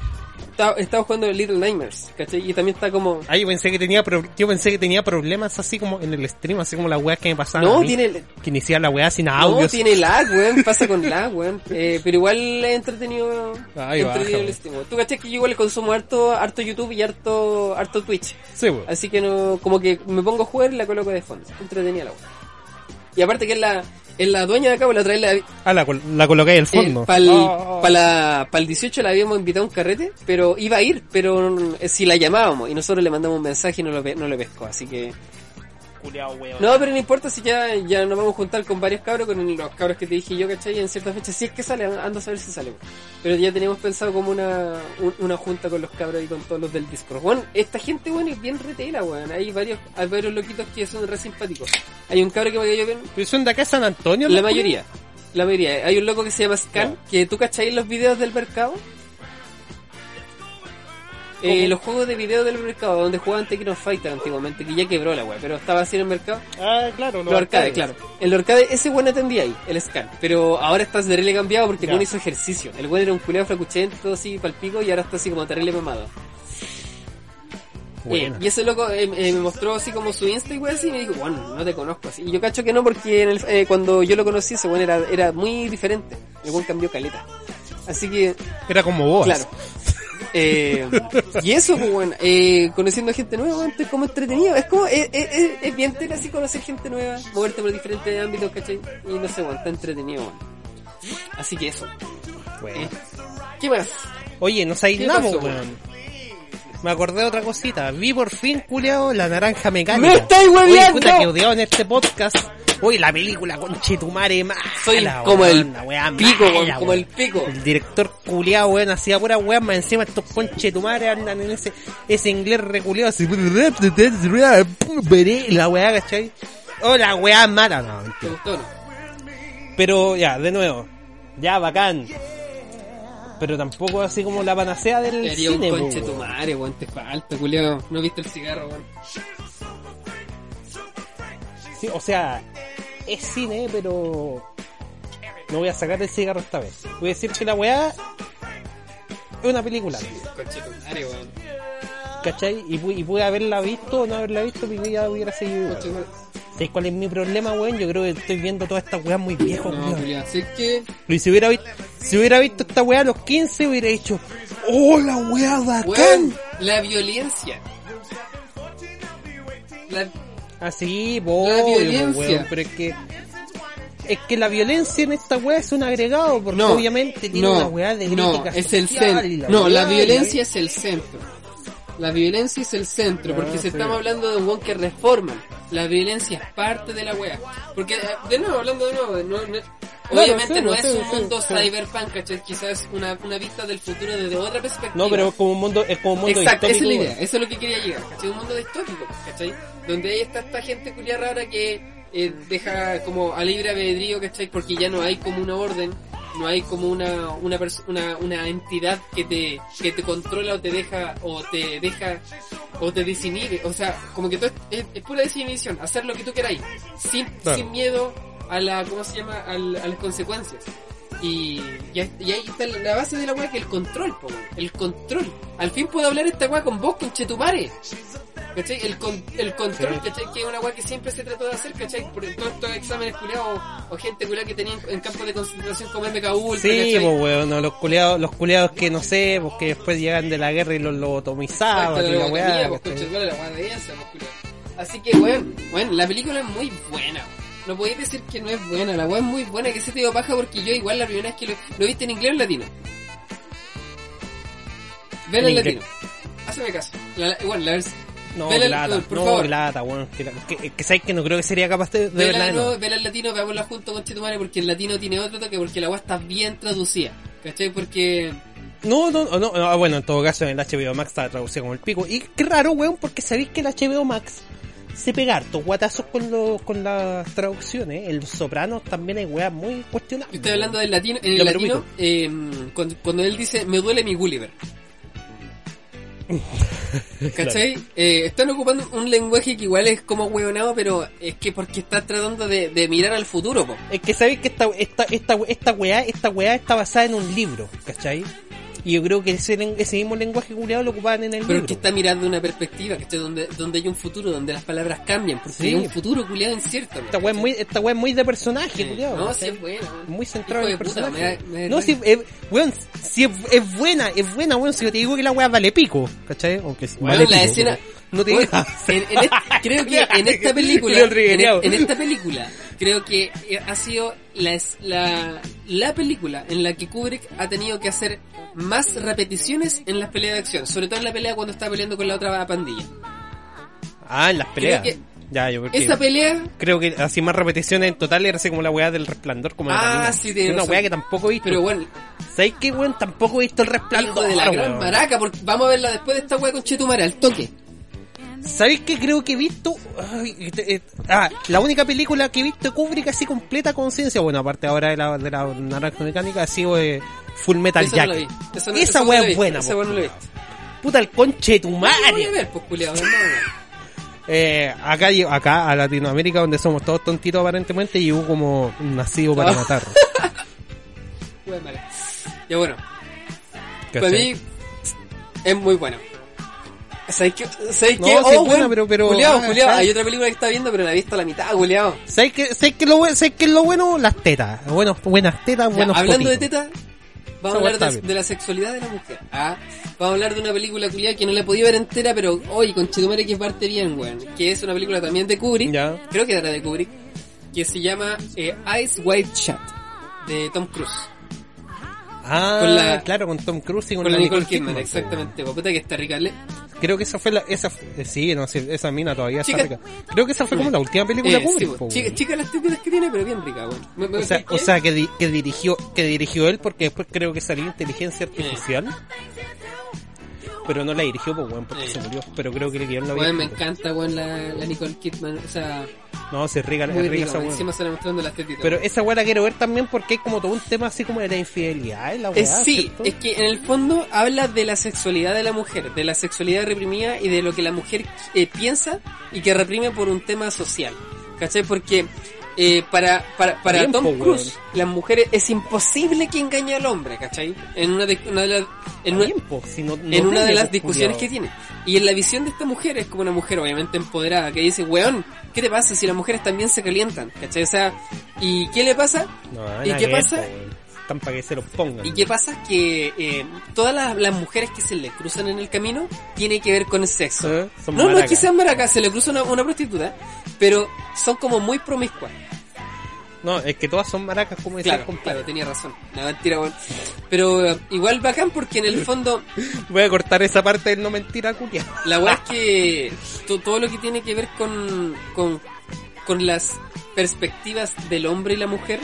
Speaker 1: Estaba, estaba jugando Little Nightmares, ¿cachai? Y también está como...
Speaker 2: Ah, yo pensé que tenía pro- yo pensé que tenía problemas así como en el stream, así como las weas que me pasaban.
Speaker 1: No,
Speaker 2: a mí,
Speaker 1: tiene...
Speaker 2: que iniciaba la wea sin
Speaker 1: No,
Speaker 2: audios.
Speaker 1: tiene lag, weón, pasa con lag, weón. Eh, pero igual es entretenido,
Speaker 2: Ay,
Speaker 1: entretenido
Speaker 2: baja,
Speaker 1: el stream. Tú cachai que yo igual consumo harto, harto YouTube y harto, harto Twitch.
Speaker 2: Sí, weón.
Speaker 1: Así que no, como que me pongo a jugar y la coloco de fondo. Entretenida la weá. Y aparte que es la, es la dueña de acá, pues la trae la,
Speaker 2: Ah, la, la colocáis al fondo.
Speaker 1: para el,
Speaker 2: Oh.
Speaker 1: la, pa'l 18 la habíamos invitado a un carrete, pero iba a ir, pero mm, si la llamábamos y nosotros le mandamos un mensaje y no lo, pe- no lo pescó, así que... No, pero no importa si ya, ya nos vamos a juntar con varios cabros, con los cabros que te dije yo, ¿cachai? En cierta fecha, si es que sale, ando a saber si sale. Pero ya teníamos pensado como una, un- una junta con los cabros y con todos los del Discord. Bueno, esta gente, bueno, es bien retela, weón. Hay varios, hay varios loquitos que son re simpáticos. Hay un cabro que me cayó bien,
Speaker 2: ¿Pero son de acá San Antonio?
Speaker 1: la mayoría. La mayoría. Hay un loco que se llama Scan, que tú cachai los videos del mercado. Eh, los juegos de video del mercado, donde jugaban Tekken Fighter antiguamente, que ya quebró la web, pero estaba así en el mercado.
Speaker 2: Ah, claro,
Speaker 1: Los arcades, claro. En los arcades, ese buen atendía ahí, el Scan. Pero ahora está terrible cambiado porque el buen hizo ejercicio. El buen era un culeado flacuchento, así, palpico, y ahora está así como terrible mamado. Eh, y ese loco eh, eh, me mostró así como su Insta y wey así y me dijo, bueno, no te conozco así. Y yo cacho que no porque en el- eh, cuando yo lo conocí ese bueno era, era muy diferente. El buen cambió caleta. Así que,
Speaker 2: Era como vos.
Speaker 1: claro. Eh, y eso, pues bueno, eh, conociendo gente nueva, bueno, estoy como entretenido. Es como, es, es, es- es bien tela así conocer gente nueva, moverte por diferentes ámbitos, ¿cachai? Y no sé, bueno, está entretenido, bueno. Así que eso.
Speaker 2: Bueno.
Speaker 1: Eh, ¿Qué más?
Speaker 2: Oye, no sabéis
Speaker 1: ¿Qué
Speaker 2: nada, weón. Me acordé de otra cosita. Vi por fin, culiao, la naranja mecánica.
Speaker 1: ¡Me estáis
Speaker 2: Oye,
Speaker 1: hueveando!
Speaker 2: puta que odiado en este podcast. Oye, la película con Chetumare mala.
Speaker 1: Soy como el
Speaker 2: la weá
Speaker 1: pico,
Speaker 2: mala,
Speaker 1: como el pico.
Speaker 2: El director culiao, weón, hacía pura weá, más encima estos conchetumares andan en ese, ese inglés reculeado así. La weá, ¿cachai? Oh, la weá mala, no,
Speaker 1: ¿Te
Speaker 2: mentira. Pero ya, de nuevo. Ya, bacán. Pero tampoco así como la panacea del
Speaker 1: Te haría un
Speaker 2: cine, po,
Speaker 1: conche tu madre, weón, te falta, culiao. No viste el cigarro, weón.
Speaker 2: Sí, o sea, es cine, pero no voy a sacar el cigarro esta vez. Voy a decir que la weá es una película,
Speaker 1: Conche tu madre, weón.
Speaker 2: ¿cachai? Y, y pude haberla visto o no haberla visto, mi vida hubiera seguido.
Speaker 1: Conche.
Speaker 2: ¿Sabes cuál es mi problema, weón? Yo creo que estoy viendo todas estas weas muy viejas,
Speaker 1: No,
Speaker 2: weón.
Speaker 1: así que...
Speaker 2: Y si hubiera visto, si hubiera visto esta weá a los 15, hubiera dicho, ¡Oh, la weá bacán!
Speaker 1: Weón, la violencia. La...
Speaker 2: Así,
Speaker 1: La
Speaker 2: obvio,
Speaker 1: violencia.
Speaker 2: weón, pero es que es que la violencia en esta weá es un agregado, porque
Speaker 1: No,
Speaker 2: obviamente tiene
Speaker 1: no,
Speaker 2: una weá de
Speaker 1: no, es el centro. No, la violencia es el centro. La violencia es el centro, porque
Speaker 2: Ah,
Speaker 1: si
Speaker 2: sí.
Speaker 1: estamos hablando de un weón que reforma, la violencia es parte de la wea. Porque, eh, de nuevo, hablando de nuevo, no- no- obviamente
Speaker 2: sí,
Speaker 1: no
Speaker 2: sí,
Speaker 1: es un mundo cyberpunk, ¿cachai? Quizás una, una vista del futuro desde otra perspectiva.
Speaker 2: No, pero es como un mundo, es como un mundo
Speaker 1: Exacto, esa es la idea, eso es lo que quería llegar, ¿cachai? Un mundo distópico, ¿cachai? Donde ahí está esta gente culia rara que eh, deja como a libre albedrío, ¿cachai? Porque ya no hay como una orden, no hay como una una, una una entidad que te que te controla o te deja o te deja o te desinhibe, o sea, como que todo es, pura desinhibición, hacer lo que tú queráis, sin
Speaker 2: Claro.
Speaker 1: sin miedo a la ¿cómo se llama? Al- a las consecuencias. Y, y, ahí- y ahí está la base de la weá que el control, po, el control. Al fin puedo hablar esta weá con vos, con Chetumare. ¿Cachai? El, con, el control,
Speaker 2: Sí.
Speaker 1: ¿cachai? Que es una weá que siempre se trató de hacer, ¿cachai? Por todos estos exámenes culiados o, o gente culiada que tenían en campos de concentración como MK Ultra,
Speaker 2: Sí, pues weón, no, los culiados, los culiados que no sé, pues que después llegan de la guerra y los lobotomizaban y la weá.
Speaker 1: pues,
Speaker 2: ¿cachai?
Speaker 1: concha, ¿cuál es la weá pues? Así que, weón, weón, la película es muy buena. No podéis decir que no es buena, la weá es muy buena, que se te dio paja porque yo igual la primera vez que lo, lo viste en inglés o en latino. Ven
Speaker 2: En
Speaker 1: en latino. Hazme caso. La, la- bueno, la
Speaker 2: No,
Speaker 1: Vela-
Speaker 2: que lata,
Speaker 1: por
Speaker 2: no,
Speaker 1: favor.
Speaker 2: que lata, weón. Que, que, que sabes que no creo que sería capaz de, de verla de
Speaker 1: no,
Speaker 2: nuevo.
Speaker 1: vela en latino, veámosla junto con Chetumare porque el latino tiene otro toque, porque la weá está bien traducida. ¿Cachai? Porque
Speaker 2: No, no, no, no, ah, bueno, en todo caso en el HBO Max está traducido como el pico. Y qué raro, weón, porque sabéis que el HBO Max se pega hartos guatazos con, los con las traducciones. El Sopranos también hay weas muy cuestionables.
Speaker 1: Yo estoy hablando del latino, en el
Speaker 2: pero
Speaker 1: latino, eh, cuando, cuando él dice, me duele mi Gulliver. ¿Cachai? Eh, están ocupando un lenguaje que igual es como hueonado, pero es que porque está tratando de, de mirar al futuro, po.
Speaker 2: Es que sabéis que esta, esta, esta, esta weá, esta weá está basada en un libro, ¿cachai? Y yo creo que ese, ese mismo lenguaje culiado lo ocupaban en el
Speaker 1: Pero es
Speaker 2: libro.
Speaker 1: que está mirando una perspectiva, ¿cachai? Donde, donde hay un futuro, donde las palabras cambian, porque
Speaker 2: Sí.
Speaker 1: hay un futuro culiado incierto.
Speaker 2: Esta weá es muy, esta es muy de personaje, culiado.
Speaker 1: No, sí es buena.
Speaker 2: muy centrado en el
Speaker 1: puta,
Speaker 2: personaje.
Speaker 1: me da- me da
Speaker 2: no, si, eh, weón, si es, es buena, es buena, weón, si yo te digo que la weá vale pico, ¿cachai? Aunque es-
Speaker 1: Weón,
Speaker 2: vale
Speaker 1: la
Speaker 2: pico,
Speaker 1: escena.
Speaker 2: weón. No te digas.
Speaker 1: en- en este- creo que en esta película.
Speaker 2: Julio
Speaker 1: En, esta película, creo que eh, ha sido la, la, la película en la que Kubrick ha tenido que hacer más repeticiones en las peleas de acción. Sobre todo en la pelea cuando está peleando con la otra pandilla.
Speaker 2: Ah, en las peleas. Ya, yo creo que,
Speaker 1: Esa pelea.
Speaker 2: creo que así más repeticiones en total era así como la weá del resplandor, como
Speaker 1: Ah, sí, tiene
Speaker 2: una weá que tampoco he visto.
Speaker 1: Pero bueno,
Speaker 2: ¿Sabes qué, weón? Tampoco he visto el resplandor.
Speaker 1: hijo de la gran
Speaker 2: weón.
Speaker 1: maraca. Porque vamos a verla después de esta wea con Chetumara, al toque.
Speaker 2: ¿Sabéis qué creo que he visto? Ay, este, eh, ah, la única película que he visto de Kubrick así completa conciencia, bueno, aparte ahora de la, de la naranja mecánica, ha sido eh, Full Metal
Speaker 1: Esa
Speaker 2: Jack.
Speaker 1: no. Esa, no-
Speaker 2: Esa wea es buena,
Speaker 1: Esa
Speaker 2: po.
Speaker 1: wea no la he visto.
Speaker 2: Puta el conche de tu madre.
Speaker 1: ver, pues, culiao.
Speaker 2: Eh, acá, acá a Latinoamérica, donde somos todos tontitos aparentemente, llegó como nacido para matar.
Speaker 1: Wea mala. Ya bueno, para mí es muy bueno. ¿Sabes qué? ¿Sabes
Speaker 2: No,
Speaker 1: qué?
Speaker 2: sí es
Speaker 1: Oh,
Speaker 2: buena,
Speaker 1: weón,
Speaker 2: pero- pero- ah.
Speaker 1: Hay otra película que está viendo, pero la he visto a la mitad, culeado.
Speaker 2: ¿Sabes qué, sabes qué, es lo, buen- sabes qué es lo bueno? Las tetas. Bueno, buenas tetas,
Speaker 1: Ya,
Speaker 2: buenos
Speaker 1: hablando de
Speaker 2: potitos.
Speaker 1: teta,
Speaker 2: Esa
Speaker 1: vamos a hablar de, la sexualidad de la mujer. Ah, vamos a hablar de una película culiada que no la he podido ver entera, pero hoy con Chetumare que parte bien, weón. Que es una película también de Kubrick.
Speaker 2: Ya.
Speaker 1: Creo que era de Kubrick. Que se llama eh, Eyes Wide Shut. De Tom Cruise.
Speaker 2: Ah,
Speaker 1: Con la-
Speaker 2: claro, con Tom Cruise y con,
Speaker 1: Con la Nicole Kidman,
Speaker 2: po,
Speaker 1: exactamente. Puta que está rica.
Speaker 2: Creo que esa fue la, esa, eh, sí, no sé, esa mina todavía
Speaker 1: Chica-
Speaker 2: está rica. Creo que esa fue como la última película
Speaker 1: Eh,
Speaker 2: Kubrick,
Speaker 1: sí, chica, chica las técnicas que tiene, pero bien rica. Me- me-
Speaker 2: O sea,
Speaker 1: ¿qué?
Speaker 2: o sea que, di- que dirigió, que dirigió él porque después creo que salió inteligencia artificial. Pero no la dirigió, pues, weón, porque
Speaker 1: Eh.
Speaker 2: se murió. Pero creo que el guion lo había
Speaker 1: Weón, me
Speaker 2: escrito.
Speaker 1: encanta, weón, la, la Nicole Kidman. O sea,
Speaker 2: No, se rica rica, esa
Speaker 1: weón.
Speaker 2: weón.
Speaker 1: Encima se la mostrando las tetitas.
Speaker 2: Pero esa weá la quiero ver también porque hay como todo un tema así como de la infidelidad en la
Speaker 1: Eh,
Speaker 2: weá,
Speaker 1: sí,
Speaker 2: ¿cierto?
Speaker 1: es que en el fondo habla de la sexualidad de la mujer, de la sexualidad reprimida y de lo que la mujer eh, piensa y que reprime por un tema social. ¿Cachai? Porque eh, para, para, para Tom Cruise,
Speaker 2: weón.
Speaker 1: las mujeres es imposible que engañe al hombre, ¿cachai? En una de, una de las... En una,
Speaker 2: Bien, po, si no- no
Speaker 1: en una de las discusiones que tiene. Y en la visión de esta mujer es como una mujer obviamente empoderada que dice, weón, ¿qué te pasa si las mujeres también se calientan? ¿Cachai? O sea, ¿y qué le pasa?
Speaker 2: No,
Speaker 1: ¿Y qué pasa?
Speaker 2: weón. Están para que se los pongan.
Speaker 1: ¿Y qué pasa? Que eh, todas las, las mujeres que se le cruzan en el camino tiene que ver con el sexo.
Speaker 2: ¿Eh? Son
Speaker 1: No, no es que sean maracas, se le cruza una, una prostituta, pero son como muy promiscuas.
Speaker 2: No, es que todas son maracas, como decía
Speaker 1: Claro, tenía razón. No, mentira, weón. Pero eh, igual bacán porque en el fondo
Speaker 2: Voy a cortar esa parte del no mentira, culia.
Speaker 1: la weá es que to- todo lo que tiene que ver con, con, con las perspectivas del hombre y la mujer,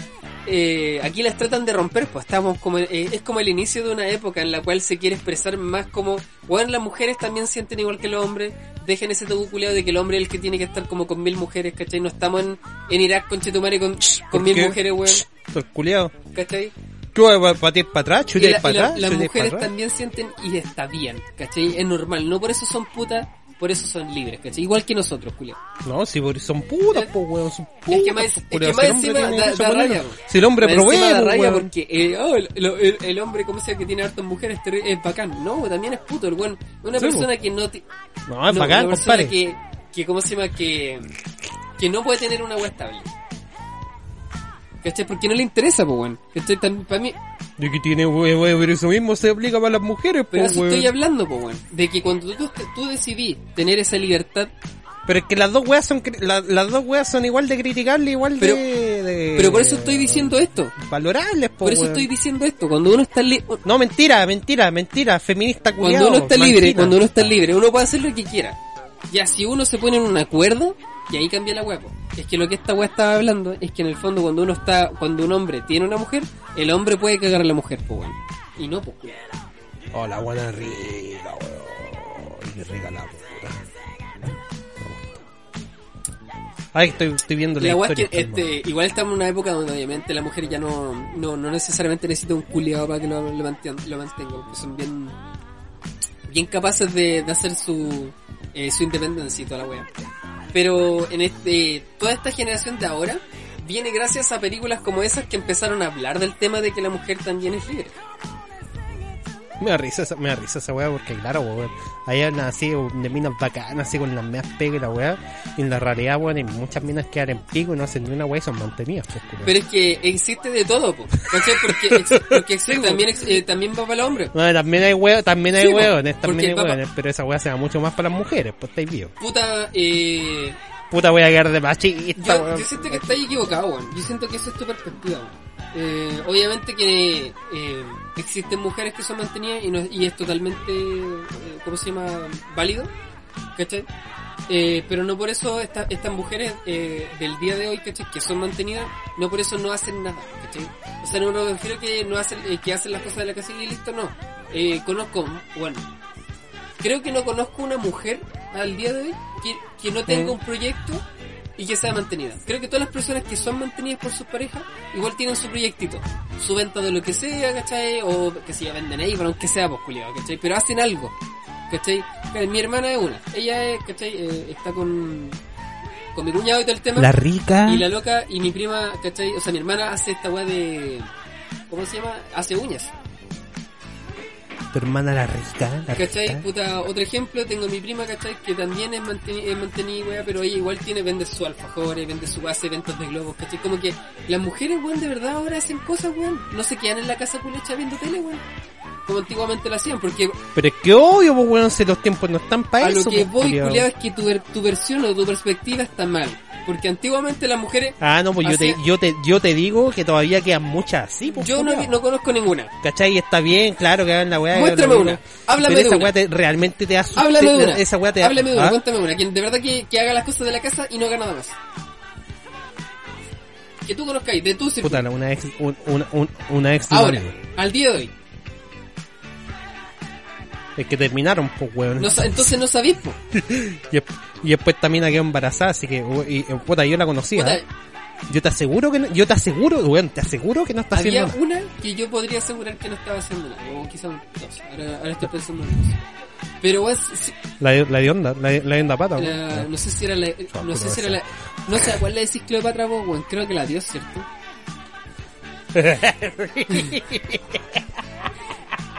Speaker 1: eh, aquí las tratan de romper, pues estamos como, eh, es como el inicio de una época en la cual se quiere expresar más como, bueno, las mujeres también sienten igual que los hombres, dejen ese tabú culiado de que el hombre es el que tiene que estar como con mil mujeres, ¿cachai? No estamos en, en Irak con Chetumare con, con mil
Speaker 2: qué?
Speaker 1: mujeres, weón,
Speaker 2: culiado.
Speaker 1: ¿cachai?
Speaker 2: ¿Qué voy a patear para atrás?
Speaker 1: Y,
Speaker 2: ¿Chutear
Speaker 1: la- y
Speaker 2: para atrás?
Speaker 1: las
Speaker 2: ¿Chutear
Speaker 1: mujeres
Speaker 2: para
Speaker 1: también sienten y está bien, ¿cachai? Es normal, no por eso son putas, por eso son libres, ¿cachai? Igual que nosotros, Julio.
Speaker 2: No, si son putas, pues, weón, son
Speaker 1: Es
Speaker 2: putas.
Speaker 1: que más, es
Speaker 2: culiao.
Speaker 1: que más
Speaker 2: Si el hombre
Speaker 1: encima da, raya.
Speaker 2: Si el hombre
Speaker 1: Más encima
Speaker 2: provee,
Speaker 1: da raya
Speaker 2: weón.
Speaker 1: porque eh, oh, el, el- el hombre, como sea, que tiene hartas mujeres es bacán. No, también es puto, el weón. Una
Speaker 2: Sí,
Speaker 1: persona que no...
Speaker 2: No, es
Speaker 1: no,
Speaker 2: bacán,
Speaker 1: una persona que, que, ¿cómo se llama? Que, que no puede tener una web estable. ¿Cachai? Porque no le interesa, pues, weón. ¿Cachai? Tan- Para mí,
Speaker 2: De que tiene, weón, weón, pero eso mismo se aplica para las mujeres,
Speaker 1: pero
Speaker 2: pues,
Speaker 1: eso
Speaker 2: weón.
Speaker 1: estoy hablando, pues, weón. De que cuando tú, tú decidí tener esa libertad
Speaker 2: Pero es que las dos weas son, la- las dos weas son igual de criticables, igual
Speaker 1: Pero-
Speaker 2: de, de-
Speaker 1: Pero por eso estoy diciendo esto.
Speaker 2: Valorables, po,
Speaker 1: Por eso
Speaker 2: weón.
Speaker 1: estoy diciendo esto. Cuando uno está li-
Speaker 2: No, mentira, mentira, mentira, feminista
Speaker 1: cuando
Speaker 2: culiao,
Speaker 1: uno está libre, cuando uno está libre, uno puede hacer lo que quiera. Ya si uno se pone en un acuerdo, y ahí cambia la po. Es que lo que esta weá estaba hablando es que en el fondo cuando uno está, cuando un hombre tiene una mujer, el hombre puede cagar a la mujer, pues bueno. Y no, pues.
Speaker 2: Oh, la buena rica, weón. Qué rica la puta. Ay, estoy, estoy viendo la,
Speaker 1: La weá es
Speaker 2: historia.
Speaker 1: que este, igual estamos en una época donde obviamente la mujer ya no, no, no necesariamente necesita un culiado para que lo, lo, mantenga, lo mantenga, porque son bien, bien capaces de, de hacer su, eh, su independencia y toda la wea. Pero en este, toda esta generación de ahora viene gracias a películas como esas que empezaron a hablar del tema de que la mujer también es libre.
Speaker 2: Me da risa esa, me da risa esa weá porque claro, weón. Hay así de minas bacanas, así con las meas pegas y la weá. Y en la realidad, weón, hay muchas minas que en pico y no hacen ni una weá y son mantenidas, pues.
Speaker 1: Pero es que existe de todo, po. Porque, ex- porque existe, también, ex- eh, también va para el hombre.
Speaker 2: No, también hay weón, también hay
Speaker 1: Sí,
Speaker 2: weones, también hay weones, pero esa weá se da mucho más para las mujeres, pues estáis vivos.
Speaker 1: Puta, eh,
Speaker 2: Puta voy a quedar de machista,
Speaker 1: Yo,
Speaker 2: weón.
Speaker 1: yo siento que estáis equivocado, weón. Yo siento que eso es tu perspectiva, weón. Eh, obviamente que eh, existen mujeres que son mantenidas y, no, y es totalmente, eh, ¿cómo se llama? Válido, ¿cachai? Eh, pero no por eso esta- estas mujeres eh, del día de hoy, ¿cachai? Que son mantenidas, no por eso no hacen nada, ¿cachai? O sea, no me refiero que no hacen, que hacen las cosas de la casilla y listo, no. Eh, conozco, bueno, creo que no conozco una mujer al día de hoy que, que no tenga un proyecto y que sea mantenida. Creo que todas las personas que son mantenidas por sus parejas igual tienen su proyectito. Su venta de lo que sea, ¿cachai? O que si ya venden ahí, pero aunque sea, pues culiado, ¿cachai? Pero hacen algo, ¿cachai? Mi hermana es una. Ella es, ¿cachai? Eh, está con, con mi cuñado y todo el tema.
Speaker 2: La rica.
Speaker 1: Y la loca y mi prima, ¿cachai? O sea, mi hermana hace esta weá de... ¿Cómo se llama? Hace uñas.
Speaker 2: Tu hermana la rica. La
Speaker 1: ¿Cachai?
Speaker 2: rica.
Speaker 1: Puta, otro ejemplo, tengo mi prima, ¿cachai? Que también es, manteni es mantenida, weá, pero ella igual tiene, vende sus alfajores, vende su base, ventas de globos, ¿cachai? Como que las mujeres, weón, de verdad ahora hacen cosas, weón. No se quedan en la casa culecha viendo tele, weón. Como antiguamente lo hacían, porque
Speaker 2: Pero es que obvio, pues weón, si los tiempos no están para
Speaker 1: a
Speaker 2: eso.
Speaker 1: lo que
Speaker 2: pues,
Speaker 1: voy, culiado, es que tu, ver- tu versión o tu perspectiva está mal. Porque antiguamente las mujeres,
Speaker 2: Ah, no, pues yo te, yo te, yo te digo que todavía quedan muchas así, pues.
Speaker 1: yo no, no conozco ninguna.
Speaker 2: ¿Cachai? Está bien, claro que hagan la weá.
Speaker 1: Muéstrame una. Háblame
Speaker 2: Pero
Speaker 1: de
Speaker 2: esa
Speaker 1: una.
Speaker 2: te- realmente te asusta.
Speaker 1: Háblame de una.
Speaker 2: Esa weá te
Speaker 1: Háblame de una,
Speaker 2: ¿Ah?
Speaker 1: cuéntame una. Quien de verdad que, que haga las cosas de la casa y no haga nada más. Que tú conozcáis, de tu círculo.
Speaker 2: Puta, una ex, un- una, un- una ex
Speaker 1: Ahora, al día de hoy.
Speaker 2: Es que terminaron, pues weón.
Speaker 1: No entonces no sabéis, po.
Speaker 2: Y, y después también quedó embarazada, así que, y, y, puta, yo la conocía.
Speaker 1: Puta,
Speaker 2: ¿eh? Yo te aseguro que no, yo te aseguro, weón, te aseguro que no está haciendo nada.
Speaker 1: una que yo podría asegurar que no estaba haciendo nada. O quizá un dos. Ahora, ahora estoy pensando en dos. Pero weón, si-
Speaker 2: La, de- la de onda, la, de- la de onda pata, weón.
Speaker 1: la- no sé si era la, no sé si era la, no sé cuál le decís Cleopatra vos, weón. Creo que la dio, ¿cierto?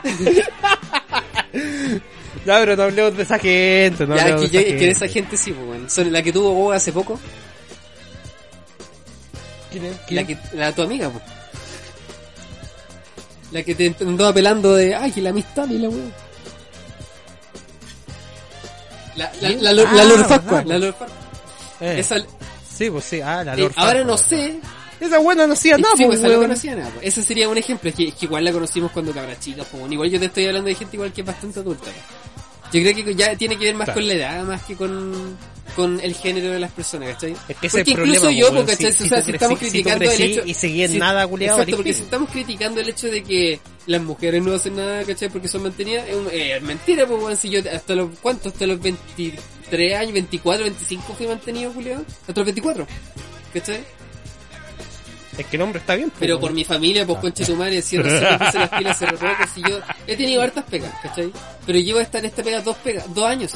Speaker 2: Ya, pero no hablemos de esa gente, no
Speaker 1: ya,
Speaker 2: hablemos
Speaker 1: que,
Speaker 2: de
Speaker 1: yo-
Speaker 2: esa
Speaker 1: que
Speaker 2: gente.
Speaker 1: esa gente sí, pues, weón. Son la que tuvo vos hace poco.
Speaker 2: ¿Quién es?
Speaker 1: La
Speaker 2: ¿Quién?
Speaker 1: que, la tu amiga, pues. La que te andó apelando de, ay, que la amistad y la weón. La, la, la, la,
Speaker 2: Ah,
Speaker 1: la Lord Farquaad, la Lord Farquaad.
Speaker 2: Eh,
Speaker 1: Esa,
Speaker 2: sí, pues sí, ah, la
Speaker 1: eh,
Speaker 2: Lord
Speaker 1: ahora
Speaker 2: Farquaad.
Speaker 1: no sé
Speaker 2: Esa buena no hacía nada,
Speaker 1: pues, esa loca
Speaker 2: weón.
Speaker 1: no hacía nada. Ese sería un ejemplo. Es que, es que igual la conocimos cuando cabra chica. Pues, bueno, igual yo te estoy hablando de gente igual que es bastante adulta. pues. Yo creo que ya tiene que ver más
Speaker 2: Claro.
Speaker 1: con la edad, más que con, con el género de las personas, ¿cachai?
Speaker 2: Es que ese
Speaker 1: porque
Speaker 2: es el
Speaker 1: incluso
Speaker 2: problema,
Speaker 1: yo, porque, ¿cachai?
Speaker 2: Si-
Speaker 1: o
Speaker 2: si
Speaker 1: sea,
Speaker 2: tú
Speaker 1: si
Speaker 2: crecí-
Speaker 1: estamos
Speaker 2: si
Speaker 1: criticando el hecho...
Speaker 2: y seguí en
Speaker 1: si-
Speaker 2: nada, culiao,
Speaker 1: Exacto, porque si estamos criticando el hecho de que las mujeres no hacen nada, ¿cachai? Porque son mantenidas, es un- eh, mentira, pues, weón, si yo hasta los, ¿cuántos? Hasta los 23 años, 24, 25 fui mantenido, culiao. Hasta los 24, ¿cachai?
Speaker 2: Es que el hombre está bien, po,
Speaker 1: Pero por mi familia, pues conche tu madre, me puse las pilas hace poco, si yo he tenido hartas pegas, ¿cachai? Pero llevo a estar en esta pega dos pegas, dos años.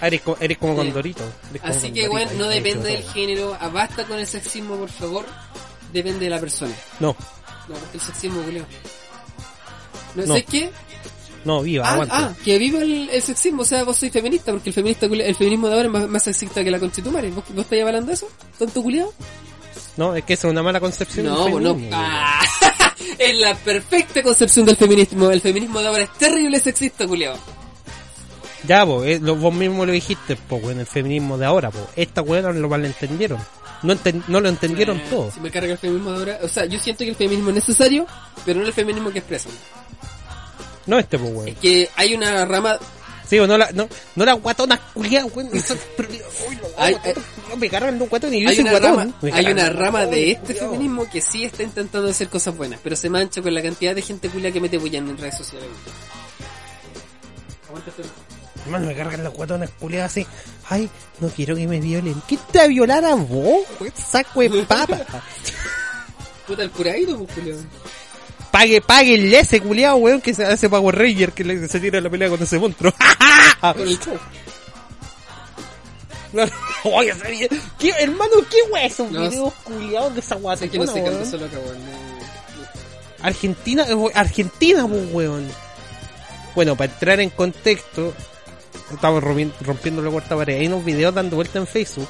Speaker 2: Ah, eres, co- eres como. Condorito. eres como
Speaker 1: Así que
Speaker 2: Condorito,
Speaker 1: bueno, no depende del género, ah, basta con el sexismo por favor, depende de la persona.
Speaker 2: No,
Speaker 1: No, el sexismo, culeo. ¿No,
Speaker 2: No.
Speaker 1: ¿Sabes qué?
Speaker 2: no, viva,
Speaker 1: Ah,
Speaker 2: aguanta.
Speaker 1: ah, que viva el, el sexismo, o sea, vos sois feminista, porque el feminista el feminismo de ahora es más, más sexista que la conchetumare. ¿Vos, ¿Vos estáis hablando de eso? ¿Tonto culiado?
Speaker 2: No, es que es una mala concepción
Speaker 1: No,
Speaker 2: del
Speaker 1: pues no.
Speaker 2: feminismo,
Speaker 1: Ah, es la perfecta concepción del feminismo. El feminismo de ahora es terrible sexista, culiao.
Speaker 2: Ya, vos, vos mismo lo dijiste, pues, en el feminismo de ahora, pues. Esta weá lo malentendieron. No, enten- no lo entendieron
Speaker 1: Eh,
Speaker 2: todo.
Speaker 1: Si me carga el feminismo de ahora. O sea, yo siento que el feminismo es necesario, pero no el feminismo que expresan.
Speaker 2: No este, pues, weón.
Speaker 1: Es que hay una rama.
Speaker 2: Sí, o no la, no, no la guatona culiada, uy, no, me cargan los guatones y yo
Speaker 1: Hay
Speaker 2: soy
Speaker 1: una,
Speaker 2: guatón.
Speaker 1: rama, hay una rama de este feminismo que sí está intentando hacer cosas buenas, pero se mancha con la cantidad de gente culia que mete bullando en redes sociales. Aguántate.
Speaker 2: Hermano, me cargan las guatonas culiadas así. Ay, no quiero que me violen. ¿Qué te violar a vos, weón? Saco de papa.
Speaker 1: Puta el curadito, pues, culiao.
Speaker 2: Pague, páguenle a ese culiado, weón, que se hace Power Ranger, que le- se tira la pelea con ese monstruo.
Speaker 1: Con el show.
Speaker 2: Claro. Oye, ¿qué, hermano, qué weón esos
Speaker 1: No,
Speaker 2: videos culiados de esa
Speaker 1: Sé
Speaker 2: guatona,
Speaker 1: que no sé
Speaker 2: weón?
Speaker 1: solo acá, weón.
Speaker 2: Argentina, eh, Argentina, pues, weón. Bueno, para entrar en contexto, estamos rompi- rompiendo la cuarta pared. Hay unos videos dando vuelta en Facebook.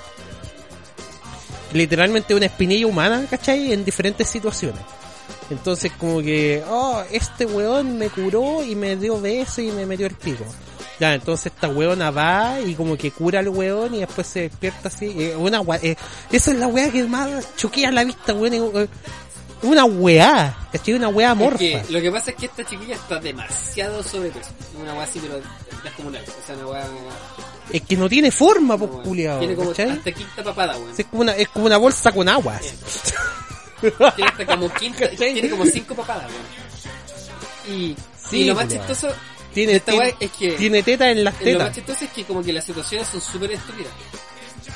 Speaker 2: Literalmente una espinilla humana, ¿cachai? En diferentes situaciones. Entonces, como que, oh, este weón me curó y me dio beso y me metió el pico. Ya, entonces esta weona va y como que cura al weón y después se despierta así. eh, una eh, esa es la weá que más choquea la vista, weón. eh, una weá, ¿cachai? Una weá
Speaker 1: Es
Speaker 2: morfa.
Speaker 1: que lo que pasa es que esta chiquilla está demasiado sobrepeso. Una weá así, pero descomunal. O sea, una weá.
Speaker 2: Es que no tiene forma,
Speaker 1: una
Speaker 2: pues,
Speaker 1: Tiene como
Speaker 2: ¿cachai?
Speaker 1: hasta quinta papada, weón.
Speaker 2: Es como una, es como una bolsa con agua.
Speaker 1: Tiene hasta como quinta, tiene como cinco papadas, weón. Y,
Speaker 2: Sí,
Speaker 1: y lo más chistoso
Speaker 2: Tiene,
Speaker 1: esta
Speaker 2: tiene,
Speaker 1: weá es que
Speaker 2: tiene teta en las
Speaker 1: lo más
Speaker 2: tetas.
Speaker 1: chistoso es que como que las situaciones son súper estúpidas.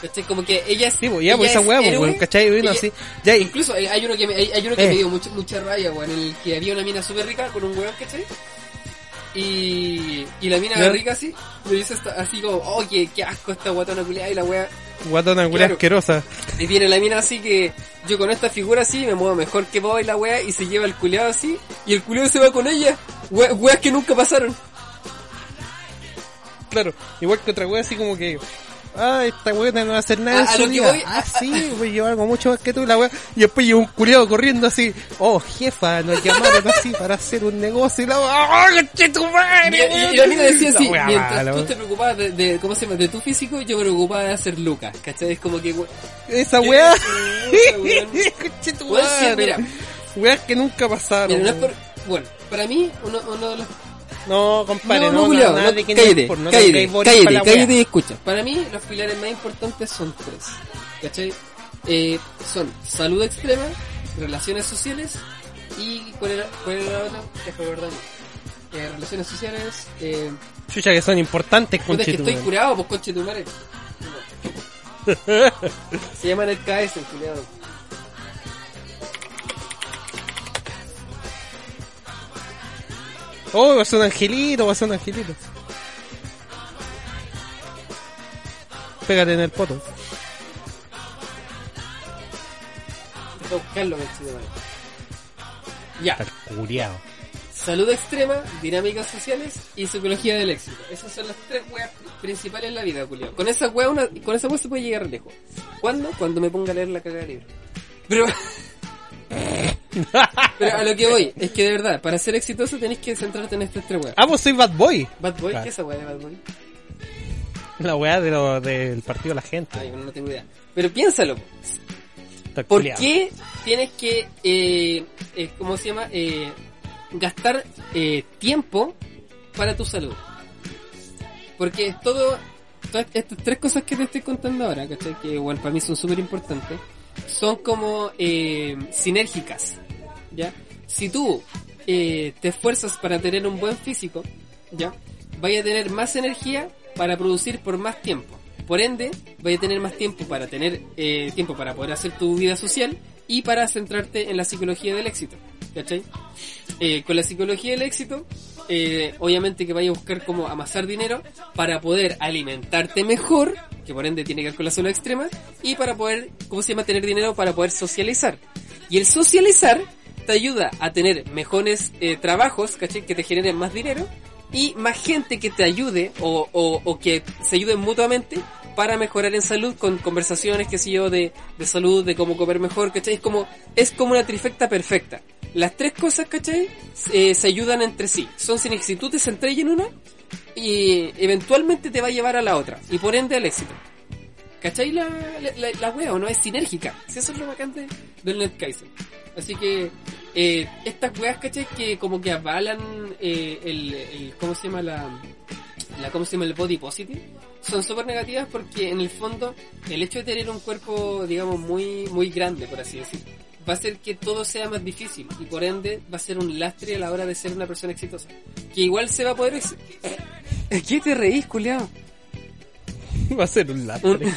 Speaker 1: ¿Cachai? Como que ella es.
Speaker 2: Sí, pues, ya, pues, esa weá,
Speaker 1: es
Speaker 2: pues, weón, ¿cachai?
Speaker 1: Ella-
Speaker 2: así, ya,
Speaker 1: Incluso hay, uno que me, hay, hay uno que
Speaker 2: Eh.
Speaker 1: me dio mucha, mucha rabia, weón, en el que había una mina súper rica con un weón, ¿cachai? Y, y la mina
Speaker 2: Ya.
Speaker 1: rica así, le dice así como, oh, qué, qué asco esta guatona culiada y la wea.
Speaker 2: Guatona
Speaker 1: Claro.
Speaker 2: asquerosa.
Speaker 1: Y viene la mina así que yo con esta figura así me muevo mejor que vos y la wea y se lleva el culeado así y el culeado se va con ella. We- weas que nunca pasaron.
Speaker 2: Claro, igual que otra wea así como que, ah, esta weona no va a hacer nada
Speaker 1: A-
Speaker 2: en
Speaker 1: a
Speaker 2: su
Speaker 1: lo que
Speaker 2: vida.
Speaker 1: voy-
Speaker 2: Ah, sí, voy a llevar algo mucho más que tú, la wea. Y después llega un culiado corriendo así, oh, jefa, nos llamaron así para hacer un negocio y la wea, oh, tu
Speaker 1: Y,
Speaker 2: madre,
Speaker 1: y- y la mina decía así,
Speaker 2: wea
Speaker 1: mientras tú
Speaker 2: wea.
Speaker 1: te preocupabas de, de, ¿cómo se llama? De tu físico, yo me preocupaba de hacer lucas, ¿cachai? Es como que,
Speaker 2: Esa wea,
Speaker 1: chucha, weón.
Speaker 2: conche tu
Speaker 1: sí,
Speaker 2: madre.
Speaker 1: mira.
Speaker 2: Weas que nunca pasaron.
Speaker 1: Mira, no es
Speaker 2: weón.
Speaker 1: por, bueno, para mí, uno, uno de los
Speaker 2: No, compadre,
Speaker 1: no,
Speaker 2: no,
Speaker 1: no,
Speaker 2: nada
Speaker 1: no,
Speaker 2: de que
Speaker 1: cállate,
Speaker 2: no, por- no
Speaker 1: cállate, cállate, cállate
Speaker 2: wea.
Speaker 1: y escucha. Para mí, los pilares más importantes son tres. ¿Cachai? Eh, son salud extrema, relaciones sociales y ¿cuál era, cuál era la otra? Fue verdad. Eh, relaciones sociales, eh,
Speaker 2: Chucha que son importantes,
Speaker 1: puta, es que estoy curado, pues conche tu madre. Se llaman el KS, el culiado.
Speaker 2: Oh, va a ser un angelito, va a ser un angelito. Pégate en el poto.
Speaker 1: Voy a buscarlo. Ya.
Speaker 2: Curiado.
Speaker 1: Salud extrema, dinámicas sociales y psicología del éxito. Esas son las tres weas principales en la vida, culiao. Con esa wea, una, con esa wea se puede llegar lejos. ¿Cuándo? Cuando me ponga a leer la cagada de libro. Pero, pero a lo que voy, es que de verdad, para ser exitoso tenés que centrarte en estas tres weas.
Speaker 2: Ah, vos soy Bad Boy.
Speaker 1: Bad Boy,
Speaker 2: Claro.
Speaker 1: ¿qué es esa wea de Bad Boy?
Speaker 2: La weá de lo, del partido de la gente.
Speaker 1: Ay, no tengo idea. Pero piénsalo. ¿Por qué tienes que, eh, eh, ¿cómo se llama? Eh, gastar eh, tiempo para tu salud. Porque todo, todas estas tres cosas que te estoy contando ahora, ¿cachai? Que igual para mí son súper importantes, son como eh, sinérgicas, ¿ya? Si tú eh, te esfuerzas para tener un buen físico, ¿ya? Vaya a tener más energía para producir por más tiempo. Por ende, vaya a tener más tiempo para tener eh, tiempo para poder hacer tu vida social y para centrarte en la psicología del éxito. ¿Cachai? Eh, con la psicología del éxito, eh, obviamente que vaya a buscar cómo amasar dinero para poder alimentarte mejor, que por ende tiene que ver con la salud extrema, y para poder, ¿cómo se llama? Tener dinero para poder socializar. Y el socializar te ayuda a tener mejores eh, trabajos, ¿cachai? Que te generen más dinero y más gente que te ayude o, o, o que se ayuden mutuamente para mejorar en salud con conversaciones, qué sé yo, de, de salud, de cómo comer mejor, ¿cachai? Es como, es como una trifecta perfecta. Las tres cosas, ¿cachai? Eh, se ayudan entre sí. Son sin si tú te centras en una y eventualmente te va a llevar a la otra y por ende al éxito. ¿Cachai la, la, la, wea o no? Es sinérgica. Si eso es lo bacante del Netkaizen. Así que, eh, estas weas, ¿cachai? Que como que avalan eh, el, el, ¿cómo se llama la, la, ¿cómo se llama el body positive? Son súper negativas porque en el fondo el hecho de tener un cuerpo, digamos, muy, muy grande, por así decir, va a hacer que todo sea más difícil y por ende va a ser un lastre a la hora de ser una persona exitosa. Que igual se va a poder... ex- ¿Qué te reís, culiao?
Speaker 2: Va a ser un lastre.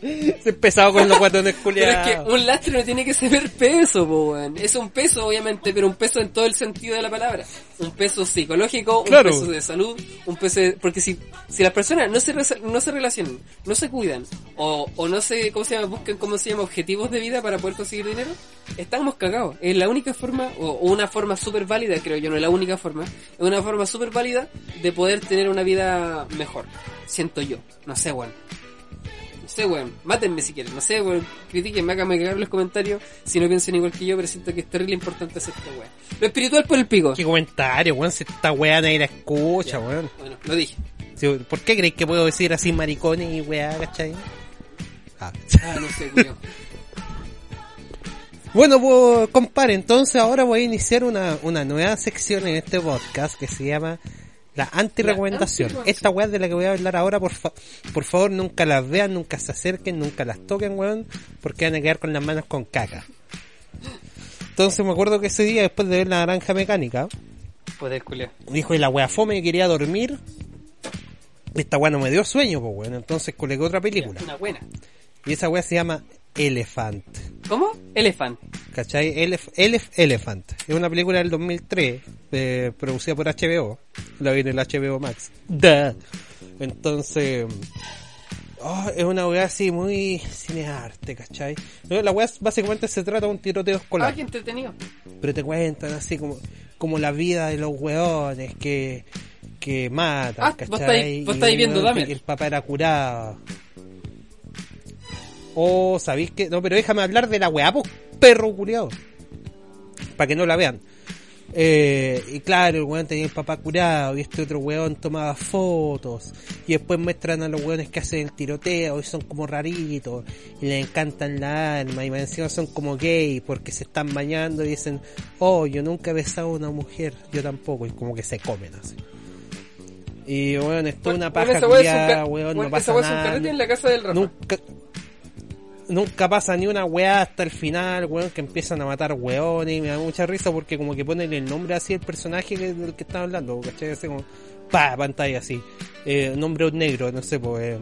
Speaker 2: Se empezado con los guatones
Speaker 1: Pero
Speaker 2: culiados.
Speaker 1: es que un lastre no tiene que ser peso, po, weón. Es un peso, obviamente, pero un peso en todo el sentido de la palabra. Un peso psicológico, un peso de salud, un peso de... Porque si, si las personas no se, no se relacionan, no se cuidan, o, o no se, ¿cómo se llama? Buscan, ¿cómo se llama? Objetivos de vida para poder conseguir dinero, estamos cagados. Es la única forma, o, o una forma súper válida, creo yo, no es la única forma, es una forma súper válida de poder tener una vida mejor. Siento yo. No sé, weón. Sé, weón. Mátenme si quieren. No sé, weón. Critiquenme, háganme cagar los comentarios si no piensan igual que yo, pero siento que es terrible importante hacer esta weón. Lo espiritual por el pico.
Speaker 2: Qué comentario, weón, si esta weá nadie la escucha, weón.
Speaker 1: Bueno, lo dije.
Speaker 2: Sí, ¿Por qué creéis que puedo decir así maricones y weá, cachai? Ah.
Speaker 1: Ah, no sé, weón.
Speaker 2: Bueno, pues, compadre, entonces ahora voy a iniciar una, una nueva sección en este podcast que se llama la anti-recomendación. Esta weá de la que voy a hablar ahora, por, fa- por favor, nunca las vean, nunca se acerquen, nunca las toquen, weón, porque van a quedar con las manos con caca. Entonces me acuerdo que ese día, después de ver la naranja mecánica,
Speaker 1: Poder,
Speaker 2: dijo, y la weá fome, quería dormir. Esta weá no me dio sueño, pues weón, entonces colegé otra película.
Speaker 1: Una buena.
Speaker 2: Y esa weá se llama Elephant.
Speaker 1: ¿Cómo? Elefant.
Speaker 2: ¿Cachai? Elef, Elef- Elephant. Es una película del 2003, eh, producida por HBO. La vi en el HBO Max. Duh. Entonces, oh, es una weá así muy cinearte, ¿cachai? No, La weá básicamente se trata de un tiroteo
Speaker 1: Ah,
Speaker 2: escolar.
Speaker 1: qué entretenido.
Speaker 2: Pero te cuentan así como, como la vida de los weones que, que matan,
Speaker 1: Ah, vos
Speaker 2: ¿cachai?
Speaker 1: estáis- vos estáis
Speaker 2: un
Speaker 1: viendo Dahmer.
Speaker 2: El papá era curado. Oh, ¿sabéis que? No, pero déjame hablar de la weá, pues, perro culiado. Para que no la vean. Eh, y claro, el weón tenía el papá curado y este otro weón tomaba fotos y después muestran a los weones que hacen el tiroteo y son como raritos y les encantan la alma y encima son como gay porque se están bañando y dicen, oh, yo nunca he besado a una mujer, yo tampoco, y como que se comen así. Y weón, es toda una
Speaker 1: Bueno,
Speaker 2: paja culiada,
Speaker 1: ca-
Speaker 2: weón,
Speaker 1: bueno,
Speaker 2: no
Speaker 1: esa
Speaker 2: pasa
Speaker 1: weá es un
Speaker 2: nada.
Speaker 1: en la casa del Rafa.
Speaker 2: Nunca, nunca pasa ni una weá hasta el final, weón, que empiezan a matar weones y me da mucha risa porque como que ponen el nombre así del personaje que- del que están hablando, ¿cachai? Así como, pa, pantalla así. Eh, nombre negro, no sé, pues, eh,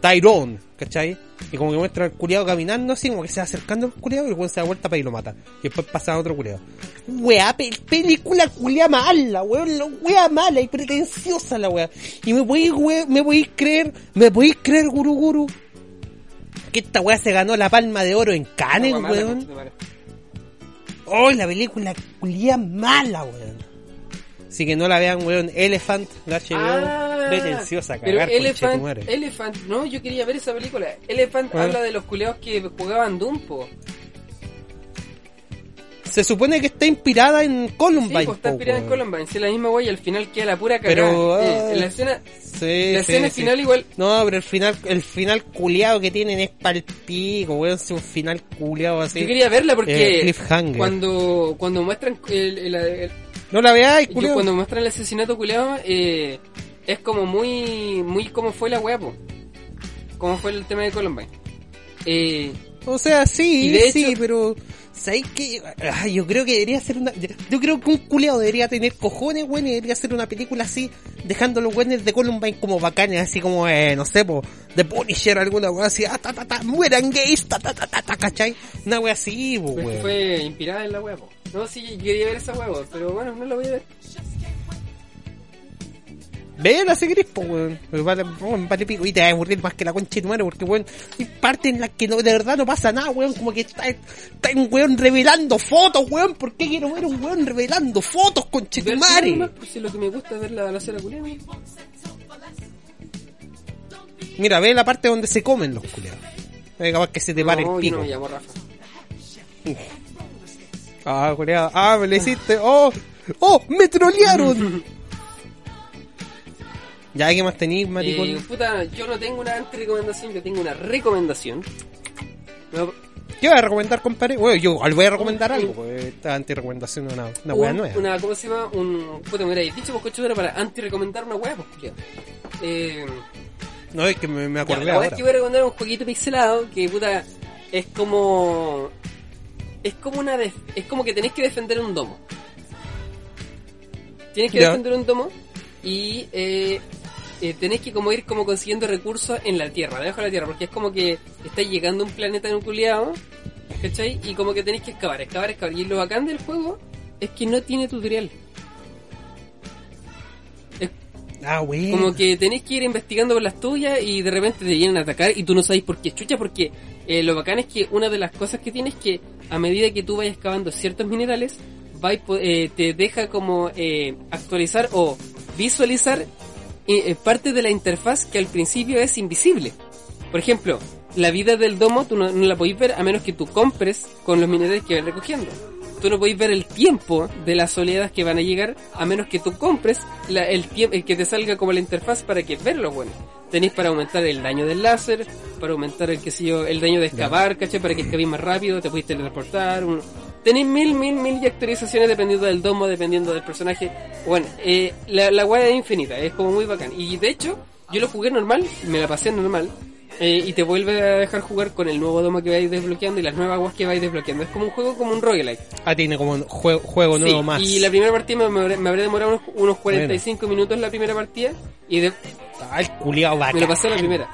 Speaker 2: Tyrone, ¿cachai? Y como que muestra al culiado caminando así, como que se va acercando al culiado y el weón se da vuelta para y lo mata. Y después pasa a otro culiado. Weá, pe- película culia mala, weón, la weá mala y pretenciosa la weá. Y me podéis, me podéis creer, me podéis creer, guru guru, que esta weá se ganó la palma de oro en Cannes,
Speaker 1: mala,
Speaker 2: weón. Oh, la película culia mala, weón. Así que no la vean, weón. Elephant, la HBO,
Speaker 1: Ah,
Speaker 2: pretenciosa,
Speaker 1: pero
Speaker 2: cagar,
Speaker 1: Elephant,
Speaker 2: conchetumare.
Speaker 1: Elephant, no, yo quería ver esa película. Elephant
Speaker 2: Ah.
Speaker 1: habla de los culeados que jugaban Doom, po.
Speaker 2: Se supone que está inspirada en
Speaker 1: Sí,
Speaker 2: Columbine.
Speaker 1: pues está inspirada en. Columbine, sí, la misma wey, y al final queda la pura cagada.
Speaker 2: Pero,
Speaker 1: Eh,
Speaker 2: ah,
Speaker 1: en la escena,
Speaker 2: Sí,
Speaker 1: la
Speaker 2: sí,
Speaker 1: escena
Speaker 2: sí.
Speaker 1: final igual,
Speaker 2: No, pero el final, el final culiado que tienen es pa'l pico, weón. Es un final culiado así.
Speaker 1: yo quería verla porque
Speaker 2: Eh, cliffhanger.
Speaker 1: cuando cuando muestran el, el- el-
Speaker 2: No la veáis, culiado.
Speaker 1: cuando muestran el asesinato culiado eh, es como muy muy como fue la weá, po. Cómo fue el tema de Columbine. Eh,
Speaker 2: O sea, sí, sí,
Speaker 1: hecho-
Speaker 2: pero... ¿Sabes qué? Ah, yo creo que debería ser una... Yo creo que un culiado debería tener cojones, weón, y debería hacer una película así, dejando los weones de Columbine como bacanes, así como, eh, no sé, po, The Punisher, alguna weón así, ah, ta, ta, ta, mueran gays, ta, ta, ta, ta, ta, ¿cachai? Una wea así,
Speaker 1: que
Speaker 2: weón.
Speaker 1: fue inspirada en la huevo. No, sí, quería ver esa huevo, pero bueno, no la voy a ver.
Speaker 2: Véala si querés, po, weón. Vale, vale pico. Y te vas a aburrir más que la concha de tu madre, porque, weón, hay partes en las que no, de verdad no pasa nada, weón. Como que está, está un weón revelando fotos, weón. ¿Por qué quiero ver un weón revelando fotos, concha de tu madre?
Speaker 1: pues, si lo que me gusta es ver la, la cera culiada.
Speaker 2: Mira, ve la parte donde se comen los culiados. Capaz que se te pare
Speaker 1: no,
Speaker 2: el
Speaker 1: yo
Speaker 2: pico.
Speaker 1: no me llamo Rafa.
Speaker 2: Ah, culiado. Ah, me lo hiciste. Oh, oh, me trolearon. ya, ¿qué más tenéis, maricón?
Speaker 1: Eh, puta, yo no tengo una anti-recomendación, yo tengo una recomendación. No,
Speaker 2: ¿Qué vas a recomendar, compadre? Bueno, yo voy a recomendar algo, porque esta anti-recomendación es una, una
Speaker 1: un-
Speaker 2: nueva.
Speaker 1: Una, ¿cómo se llama? Un, puta, me hubierais dicho, vos cochudero, para anti-recomendar una hueá, pues. Eh,
Speaker 2: No, es que me, me
Speaker 1: ya,
Speaker 2: acordé
Speaker 1: la hueá
Speaker 2: ahora.
Speaker 1: es que voy a recomendar un jueguito pixelado que, puta, es como... Es como una... def- es como que tenés que defender un domo. Tienes que
Speaker 2: Ya.
Speaker 1: defender un domo y eh, eh, tenés que como ir como consiguiendo recursos en la tierra, debajo de la tierra, porque es como que estáis llegando a un planeta nucleado, ¿cachai? Y como que tenéis que excavar, excavar, excavar. Y lo bacán del juego es que no tiene tutorial. Es
Speaker 2: Ah, wey.
Speaker 1: como que tenéis que ir investigando por las tuyas y de repente te vienen a atacar y tú no sabes por qué chucha, porque eh, lo bacán es que una de las cosas que tienes que a medida que tú vayas excavando ciertos minerales, vais po- eh, te deja como eh, actualizar o visualizar eh, eh, parte de la interfaz que al principio es invisible. Por ejemplo, la vida del domo tú no, no la podéis ver a menos que tú compres con los minerales que vas recogiendo. Tú no podéis ver el tiempo de las oleadas que van a llegar a menos que tú compres la- el tiempo que te salga como la interfaz para que verlo bueno. Tenéis para aumentar el daño del láser, para aumentar el que el daño de excavar, ¿cachai? Para que excavéis más rápido, te podéis teletransportar. un- Tenéis mil, mil, mil y actualizaciones dependiendo del domo, dependiendo del personaje. Bueno, eh, la, la weá es infinita, es como muy bacán. Y de hecho, yo lo jugué normal, me la pasé normal. eh, y te vuelve a dejar jugar con el nuevo domo que vais desbloqueando y las nuevas aguas que vais desbloqueando. Es como un juego como un roguelike.
Speaker 2: Ah, tiene como un juego, juego
Speaker 1: Sí,
Speaker 2: nuevo más.
Speaker 1: Y la primera partida me, habré, me habré demorado unos, unos 45 minutos la primera partida y de-
Speaker 2: Ah, el culiao bacán.
Speaker 1: me lo pasé la primera.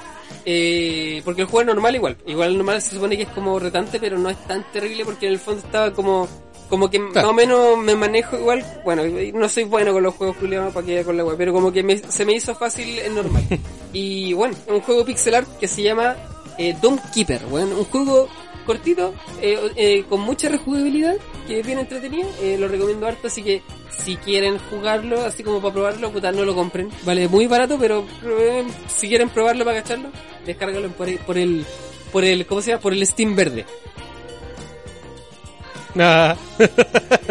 Speaker 1: Eh, porque el juego es normal igual. Igual normal se supone que es como retante, pero no es tan terrible porque en el fondo estaba como como que más o menos me manejo igual. Bueno, no soy bueno con los juegos culiados para que con la web, pero como que me- se me hizo fácil en normal. y bueno, es un juego pixel art que se llama eh, Doom Keeper. Bueno, un juego cortito, eh, eh, con mucha rejugabilidad, que es bien entretenido. Eh, lo recomiendo harto, así que si quieren jugarlo, así como para probarlo, puta, no lo compren. Vale muy barato, pero eh, si quieren probarlo para cacharlo, descárgalo por el, por el, por el, ¿cómo se llama? Por el Steam verde.
Speaker 2: Ah.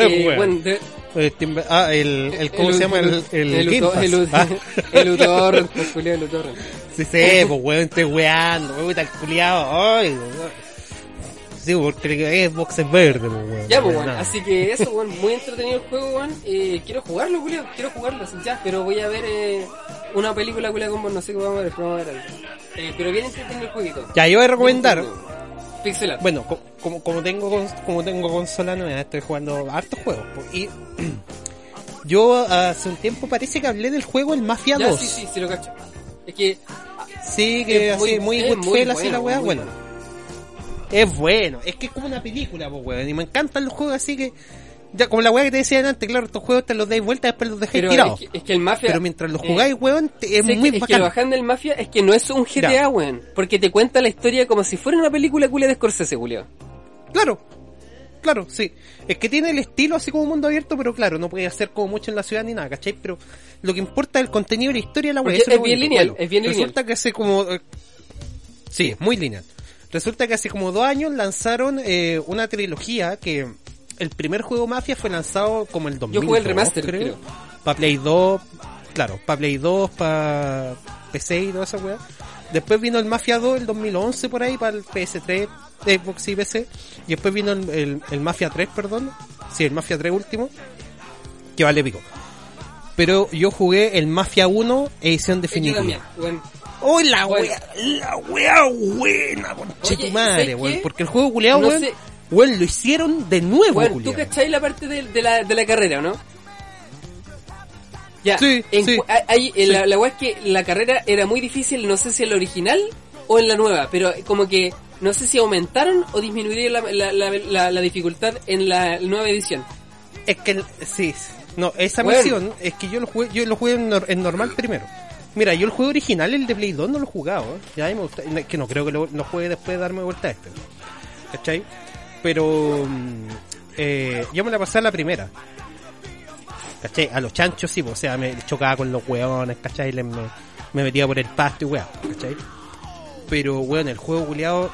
Speaker 1: Eh,
Speaker 2: Bueno.
Speaker 1: bueno, de-
Speaker 2: ah, el, el, ¿cómo
Speaker 1: el-
Speaker 2: se llama? El,
Speaker 1: el,
Speaker 2: el, Game Pass.
Speaker 1: el,
Speaker 2: Ah.
Speaker 1: el utorrent, pues, el utorrent.
Speaker 2: Sí, sí, pues weón, estoy weando, weón, está el culiao, ay, weón. Sí, porque Xbox es verde, pues weón.
Speaker 1: Ya, pues,
Speaker 2: nada.
Speaker 1: así que eso, bueno, muy entretenido el juego, bueno. Eh, quiero jugarlo, Julio, quiero jugarlo, ya, pero voy a ver eh, una película, Julio, con vos, no sé qué vamos a ver, pero vamos a ver algo. Eh, pero bien entretenido el jueguito.
Speaker 2: Ya, yo voy a recomendar,
Speaker 1: Pixel art.
Speaker 2: bueno, co- como, como tengo como tengo consola nueva, estoy jugando hartos juegos, y yo hace un tiempo parece que hablé del juego El Mafia
Speaker 1: ya,
Speaker 2: 2.
Speaker 1: sí, sí, sí lo cacho. Es que,
Speaker 2: Sí, que
Speaker 1: Es
Speaker 2: así,
Speaker 1: muy-
Speaker 2: muy,
Speaker 1: muy
Speaker 2: Goodfellas así la weá, bueno.
Speaker 1: bueno.
Speaker 2: Es bueno, es que es como una película, pues weón, y me encantan los juegos así que, ya como la weá que te decían antes, claro, estos juegos te los dais vuelta después los dejáis tirados.
Speaker 1: es que, es que el Mafia...
Speaker 2: Pero mientras los
Speaker 1: eh,
Speaker 2: jugáis, weón, te- es muy
Speaker 1: que, es que
Speaker 2: bacán.
Speaker 1: lo bacán del Mafia es que no es un GTA,
Speaker 2: Ya.
Speaker 1: weón. Porque te cuenta la historia como si fuera una película culia de Scorsese, Julio.
Speaker 2: Claro, claro, sí. Es que tiene el estilo así como mundo abierto, pero claro, no puede hacer como mucho en la ciudad ni nada, ¿cachai? Pero lo que importa es el contenido y la historia de la eso
Speaker 1: es bien lineal, es bien lineal.
Speaker 2: Resulta que hace como... eh, Sí, es muy lineal. Resulta que hace como dos años lanzaron eh, una trilogía que el primer juego Mafia fue lanzado como el 2002,
Speaker 1: Yo jugué el remaster, creo.
Speaker 2: Para Play 2, claro, para Play 2, para PC y toda esa weá. Después vino el Mafia 2 el 2011 por ahí para el PS3, Xbox y PC. Y después vino el, el- el Mafia 3, perdón. Sí, el Mafia 3 último. Que vale pico. Pero yo jugué el Mafia 1 edición definitiva.
Speaker 1: también,
Speaker 2: ¡Oh, la wea! ¡La wea buena, conche tu madre,
Speaker 1: ¿sabes
Speaker 2: weón! Porque el juego culeado,
Speaker 1: No
Speaker 2: weón,
Speaker 1: sé.
Speaker 2: weón, lo hicieron de nuevo,
Speaker 1: Weón, ¿tú cachai la parte de, de la, de la carrera, no? Ya,
Speaker 2: Sí,
Speaker 1: en
Speaker 2: sí.
Speaker 1: hay-
Speaker 2: Sí.
Speaker 1: la, la weá es que la carrera era muy difícil, no sé si en la original o en la nueva, pero como que no sé si aumentaron o disminuyeron la, la, la, la- la dificultad en la nueva edición.
Speaker 2: Es que, sí, no, esa
Speaker 1: Bueno.
Speaker 2: misión es que yo lo jugué, yo lo jugué en normal primero. Mira, yo el juego original, el de Play 2, no lo he jugado, ¿eh? Ya me gusta, no, que no creo que lo, lo juegue después de darme vuelta a este. ¿Cachai? Pero, mm, eh, yo me la pasé a la primera. ¿Cachai? A los chanchos sí, o sea, me chocaba con los hueones, ¿cachai? Les- me, me metía por el pasto y weón, ¿cachai? Pero, weón, el juego culiado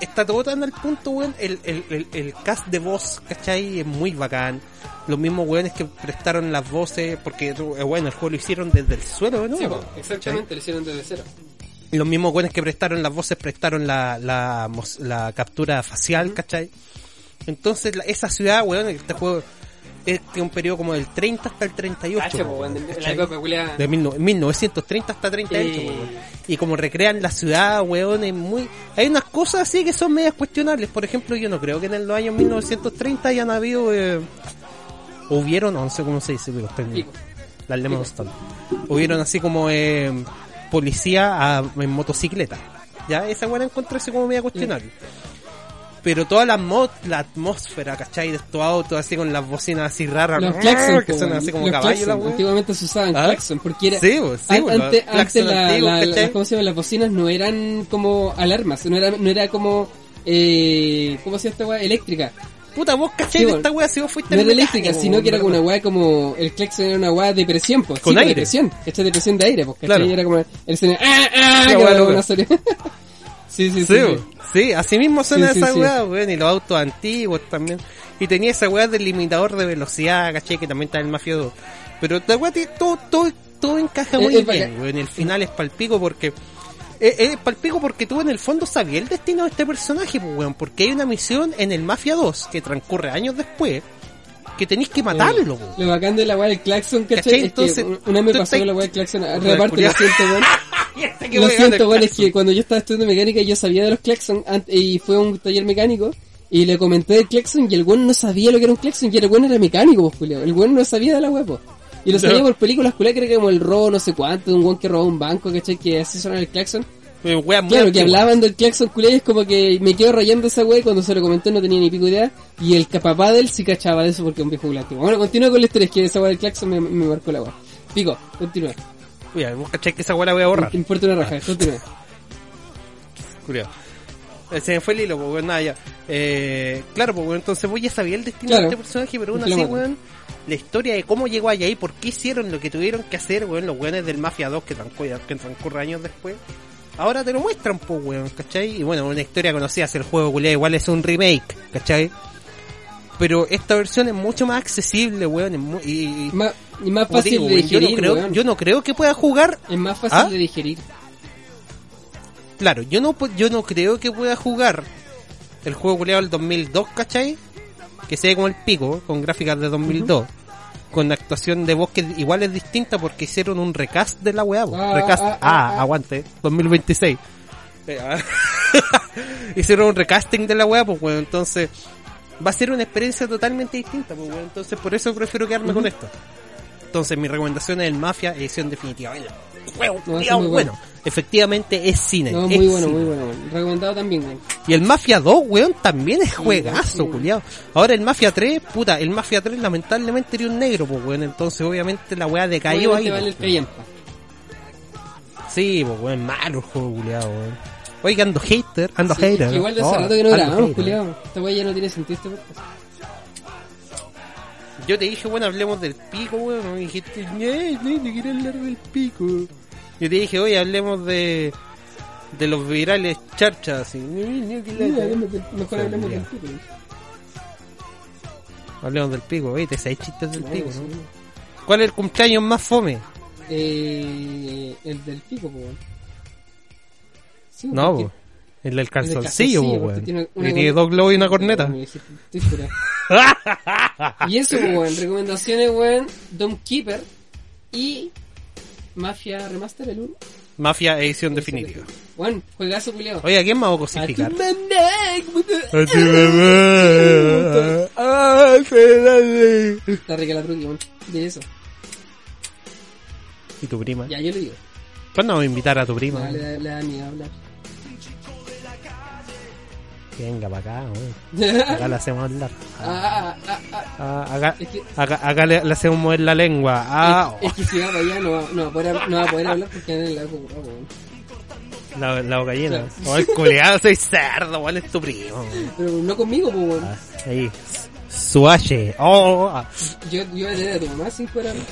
Speaker 2: está todo tan al punto, weón. El, el, el, el cast de voz, ¿cachai? Es muy bacán. Los mismos weones que prestaron las voces, porque, eh, bueno, el juego lo hicieron desde el suelo, ¿no?
Speaker 1: Sí, exactamente, lo hicieron desde cero.
Speaker 2: Los mismos weones que prestaron las voces prestaron la, la, la captura facial, ¿cachai? Entonces, la- esa ciudad, weón, este juego es de un periodo como del 30 hasta el 38.
Speaker 1: Cacha, po, época
Speaker 2: de mil no- 1930 hasta 38
Speaker 1: Eh.
Speaker 2: weón. y como recrean la ciudad weón es muy hay unas cosas así que son medias cuestionables por ejemplo yo no creo que en los años 1930 hayan habido eh, hubieron no sé cómo se dice pero estoy
Speaker 1: Pico.
Speaker 2: la Lemon Stone. hubieron así como eh, policía a- en motocicleta ya esa buena encontré así como media cuestionable pero toda la mod, la atmósfera, ¿cachai? De estos autos así con las bocinas así raras,
Speaker 1: Los claxon,
Speaker 2: que son así como
Speaker 1: Los
Speaker 2: caballos.
Speaker 1: Antiguamente se usaban
Speaker 2: ¿Ah?
Speaker 1: claxon porque era
Speaker 2: Sí, pues, sí,
Speaker 1: An-
Speaker 2: pues,
Speaker 1: ante- antes la,
Speaker 2: antiguos,
Speaker 1: la- la- ¿cómo se llama? las bocinas no eran como alarmas, no era, no era como eh, ¿cómo se llama esta weá? eléctrica.
Speaker 2: Puta, vos cachai de esta wea si vos fuiste
Speaker 1: No era eléctrica, sino que era como una weá como el claxon era una weá de presión, pues.
Speaker 2: Con
Speaker 1: sí,
Speaker 2: aire.
Speaker 1: de presión, esta de presión de aire, pues, ¿cachai?
Speaker 2: Claro.
Speaker 1: Era como el sonido ¡ah, ah! Que
Speaker 2: weá,
Speaker 1: era una
Speaker 2: weá.
Speaker 1: serie. sí, sí, sí.
Speaker 2: Sí, así mismo suena
Speaker 1: Sí,
Speaker 2: esa
Speaker 1: sí.
Speaker 2: weá, weón, y los autos antiguos también. Y tenía esa weá del limitador de velocidad, caché, que también está en el Mafia 2. Pero esta weá tiene- todo, todo, todo encaja muy
Speaker 1: es
Speaker 2: bien, weón. El final es palpico porque... Es, es palpico porque tú en el fondo sabías el destino de este personaje, pues, weón. Porque hay una misión en el Mafia 2 que transcurre años después que tenéis que matarlo, weón.
Speaker 1: Lo bacán de la weá del claxon, ¿cachai?
Speaker 2: ¿Cachai?
Speaker 1: Es
Speaker 2: Entonces,
Speaker 1: que una me pasó la weá del claxon.
Speaker 2: Joder,
Speaker 1: Reparte, lo siento, weón. Lo siento, weón, es que cuando yo estaba estudiando mecánica yo sabía de los claxon y fue a un taller mecánico y le comenté del claxon y el weón no sabía lo que era un claxon y el weón era mecánico, pues, culiao. El weón no sabía de la weá, pues. Y lo sabía
Speaker 2: No.
Speaker 1: por películas, culiao, que era como el robo no sé cuánto, de un weón que robó un banco, ¿cachai? Que así suena el claxon.
Speaker 2: Eh, weá muy
Speaker 1: Claro, que hablaban del claxon culiao y es como que me quedo rayando esa weá y cuando se lo comenté no tenía ni pico idea y el papá de él sí cachaba de eso porque es un viejo culiao. Bueno, continúa con la historia, es que esa weá del claxon me, me marcó la weá. Pico, continúa.
Speaker 2: Mira, vos cachai que esa weá la voy a borrar.
Speaker 1: Importa una raja, continúa.
Speaker 2: Curioso. Eh, Se me fue el hilo, pues, weón, nada, ya. Eh, claro, pues, weón, entonces vos ya sabías el destino
Speaker 1: Claro.
Speaker 2: de este personaje, pero aún así, weón, la historia de cómo llegó allá y por qué hicieron lo que tuvieron que hacer, weón, los weones del Mafia 2 que transcurre, que transcurre años después. Ahora te lo muestran, pues, weón, ¿cachai? Y bueno, una historia conocida, si el juego, culiao, igual es un remake, ¿cachai? Pero esta versión es mucho más accesible, weón, es y,
Speaker 1: Más, y más fácil
Speaker 2: digo,
Speaker 1: de
Speaker 2: weón, yo,
Speaker 1: digerir,
Speaker 2: no creo,
Speaker 1: weón.
Speaker 2: yo no creo que pueda jugar
Speaker 1: Es más fácil
Speaker 2: ¿Ah?
Speaker 1: de digerir.
Speaker 2: Claro, yo no yo no creo que pueda jugar el juego culeado del 2002, ¿cachai? Que se ve como el pico, con gráficas de 2002. Con actuación de voz que igual es distinta porque hicieron un recast de la weá.
Speaker 1: Ah,
Speaker 2: recast,
Speaker 1: ah,
Speaker 2: ah,
Speaker 1: ah, ah.
Speaker 2: aguante, 2026. Eh, ah. hicieron un recasting de la weá, pues weón, entonces va a ser una experiencia totalmente distinta, pues weón, entonces por eso prefiero quedarme con esto. Entonces mi recomendación es el Mafia edición definitiva. El juego bueno.
Speaker 1: Bueno.
Speaker 2: Efectivamente es cine.
Speaker 1: No,
Speaker 2: es
Speaker 1: muy bueno,
Speaker 2: cine.
Speaker 1: muy bueno. Recomendado también, weón.
Speaker 2: Y el Mafia 2, weón, también es juegazo,
Speaker 1: sí.
Speaker 2: culiao. Ahora el Mafia 3, puta, el Mafia 3 lamentablemente era un negro, pues weón, entonces obviamente la weá decayó ahí.
Speaker 1: Vale
Speaker 2: pues. Sí, pues weón, malo el juego, culiao, weón. Oiga, ando hater, ando
Speaker 1: Sí,
Speaker 2: hater.
Speaker 1: que Igual de
Speaker 2: Oh,
Speaker 1: hace rato que no grabamos, culiao. Esta weá ya no tiene sentido este podcast.
Speaker 2: Yo te dije, bueno, hablemos del pico, weón, me dijiste, "Eh, no, no quiero hablar del pico. Yo te dije, oye, hablemos de de los virales charchas, así.
Speaker 1: Mejor hablemos del fútbol.
Speaker 2: Hablemos del pico, oye, te sabes chistes del pico. ¿Cuál es el cumpleaños más fome?
Speaker 1: Eh, el del pico, po. weón. Sí,
Speaker 2: No, po. El del
Speaker 1: el
Speaker 2: calzoncillo, po, weón.
Speaker 1: tiene una
Speaker 2: tiene dos globos y una corneta.
Speaker 1: Y eso, po, weón. Recomendaciones, weón. Dom Keeper y Mafia Remaster, el 1.
Speaker 2: Mafia edición definitiva.
Speaker 1: Weón, juegazo culiao.
Speaker 2: Oye, ¿a quién me hago
Speaker 1: A
Speaker 2: cosificar?
Speaker 1: Está rica la truqui. De eso.
Speaker 2: ¿Y tu prima?
Speaker 1: Ya, yo le digo.
Speaker 2: ¿Cuándo vamos a invitar a tu prima?
Speaker 1: Le, le da miedo hablar.
Speaker 2: Que venga para acá, weón. Acá le hacemos hablar.
Speaker 1: ah, ah, ah, ah.
Speaker 2: Ah, acá,
Speaker 1: Es que,
Speaker 2: acá, acá le, le hacemos mover la lengua. Ah,
Speaker 1: es, es que si va para allá no va, no va, a, poder, no va a poder hablar porque en el lago,
Speaker 2: la, la boca llena.
Speaker 1: Claro.
Speaker 2: Oh, el culeado, soy cerdo, weón, es tu primo.
Speaker 1: Pero no conmigo, pues, weón.
Speaker 2: Ah, ahí. Su H. Oh, ah.
Speaker 1: Yo, yo voy a tener a tu mamá sin fuera.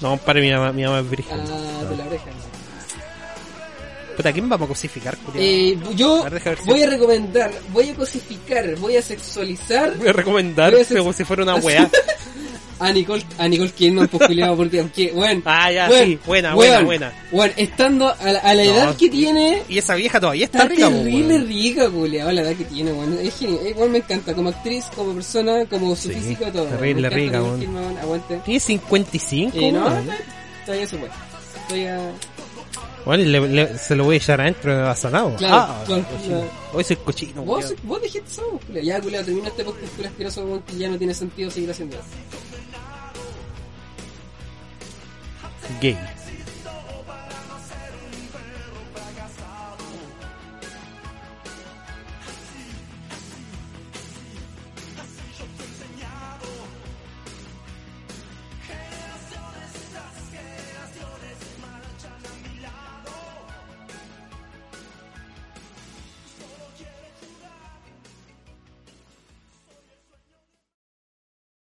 Speaker 2: No, compadre, mi mamá, mi mamá es virgen.
Speaker 1: Ah, de la oreja.
Speaker 2: Puta, ¿a quién vamos a cosificar?
Speaker 1: Eh, yo
Speaker 2: A ver, deja ver si-
Speaker 1: voy a recomendar, voy a cosificar, voy a sexualizar
Speaker 2: Voy a recomendar
Speaker 1: voy a
Speaker 2: como si fuera una weá.
Speaker 1: a Nicole, a Nicole Kidman, pues porque aunque, bueno,
Speaker 2: Ah, ya, sí, buena, buena, buena.
Speaker 1: Bueno, estando a la, a la
Speaker 2: No.
Speaker 1: edad que tiene,
Speaker 2: Y esa vieja todavía está,
Speaker 1: está
Speaker 2: rica, po,
Speaker 1: terrible
Speaker 2: weón.
Speaker 1: rica, culiao, la edad que tiene, bueno, es genial, igual me encanta, como actriz, como persona, como su
Speaker 2: Sí,
Speaker 1: físico, todo.
Speaker 2: terrible rica.
Speaker 1: Kidman, aguante.
Speaker 2: Tiene 55,
Speaker 1: Eh, no,
Speaker 2: weón.
Speaker 1: todavía se puede. Todavía,
Speaker 2: Bueno, le- le- se lo voy a echar adentro de basonado.
Speaker 1: Claro,
Speaker 2: ah,
Speaker 1: claro,
Speaker 2: cochino. Hoy soy cochino,
Speaker 1: vos, vos dijiste eso, culiao. Ya, culiao, termina este podcast culiao asqueroso, weón, que ya no tiene sentido seguir haciendo.
Speaker 2: Gay.